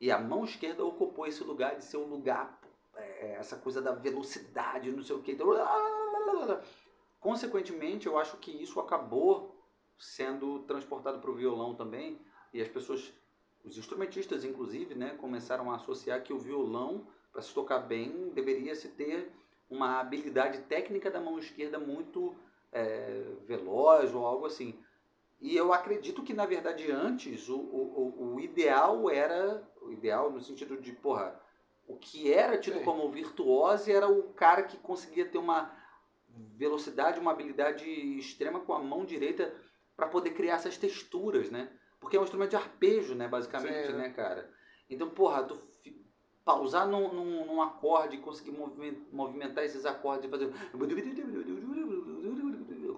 E a mão esquerda ocupou esse lugar de ser um lugar, é, essa coisa da velocidade, não sei o que. Então, consequentemente, eu acho que isso acabou sendo transportado para o violão também, e as pessoas, os instrumentistas inclusive, né, começaram a associar que o violão, para se tocar bem, deveria se ter uma habilidade técnica da mão esquerda muito é, veloz ou algo assim. E eu acredito que, na verdade, antes o, o, o- ideal era. O ideal no sentido de, porra, o que era tido Sim. como virtuose era o cara que conseguia ter uma velocidade, uma habilidade extrema com a mão direita para poder criar essas texturas, né? Porque é um instrumento de arpejo, né, basicamente, Sim, né, cara? Então, porra, tu pausar num, num, num acorde e conseguir movimen- movimentar esses acordes e fazer.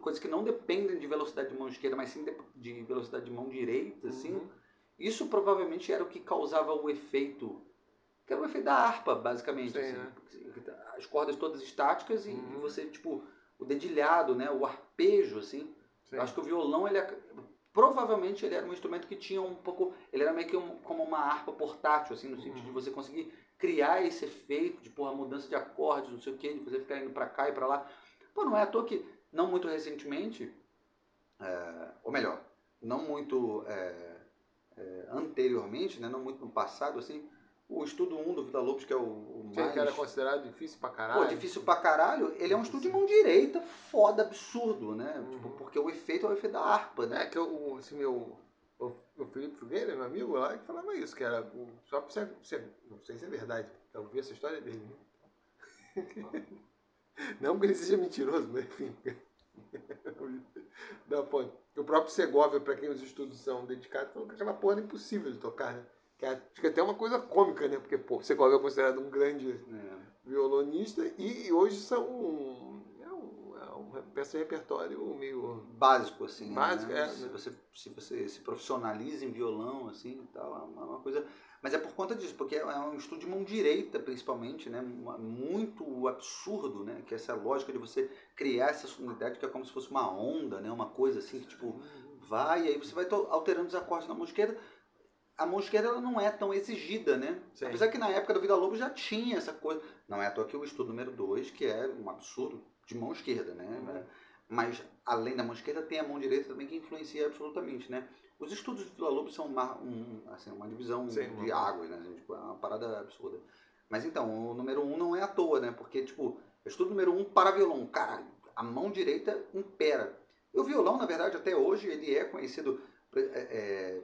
Coisas que não dependem de velocidade de mão esquerda, mas sim de, de velocidade de mão direita, assim. Uhum. Isso provavelmente era o que causava o efeito. Que era o efeito da harpa, basicamente. Sim, assim. né? As cordas todas estáticas e, Uhum. e você, tipo, o dedilhado, né? O arpejo, assim. Acho que o violão, ele provavelmente ele era um instrumento que tinha um pouco, ele era meio que um- como uma harpa portátil, assim, no sentido de Uhum. você conseguir criar esse efeito de porra, mudança de acordes, não sei o que, de você ficar indo pra cá e pra lá. Pô, não é à toa que, não muito recentemente, é, ou melhor, não muito é, é, anteriormente, né, não muito no passado, assim, o estudo 1 do Vila Lobos, que é o, o Sim, mais... que era considerado difícil pra caralho. Pô, difícil pra caralho, ele é um estudo de mão direita foda, absurdo, né? Uhum. Tipo, porque o efeito é o efeito da harpa, né? É que o, esse meu. O, o Felipe Figueira, meu amigo lá, que falava isso, que era. o- Só pra você. você- não sei se é verdade. Eu vi essa história dele. <laughs> Não que ele seja mentiroso, mas enfim. <laughs> Não, pô, o próprio Segovia, pra quem os estudos são dedicados, falou que aquela porra era impossível de tocar, né? É- acho que até é uma coisa cômica, né? Porque, pô, o Segovia é considerado um grande É. violonista e hoje são. É um, é uma peça de repertório meio. Básico, assim. Básico, né? é, Se, né? você, se você se profissionaliza em violão, assim e tal, é uma, uma coisa. Mas é por conta disso, porque é um estudo de mão direita, principalmente, né? Muito absurdo, né? Que é essa lógica de você criar essa sonoridade que é como se fosse uma onda, né? Uma coisa assim que, tipo, vai e aí você vai alterando os acordes na mão esquerda. A mão esquerda ela não é tão exigida, né? Sim. Apesar que na época do Vida Lobo já tinha essa coisa. Não é à toa que o estudo número 2, que é um absurdo de mão esquerda, né? Uhum. Mas além da mão esquerda, tem a mão direita também que influencia absolutamente, né? Os estudos do Vila Lobo são uma, um, assim, uma divisão Sim, de águas, né? Tipo, é uma parada absurda. Mas então, o número 1 um não é à toa, né? Porque, tipo, estudo número 1 um para violão, caralho. a mão direita impera. E o violão, na verdade, até hoje, ele é conhecido. É,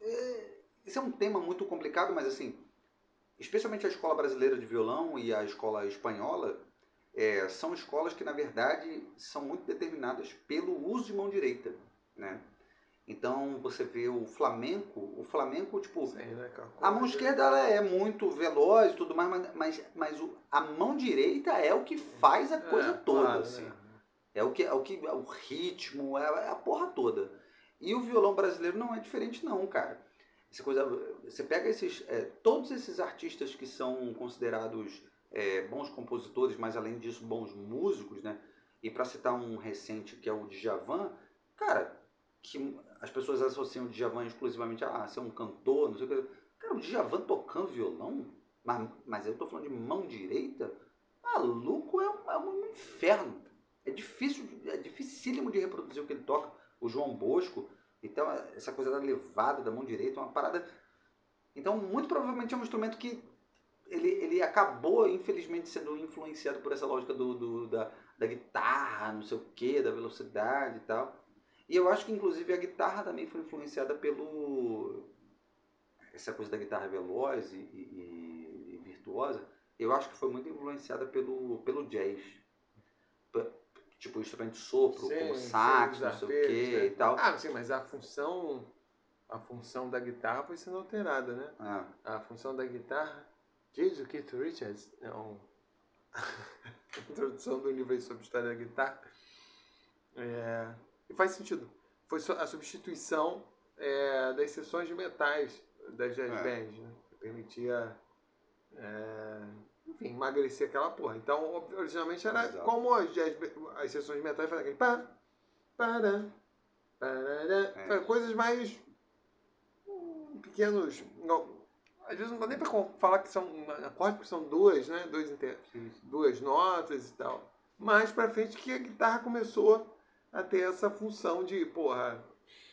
é, é, é um tema muito complicado, mas assim, especialmente a escola brasileira de violão e a escola espanhola, é, são escolas que, na verdade, são muito determinadas pelo uso de mão direita, né? Então você vê o flamenco, o flamenco, tipo, Sim, né, cara? a mão esquerda ela é muito veloz e tudo mais, mas, mas, mas o, a mão direita é o que faz a coisa É, toda, claro, assim. né? É o que é o que é o ritmo, é, é a porra toda. E o violão brasileiro não é diferente não, cara. Essa coisa, você pega esses é, todos esses artistas que são considerados é, bons compositores, mas além disso bons músicos, né? E para citar um recente que é o Djavan, cara, que as pessoas associam o Djavan exclusivamente a ser um cantor, não sei o que. Cara, o Djavan tocando violão, mas, mas eu tô falando de mão direita, maluco é um, é um inferno. É difícil, é dificílimo de reproduzir o que ele toca. O João Bosco, então essa coisa da levada da mão direita é uma parada. Então, muito provavelmente é um instrumento que ele, ele acabou, infelizmente, sendo influenciado por essa lógica do, do da, da guitarra, não sei o que, da velocidade e tal. E eu acho que, inclusive, a guitarra também foi influenciada pelo. Essa coisa da guitarra veloz e, e- e virtuosa, eu acho que foi muito influenciada pelo, pelo jazz. Tipo, instrumento de sopro, Sim, como sim, sax, os não sei o que né? e tal. Ah, sim, mas a função, a função da guitarra foi sendo alterada, né? Ah, A função da guitarra, diz o Keith Richards, é um... <laughs> introdução do nível sobre história da guitarra. É, E faz sentido. Foi a substituição é, das sessões de metais das jazz É. bands, né? Que permitia, é, enfim, emagrecer aquela porra. Então, originalmente era Exato. como as, ba- as sessões de metais faziam aquele pá, pará, parará, É. Coisas mais hum, pequenos. Não, às vezes não dá nem pra falar que são acordes, porque são duas, né? Dois sim. duas notas e tal. Mais pra frente que a guitarra começou a ter essa função de, porra,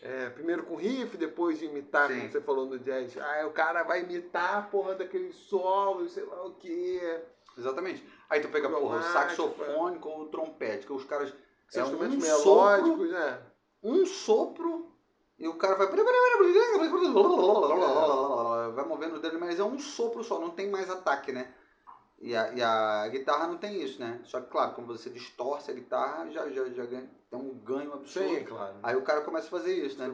é, primeiro com riff, depois de imitar, Sim. como você falou no jazz. Aí o cara vai imitar a porra daqueles solos, sei lá o quê. Exatamente. Aí tu pega, porra, o saxofone com o trompete, que os caras. São é instrumentos um sopro, melódicos, né? um sopro e o cara vai. <laughs> Vai movendo o dedo, mas é um sopro só, não tem mais ataque, né? E a, e a guitarra não tem isso, né? Só que, claro, quando você distorce a guitarra, já, já, já ganha, tem um ganho absurdo. Sim, claro. Aí o cara começa a fazer isso, né?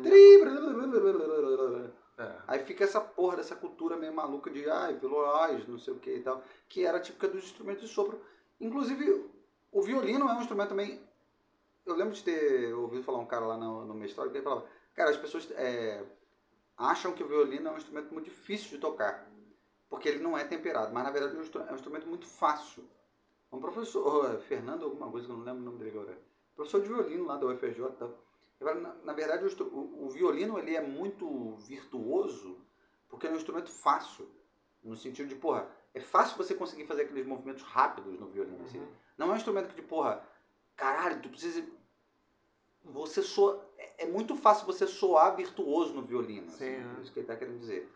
É. Aí fica essa porra dessa cultura meio maluca de ai, veloz, não sei o que e tal, que era típica dos instrumentos de sopro. Inclusive, o violino é um instrumento também. Eu lembro de ter ouvido falar um cara lá no, no mestrado que ele falava: Cara, as pessoas é, acham que o violino é um instrumento muito difícil de tocar, porque ele não é temperado, mas na verdade é um é um instrumento muito fácil. Um professor, Fernando, alguma coisa que eu não lembro o nome dele agora, professor de violino lá da. Agora, na, na verdade, o, o- o violino ele é muito virtuoso porque é um instrumento fácil. No sentido de, porra, é fácil você conseguir fazer aqueles movimentos rápidos no violino. assim. Uhum. Não é um instrumento que, de, porra, caralho, tu precisa. Você soa. É é muito fácil você soar virtuoso no violino. assim, Sim, é né? isso que ele está querendo dizer.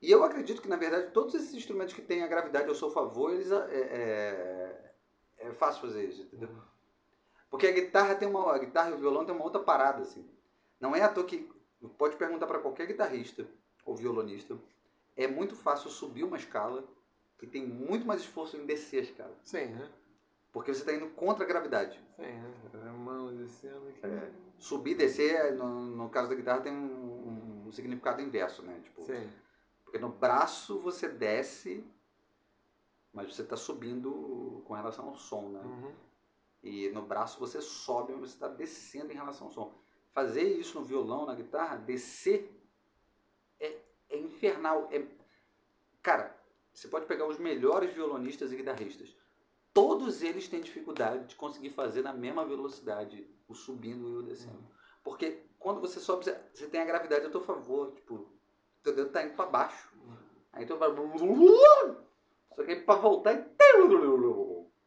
E eu acredito que, na verdade, todos esses instrumentos que têm a gravidade ao seu favor, eles, é, é, é fácil fazer isso, entendeu? Porque a guitarra tem uma. A guitarra e o violão tem uma outra parada, assim. Não é à toa que. Pode perguntar para qualquer guitarrista ou violonista. É muito fácil subir uma escala e tem muito mais esforço em descer a escala. Sim, né? Porque você está indo contra a gravidade. Sim, né? A mão descendo aqui. É. Subir e descer, no, no caso da guitarra, tem um, um significado inverso, né? Tipo, Sim. Porque no braço você desce, mas você está subindo com relação ao som, né? Uhum. E no braço você sobe, mas você está descendo em relação ao som. Fazer isso no violão, na guitarra, descer é, é infernal. É... Cara, você pode pegar os melhores violonistas e guitarristas. Todos eles têm dificuldade de conseguir fazer na mesma velocidade o subindo e o descendo. Porque quando você sobe, você- você tem a gravidade a teu favor. Tipo, teu dedo tá indo para baixo. Aí tu vai. <laughs> Só que para voltar. É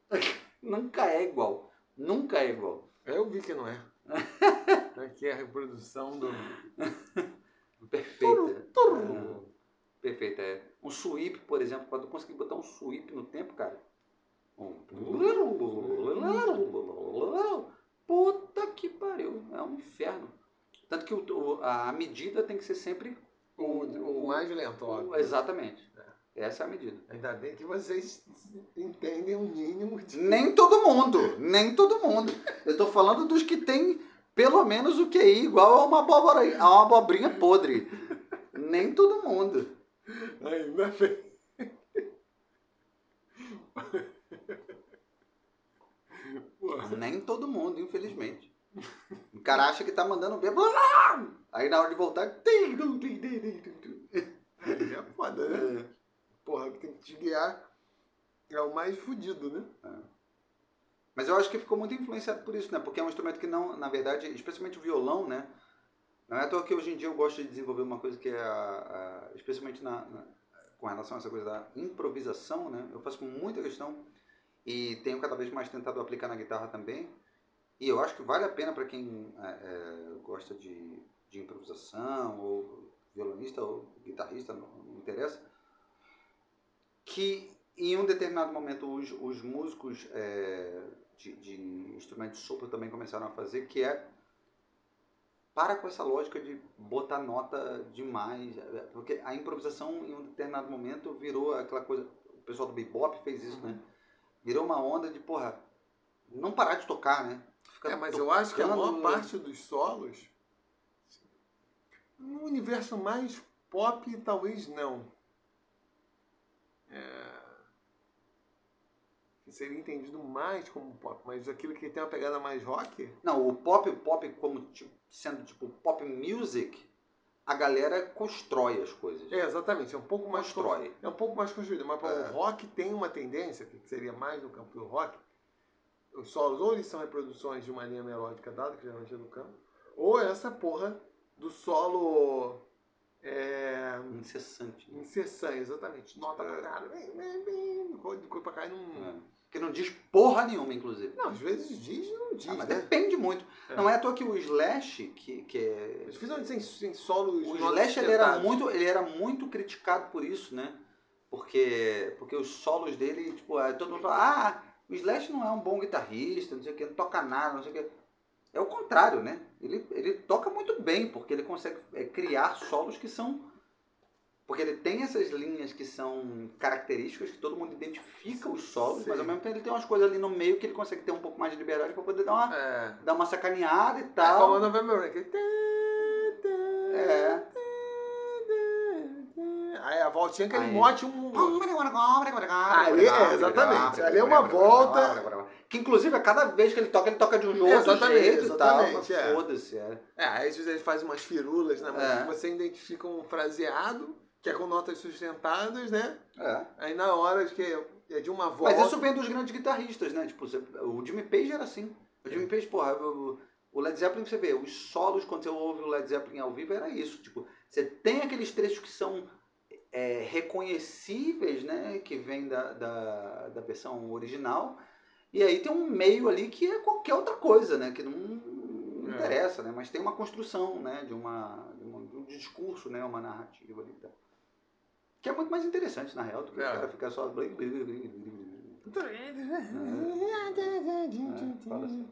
<laughs> Nunca é igual. Nunca é igual. É, eu vi que não é. <laughs> Tá aqui é a reprodução do. Perfeita. Turru, é. Perfeita, é. Um sweep, por exemplo, quando eu consegui botar um sweep no tempo, cara. Puta que pariu. É um inferno. Tanto que o, a medida tem que ser sempre o, o mais lento, óbvio. Exatamente. Essa é a medida. Ainda bem que vocês entendem o mínimo de. Nem todo mundo, nem todo mundo. Eu tô falando dos que tem pelo menos o QI igual a uma, abóbora, a uma abobrinha podre. Nem todo mundo. Ainda bem. Nem todo mundo, infelizmente. <laughs> O cara acha que tá mandando bem. Aí na hora de voltar. Aí é foda, né? Porra, que tem que te guiar. É o mais fudido, né? Mas eu acho que ficou muito influenciado por isso, né? Porque é um instrumento que não, na verdade, especialmente o violão, né? Não é à toa que hoje em dia eu gosto de desenvolver uma coisa que é, a, a- especialmente na, na- com relação a essa coisa da improvisação, né? Eu faço com muita questão e tenho cada vez mais tentado aplicar na guitarra também. E eu acho que vale a pena para quem é, é, gosta de, de improvisação, ou violonista, ou guitarrista, não, não interessa, que em um determinado momento os, os músicos é, de, de instrumento de sopro também começaram a fazer, que é para com essa lógica de botar nota demais, é, porque a improvisação em um determinado momento virou aquela coisa, o pessoal do bebop fez isso, né? Virou uma onda de, porra, não parar de tocar, né? Ficar É, mas eu acho que a maior parte dos solos, no universo mais pop, talvez não. É, seria entendido mais como pop, mas aquilo que tem uma pegada mais rock, Não, o pop, pop como tipo, sendo tipo pop music, a galera constrói as coisas. é exatamente, é um pouco mais Constrói. É um pouco mais construído, mas É. o rock tem uma tendência, que seria mais no campo do rock, os solos ou eles são reproduções de uma linha melódica dada, que geralmente é do campo, ou essa porra do solo é, Incessante. né? incessante, exatamente. Nota pra caralho, vem, vem, vem, coisa pra caralho, não... É. Que não diz porra nenhuma, inclusive. Não, às vezes diz e não diz, Ah, mas né? depende muito. É. Não é à toa que o Slash, que, que é. Dificilmente sem, sem solos O Slash ele era, muito, ele era muito criticado por isso, né? Porque, porque os solos dele, tipo, é, todo mundo fala, ah, o Slash não é um bom guitarrista, não sei o que, não toca nada, não sei o que. É o contrário, né? Ele, ele toca muito bem, porque ele consegue é, criar solos que são. Porque ele tem essas linhas que são características, que todo mundo identifica os solos, Sim. mas ao mesmo tempo ele tem umas coisas ali no meio que ele consegue ter um pouco mais de liberdade para poder dar uma, É. dar uma sacaneada e É como tal. a November Rain. que- É. Aí a voltinha que ele Aí. mote um. Ali, é, exatamente. Ali é uma volta. Que inclusive a cada vez que ele toca, ele toca de um outro Exatamente, jeito exatamente, é. Foda-se, é. É, aí às vezes ele faz umas firulas, né? Mas É. você identifica um fraseado, que é com notas sustentadas, né? é. Aí na hora que é de uma volta. Mas isso vem dos grandes guitarristas, né? Tipo, o Jimmy Page era assim. O Jimmy Page, porra, o Led Zeppelin, você vê, os solos, quando você ouve o Led Zeppelin ao vivo, era isso. Tipo, você tem aqueles trechos que são é, reconhecíveis, né? Que vem da, da, da versão original. E aí tem um meio ali que é qualquer outra coisa, né? Que não, não É. interessa, né? Mas tem uma construção, né? De, uma, de, uma- de um discurso, né? Uma narrativa ali. e tal. Que é muito mais interessante, na real, do que É. o cara ficar só... fala assim.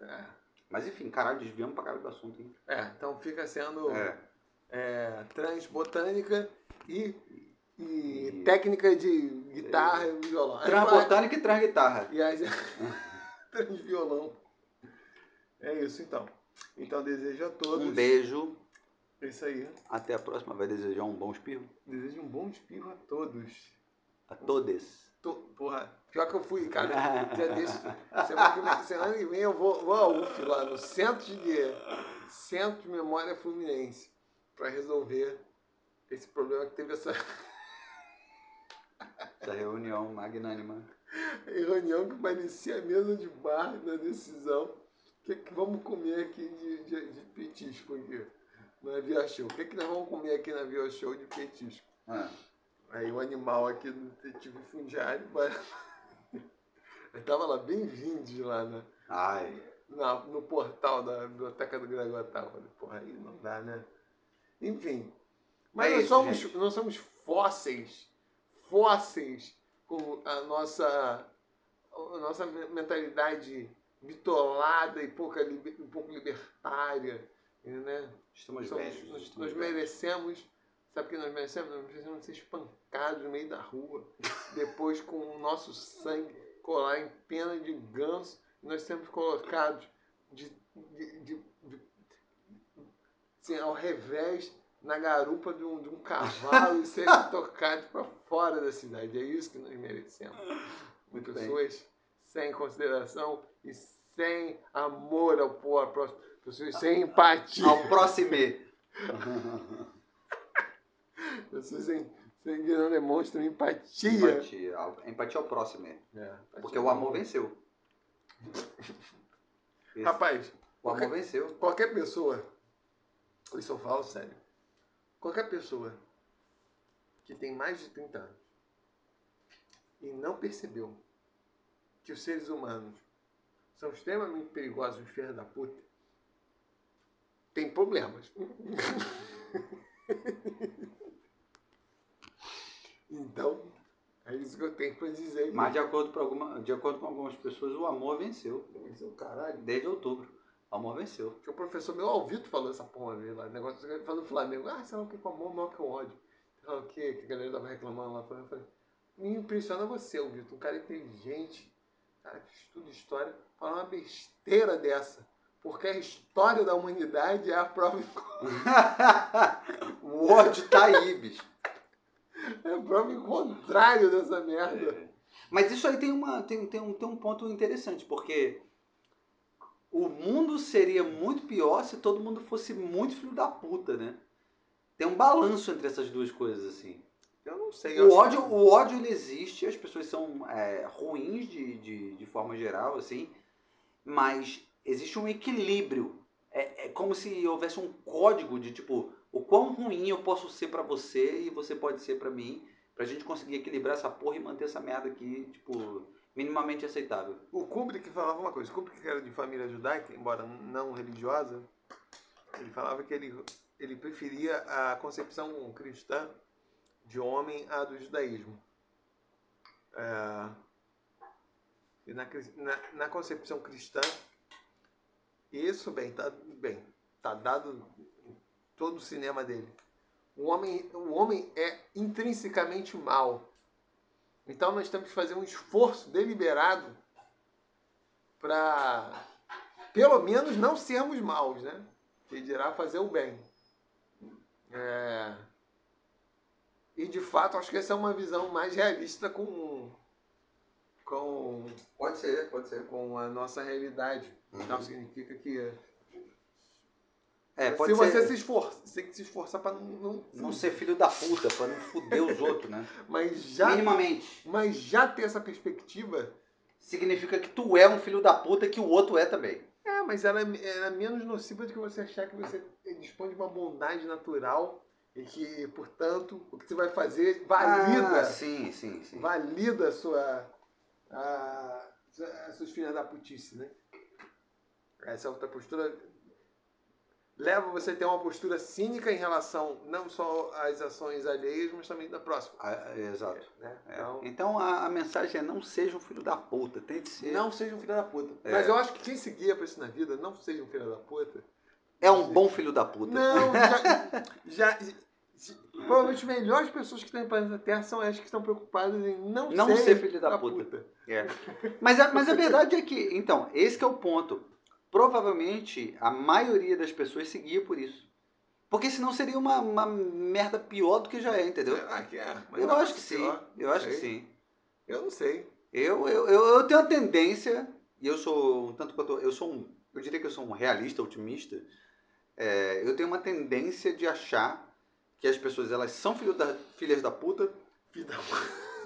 É. Mas enfim, caralho, desviamos pra caralho do assunto, hein? É, então fica sendo É. é, transbotânica e, e técnica de guitarra e violão. Transbotânica e transguitarra. E aí, <laughs> transviolão. É isso então. Então desejo a todos. Um beijo. É isso aí. Até a próxima. Vai desejar um bom espirro? Desejo um bom espirro a todos. A todos. Tô, porra, pior que eu fui, cara. <laughs> Dia desse, semana, que vem, semana que vem eu vou, vou ao UF lá no Centro de, Centro de Memória Fluminense para resolver esse problema que teve essa <laughs> Essa reunião magnânima. reunião que parecia a mesa de bar da decisão. O que, que vamos comer aqui de, de, de petisco aqui na Via Show? O que, que nós vamos comer aqui na Via Show de petisco? Ah, Aí o animal aqui do detetive fundiário. <laughs> Eu tava lá, bem-vindos lá, né? Ai. na- no portal da Biblioteca do Gragotal. Falei, porra, aí não dá, né? Enfim. Mas É nós, isso, somos, gente. nós somos fósseis. Fósseis com a nossa, a nossa mentalidade bitolada e pouca, um pouco libertária né? Estamos Somos- velhos. nós, estamos nós velhos. merecemos. Sabe o que nós merecemos? Nós merecemos ser espancados no meio da rua. <laughs> Depois com o nosso sangue colar em pena de ganso. Nós sermos colocados de, de- de- assim, ao revés na garupa de um, de um cavalo e serem <laughs> tocados para fora da cidade. É isso que nós merecemos. Muito bem. Pessoas sem consideração e sem amor ao próximo. Pessoas sem empatia. Ao próximo. <laughs> Pessoas sem, sem que não demonstram empatia. Empatia. Empatia ao próximo. É, Porque o amor venceu. <laughs> Esse- Rapaz, o amor venceu. qualquer pessoa, isso eu falo sério, qualquer pessoa que tem mais de 30 anos e não percebeu que os seres humanos são extremamente perigosos, filhos da puta, tem problemas. <laughs> então, é isso que eu tenho pra dizer. Mas de acordo, com alguma, de acordo com algumas pessoas, o amor venceu. O caralho. Desde outubro. O amor venceu. Tinha um professor meu, Alvito, falou essa porra dele lá, negócio ele falou do Flamengo. Ah, sei lá o que, com amor maior que o ódio. Sei lá o que, que a galera tava reclamando lá. Eu falei, me impressiona você, Alvito, um cara inteligente, um cara que estuda história, falar uma besteira dessa. Porque a história da humanidade é a prova, <laughs> o ódio tá aí, bicho. é a prova em contrário dessa merda. Mas isso aí tem, uma, tem, tem, um, tem um ponto interessante, porque o mundo seria muito pior se todo mundo fosse muito filho da puta, né? Tem um balanço entre essas duas coisas, assim. Eu não sei. eu O ódio, o ódio ele existe, as pessoas são é, ruins de, de, de forma geral, assim, mas existe um equilíbrio. É, é como se houvesse um código de tipo, o quão ruim eu posso ser pra você e você pode ser pra mim, pra gente conseguir equilibrar essa porra e manter essa merda aqui, tipo, minimamente aceitável. O Kubrick falava uma coisa. O Kubrick era de família judaica, embora não religiosa, ele falava que ele, ele preferia a concepção cristã de homem à do judaísmo. É, na, na, na concepção cristã, isso bem, tá bem, tá dado todo o cinema dele. O homem, o homem é intrinsecamente mal. Então nós temos que fazer um esforço deliberado para, pelo menos, não sermos maus, né? Que dirá fazer o bem. É, E de fato, acho que essa é uma visão mais realista com, com, Pode ser, pode ser. com a nossa realidade. Então significa que É, pode se ser. você se esforça, você tem que se esforçar para não, não, Não ser filho da puta, pra não fuder os outros, né? <laughs> mas já, Minimamente. mas já ter essa perspectiva Significa que tu é um filho da puta que o outro é também. É, mas ela é menos nociva do que você achar que você dispõe de uma bondade natural e que, portanto, o que você vai fazer valida, Ah, sim, sim, sim. valida a sua, a, as suas filhas da putice, né? Essa outra postura leva você a ter uma postura cínica em relação não só às ações alheias, mas também da próxima. Ah, exato. Né? É. Então, Então a, a mensagem é não seja um filho da puta, tente ser. não seja um filho da puta. É. Mas eu acho que quem se guia pra isso na vida, não seja um filho da puta. É um bom filho da puta. Não, <laughs> já, já, Provavelmente as melhores pessoas que estão em planeta Terra são as que estão preocupadas em não, Não ser, ser filho da puta. É. Mas, a, mas a verdade é que, então, esse que é o ponto. Provavelmente a maioria das pessoas seguia por isso. Porque senão seria uma, uma merda pior do que já é, entendeu? Será que é? Mas Eu acho que sim. pior. Eu acho que Sei. sim. Eu não sei. Eu, eu, eu, eu tenho a tendência, e eu sou um tanto quanto. Eu sou um. Eu diria que eu sou um realista, otimista. É, eu tenho uma tendência de achar que as pessoas elas são filho da, filhas da puta,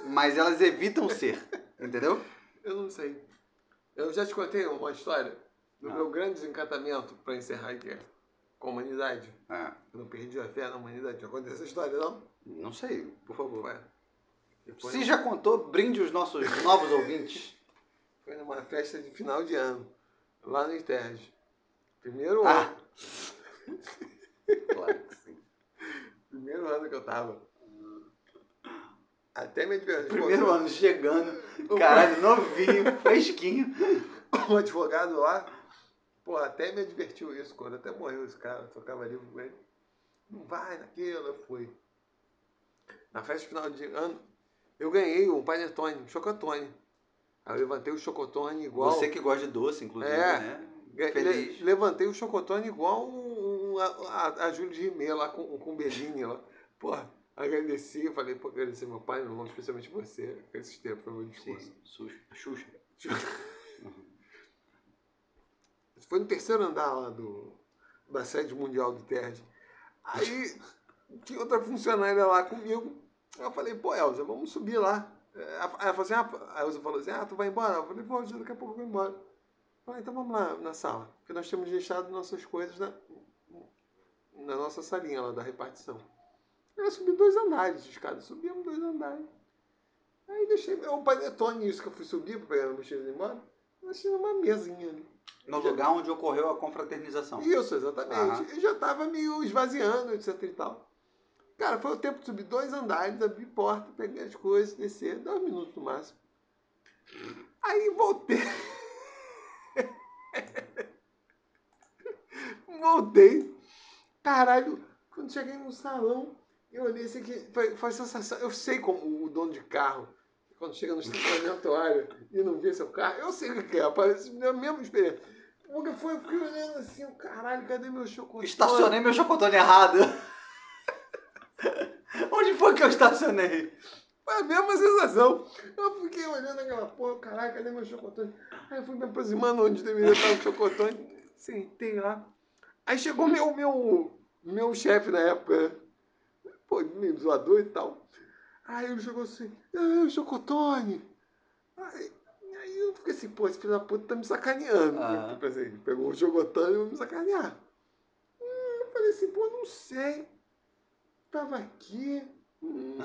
mas elas evitam ser. Entendeu? Eu não sei. Eu já te contei uma história do Ah. meu grande desencantamento para encerrar aqui com a humanidade. É, Eu não perdi a fé na humanidade. Já contei essa história, não? não sei, por favor. Ué. Depois Se já contou, brinde os nossos novos ouvintes. <laughs> foi numa festa de final de ano, lá no Iterge. Primeiro Ah. ano. <laughs> Claro que sim. Primeiro ano que eu tava. Até me advertiu. Primeiro ano chegando, caralho, novinho, fresquinho. <laughs> um advogado lá Pô, até me divertiu isso, quando até morreu esse cara, tocava livro com ele. Não vai naquilo, eu fui. Na festa final de ano, eu ganhei um panetone, um chocotone. Aí eu levantei o chocotone igual. Você que gosta de doce, inclusive, É. né? Feliz. le- levantei o chocotone igual um, um- a, a, Júlia de Rimet lá com, com o Beline lá. Porra, agradeci, falei, pô, agradecer meu pai, meu irmão, especialmente você, que esses tempos foi meu discurso. Sim, Xuxa. Xuxa. <laughs> <laughs> Foi no terceiro andar lá do, da sede mundial do TERD. Aí tinha outra funcionária lá comigo. Eu falei, pô, Elza, vamos subir lá. É, ela falou assim, ah, a Elza falou assim, ah, tu vai embora? Eu falei, vou, daqui a pouco eu vou embora. Eu falei, então vamos lá na sala. Porque nós temos deixado nossas coisas na, na nossa salinha lá da repartição. Eu subi dois andares de escada, subimos dois andares. Aí deixei meu panetone, isso que eu fui subir para pegar a mochila e ir embora. Eu deixei numa mesinha ali. No lugar onde ocorreu a confraternização. Isso, exatamente. Aham. E já estava meio esvaziando, etc e tal. Cara, foi o tempo de subir dois andares, abrir porta, pegar as coisas, descer, dois minutos no máximo. Aí voltei. <laughs> voltei. Caralho, quando cheguei no salão, eu olhei assim que foi, foi sensação. Eu sei como o dono de carro, quando chega no estacionamento e não vê seu carro, eu sei o que é, parece a mesma experiência. Porque foi, eu fiquei olhando assim, caralho, cadê meu chocolate? Estacionei meu chocotone errado. <laughs> Onde foi que eu estacionei? Foi a mesma sensação. Eu fiquei olhando aquela porra, caralho, cadê meu chocotone? Aí eu fui me aproximando onde deveria estar o chocotone, sentei lá. Aí chegou meu, meu, meu chefe na época, pô, meio zoador e tal. Aí ele chegou assim, ah, o chocotone. Aí, aí eu fiquei assim, pô, esse filho da puta tá me sacaneando. Pensei, pegou o chocotone e vai me sacanear. Hum, eu falei assim, pô, não sei. Tava aqui, hum.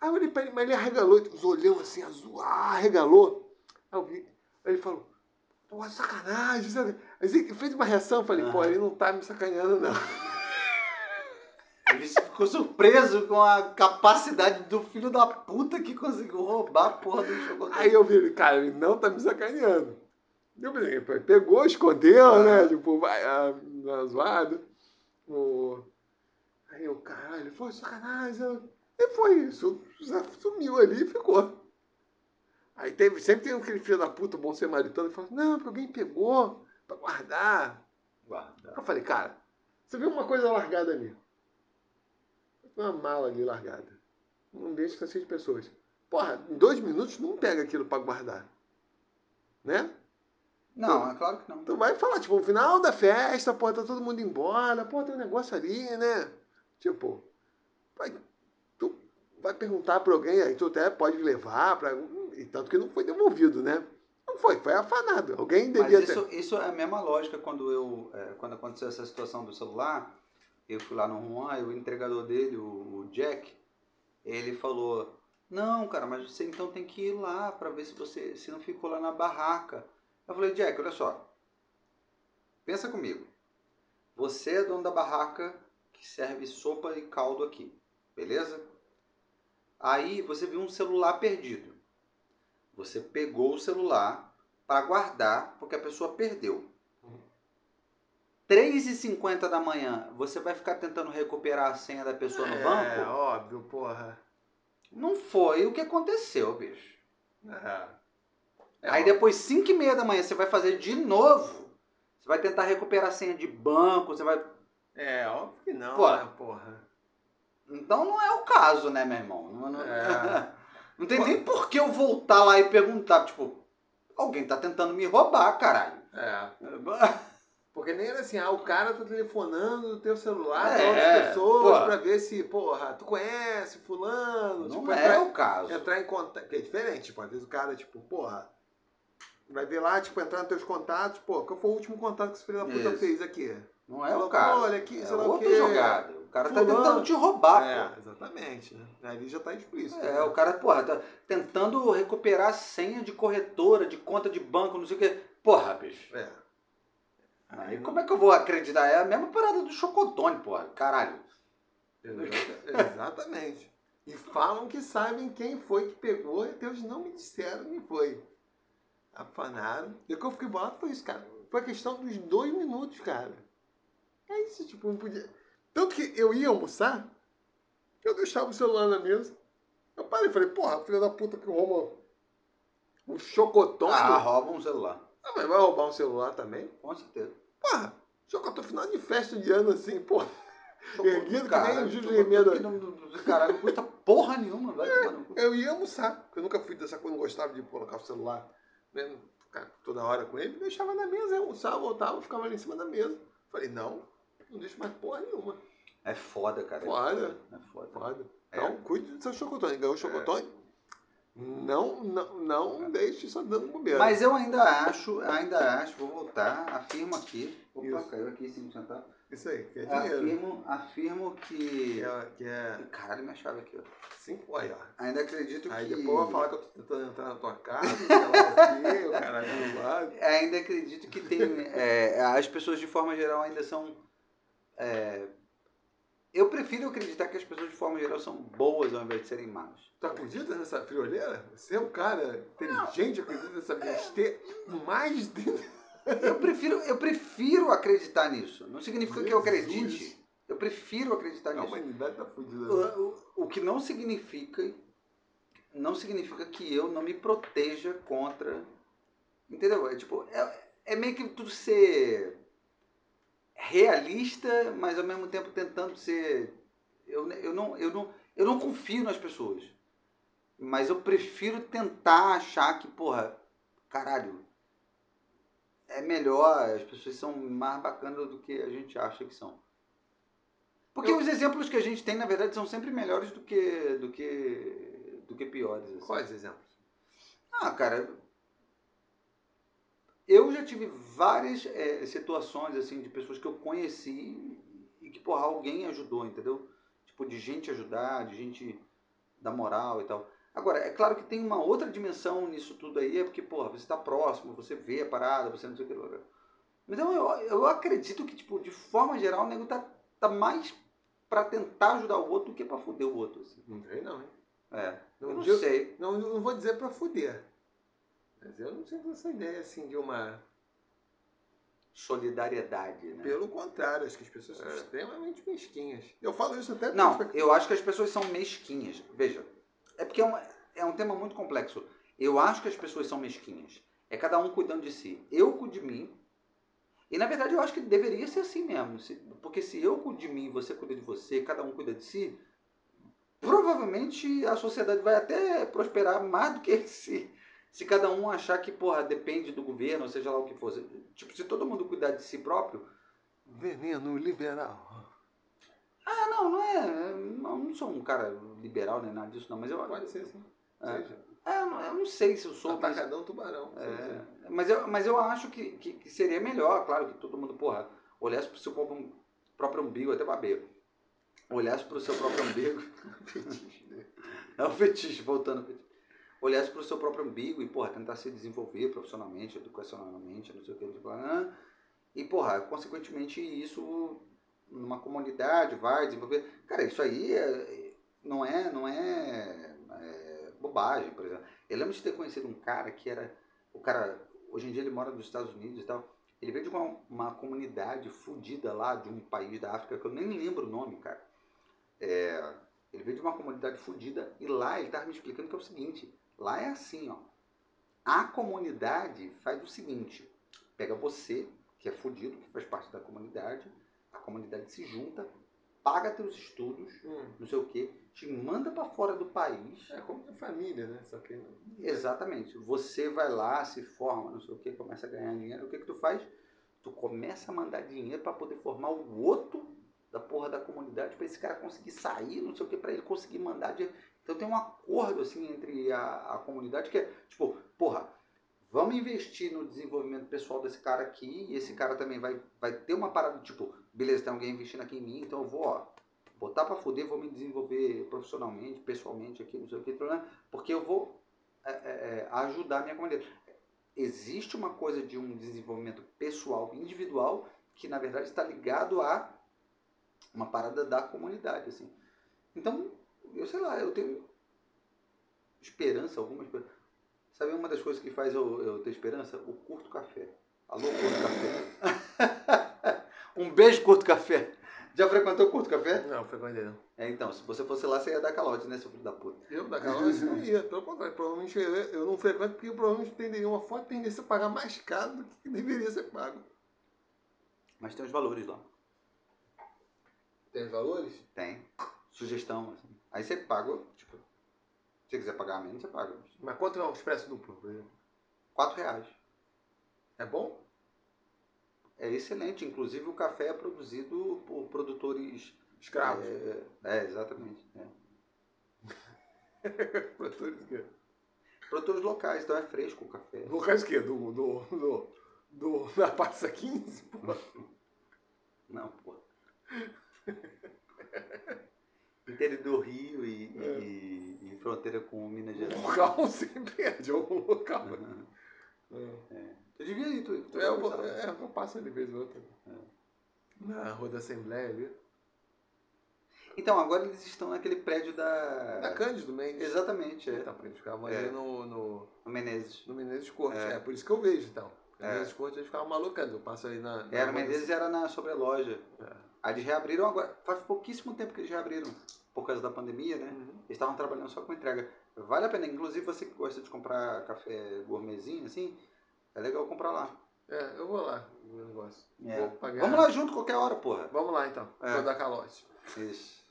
Aí eu olhei pra ele, mas ele arregalou, os olhão assim, azul, ah, arregalou. Aí vi, aí ele falou, pô, sacanagem, sabe? Aí ele fez uma reação, eu falei, pô, Aham. ele não tá me sacaneando, não. Ele ficou surpreso com a capacidade do filho da puta que conseguiu roubar a porra do chocotone. Aí eu vi, ele, cara, ele não tá me sacaneando. Eu pensei, pô, pegou, escondeu, né? Tipo, vai, ah, ah, zoado. O... Aí eu, caralho, foi sacanagem. E foi isso. Sumiu ali e ficou. Aí teve, sempre tem aquele filho da puta, bom ser maritano, que fala, não, porque alguém pegou pra guardar. Guarda. Eu falei, cara, você viu uma coisa largada ali? Uma mala ali largada. Um ambiente cheio de pessoas. Porra, em dois minutos não pega aquilo pra guardar. Né? Não, é claro que não. Tu vai falar, tipo, no final da festa, pô, tá todo mundo embora, pô, tem um negócio ali, né? Tipo, vai, tu vai perguntar pra alguém, aí tu até pode levar, pra, e tanto que não foi devolvido, né? Não foi, foi afanado. Alguém Mas devia isso, ter. isso é a mesma lógica quando eu é, quando aconteceu essa situação do celular, eu fui lá no Juan e o entregador dele, o, Jack, ele falou, não, cara, mas você então tem que ir lá pra ver se você se não ficou lá na barraca. Eu falei, Jack, olha só, pensa comigo. Você é dono da barraca que serve sopa e caldo aqui, beleza? Aí você viu um celular perdido. Você pegou o celular para guardar porque a pessoa perdeu. 3h50 da manhã, você vai ficar tentando recuperar a senha da pessoa no É, banco? óbvio, porra. Não foi o que aconteceu, bicho. É. É, Aí ó. depois, 5 e meia da manhã, você vai fazer de novo. Você vai tentar recuperar a senha de banco, você vai... É, óbvio que não, Pô. né, porra. Então não é o caso, né, meu irmão? Não, não- É. <laughs> não tem nem por que eu voltar lá e perguntar, tipo, alguém tá tentando me roubar, caralho. É. <laughs> Porque nem era assim, ah, o cara tá telefonando no teu celular É, pra outras pessoas pô. pra ver se, porra, tu conhece fulano. Não tipo, é entrar, o caso. entrar em contato. Que é diferente, tipo, às vezes o cara, tipo, porra, vai ver lá, tipo, entrar nos teus contatos, pô, qual foi o último contato que esse filho da puta Isso. fez aqui? Não é Falou, o caso. Olha aqui, é sei lá o outra quê. jogada. O cara tá Fulano. tentando te roubar, É, pô. exatamente, né? Ali já tá explícito. É, né? o cara, porra, tá tentando recuperar a senha de corretora, de conta de banco, não sei o quê. Porra, bicho. É. Aí como é que eu vou acreditar? É a mesma parada do chocotone, porra. Caralho. Exata- Exatamente. E falam que sabem quem foi que pegou e Deus não me disseram quem foi. Afanaram. E o que eu fiquei bolado foi isso, cara. Foi a questão dos dois minutos, cara. É isso, tipo, não podia. Tanto que eu ia almoçar, eu deixava o celular na mesa. Eu parei e falei, porra, filha da puta que rouba um chocotão. Ah, rouba um celular. Ah, mas vai roubar um celular também? Com certeza. Porra, chocotão final de festa de ano assim, porra. Erguido que nem o Júlio Remeda. Caralho, não custa porra nenhuma, vai no cu. Eu ia almoçar, porque eu nunca fui dessa coisa, não gostava de colocar o celular né, ficar toda hora com ele, deixava na mesa, ia almoçar, voltava, ficava ali em cima da mesa. Falei, não, não deixo mais porra nenhuma. É foda, cara. é Foda. É foda. Foda. É. Então, cuide do seu chocotone. Ganhou o chocotone? Não, não, não deixe só dando bobeira. Mas eu ainda acho, ainda acho, vou voltar, afirmo aqui. Opa, Isso. caiu aqui 5 centavos. Isso aí, que é dinheiro. Afirmo, afirmo que. Que é, que é Caralho, minha chave aqui, ó. cinco, aí, ó. Ainda acredito Aí que. depois vai falar que eu tô tentando entrar na tua casa, sei lá o quê, o caralho do lado. Ainda acredito que tem. é, as pessoas de forma geral ainda são. é, eu prefiro acreditar que as pessoas de forma geral são boas ao invés de serem más. Tu acredita nessa friolheira? Você é um cara inteligente, acredita nessa besteira. Mais de... Eu prefiro, eu prefiro acreditar nisso. Não significa que eu Jesus. acredite. Eu prefiro acreditar A nisso. humanidade tá fodida. né? O, o- o que não significa não significa que eu não me proteja contra entendeu é tipo é, é meio que tudo ser realista mas ao mesmo tempo tentando ser eu, eu não eu não eu não confio nas pessoas mas eu prefiro tentar achar que porra caralho é melhor as pessoas são mais bacanas do que a gente acha que são porque Eu- os exemplos que a gente tem, na verdade, são sempre melhores do que do que do que piores. assim. Quais exemplos? Ah, cara, eu já tive várias eh, situações assim de pessoas que eu conheci e que porra alguém ajudou, entendeu? Tipo de gente ajudar, de gente dar moral e tal. Agora, é claro que tem uma outra dimensão nisso tudo aí, é porque, porra, você está próximo, você vê a parada, você não sei o que. Mas eu, eu, acredito que, tipo, de forma geral, o nego tá, tá mais pra tentar ajudar o outro do que pra foder o outro. Assim. Não sei não, hein? É, Não eu não digo- sei. Não, não vou dizer pra fuder. Mas eu não sinto essa ideia assim de uma. Solidariedade, né? Pelo contrário, acho que as pessoas são extremamente mesquinhas. Eu falo isso até Não, eu acho que as pessoas são mesquinhas. Veja, é porque é um, é um tema muito complexo. Eu acho que as pessoas são mesquinhas. É cada um cuidando de si. Eu cuido de mim. E na verdade eu acho que deveria ser assim mesmo. Porque se eu cuido de mim, você cuida de você, cada um cuida de si, provavelmente a sociedade vai até prosperar mais do que se, se cada um achar que, porra, depende do governo, ou seja lá o que fosse. Tipo, se todo mundo cuidar de si próprio, Veneno liberal. Ah, não, não é. Eu não sou um cara liberal nem nada disso, não, mas eu. Pode ser sim. É. Seja. É, eu não- eu não sei se eu sou. Mas, Atacadão tubarão. é, mas, eu, mas eu acho que, que, que seria melhor, claro, que todo mundo, porra, olhasse pro seu próprio, próprio umbigo, até babeio. Olhasse pro seu próprio umbigo. <laughs> é o fetiche, voltando ao fetiche. Olhasse pro seu próprio umbigo e, porra, tentar se desenvolver profissionalmente, educacionalmente, não sei o que, tipo, ah, e, porra, consequentemente, isso numa comunidade vai desenvolver. Cara, isso aí é- não é, não é, é bobagem, por exemplo. Eu lembro de ter conhecido um cara que era. O cara, hoje em dia ele mora nos Estados Unidos e tal. Ele veio de uma, uma comunidade fudida lá de um país da África que eu nem lembro o nome, cara. É, ele veio de uma comunidade fudida e lá ele tava me explicando que é o seguinte: lá é assim, ó. A comunidade faz o seguinte: pega você, que é fudido, que faz parte da comunidade, a comunidade se junta, paga teus estudos, Hum. não sei o que, te manda pra fora do país. É como a família, né? Só que. Exatamente. Você vai lá, se forma, não sei o que, começa a ganhar dinheiro. O que que tu faz? Tu começa a mandar dinheiro para poder formar o outro da porra da comunidade para esse cara conseguir sair, não sei o que, para ele conseguir mandar dinheiro. Então tem um acordo assim entre a, a comunidade que é tipo, porra, vamos investir no desenvolvimento pessoal desse cara aqui e esse cara também vai, vai ter uma parada tipo, beleza, tem alguém investindo aqui em mim, então eu vou, ó, botar para foder, vou me desenvolver profissionalmente, pessoalmente aqui, não sei o que, porque eu vou é, é, é, ajudar a minha comunidade. Existe uma coisa de um desenvolvimento pessoal, individual, que na verdade está ligado a uma parada da comunidade, assim. Então, eu sei lá, eu tenho esperança, alguma esperança. Sabe uma das coisas que faz eu, eu ter esperança? O curto café. Alô, curto café. <laughs> um beijo, curto café. Já frequentou o curto café? Não, frequentei não. É, então, se você fosse lá, você ia dar calote, né, seu filho da puta? Eu, da Carlos, não ia. Pelo contrário, provavelmente eu, eu não frequento porque provavelmente tenderia uma forte tendência a pagar mais caro do que deveria ser pago. Mas tem os valores lá. Tem os valores? Tem. Sugestão, assim. Aí você paga, tipo, se você quiser pagar menos, você paga. Mas quanto é um expresso duplo, por exemplo? 4 reais. É bom? É excelente. Inclusive o café é produzido por produtores Escravos. É, é, exatamente. É. <laughs> Produtores o quê? Produtores locais, então é fresco o café. Locais o quê? Do, do, do, do, da Passa 15? Pô. Não, pô. <laughs> Inteiro do Rio e, e- e fronteira com Minas Gerais. Local <laughs> sempre é de algum local. É. Eu devia ir, tu, tu É, eu, vou- é, eu passo de vez ou outra. Na Rua da Assembleia ali. Então, agora eles estão naquele prédio da. Na Cândido Mendes. Exatamente, é. Então, eles ficavam É. ali no, no, No Menezes. no Menezes Corte. É. É. por isso que eu vejo, então. É. Menezes Corte eles ficavam malucando. Eu passo aí na. na Era, o da- Menezes era na sobreloja. É. Aí eles reabriram agora. Faz pouquíssimo tempo que eles reabriram. Por causa da pandemia, né? Uhum. Eles estavam trabalhando só com entrega. Vale a pena. Inclusive, você que gosta de comprar café gourmetzinho, assim, é legal comprar lá. É, eu vou lá o negócio. É. Vou pagar. Vamos lá junto qualquer hora, porra. Vamos lá então. É. Vou dar calote. Isso.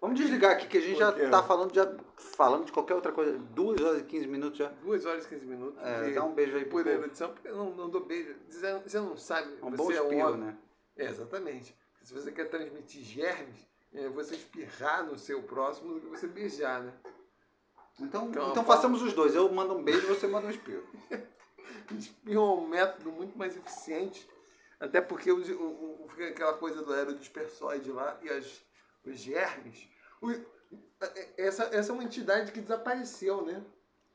Vamos desligar aqui que a gente já Por tá falando, já falando de qualquer outra coisa. 2 horas e 15 minutos já. 2 horas e 15 minutos. É, dá um beijo aí pro poder povo. edição, porque eu não, não dou beijo. Você, não sabe. É um você bom é um espirro, homem. né? É, exatamente. Se você quer transmitir germes, é você espirrar no seu próximo do que você beijar, né? Então, Então, então façamos os dois. Eu mando um beijo e você manda um espirro. <laughs> Espirro é um método muito mais eficiente, até porque o, o, fica aquela coisa do aerodispersóide lá e as, os germes. O- essa, essa é uma entidade que desapareceu, né?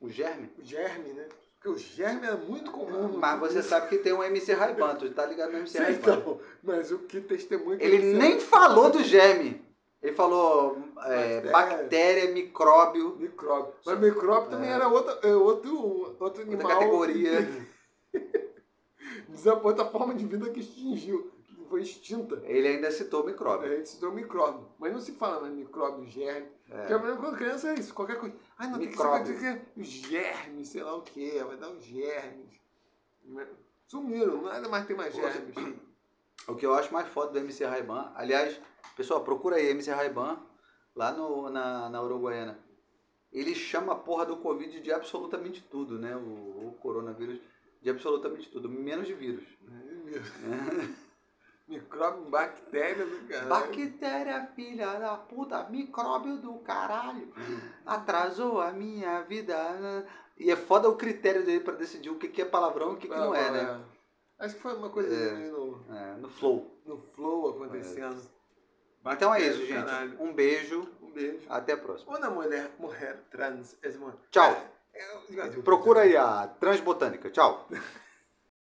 O germe? O germe, né? Porque o germe era muito comum. Mas você sabe que tem um MC Ray-Ban. Tu tá ligado no MC Ray-Ban? Então, mas o que testemunho que Ele você- nem falou do germe. Ele falou é, Bactéria. bactéria, micróbio. Micróbio. Mas micróbio também era outra, é outro, outro Outra animal. categoria. <laughs> Desa- Outra forma de vida que extinguiu, que foi extinta. Ele ainda citou micróbio. gente citou micróbio. Mas não se fala mais micróbio, germe. Porque a quando criança é isso, qualquer coisa. Ah, não, tem que Micróbio. saber o que é germes, sei lá o que, vai dar os germes. Sumiram, nada mais tem mais germes. O que eu acho mais foda do MC Ray-Ban, aliás, pessoal, procura aí MC Ray-Ban lá no, na, na Uruguaiana. Ele chama a porra do Covid de absolutamente tudo, né? O, o coronavírus de absolutamente tudo, menos de vírus. <laughs> Micróbio, bactéria do caralho. Bactéria, filha da puta, micróbio do caralho. Atrasou a minha vida. E é foda o critério dele pra decidir o que, que é palavrão e o que, que não é, né? Acho que foi uma coisa É. no, É, no flow. no flow acontecendo. Então é É, isso, gente. caralho. Um beijo. Um beijo. Até a próxima. Uma mulher, mulher trans, é. Tchau. É, Procura aí a Transbotânica. Tchau. <laughs>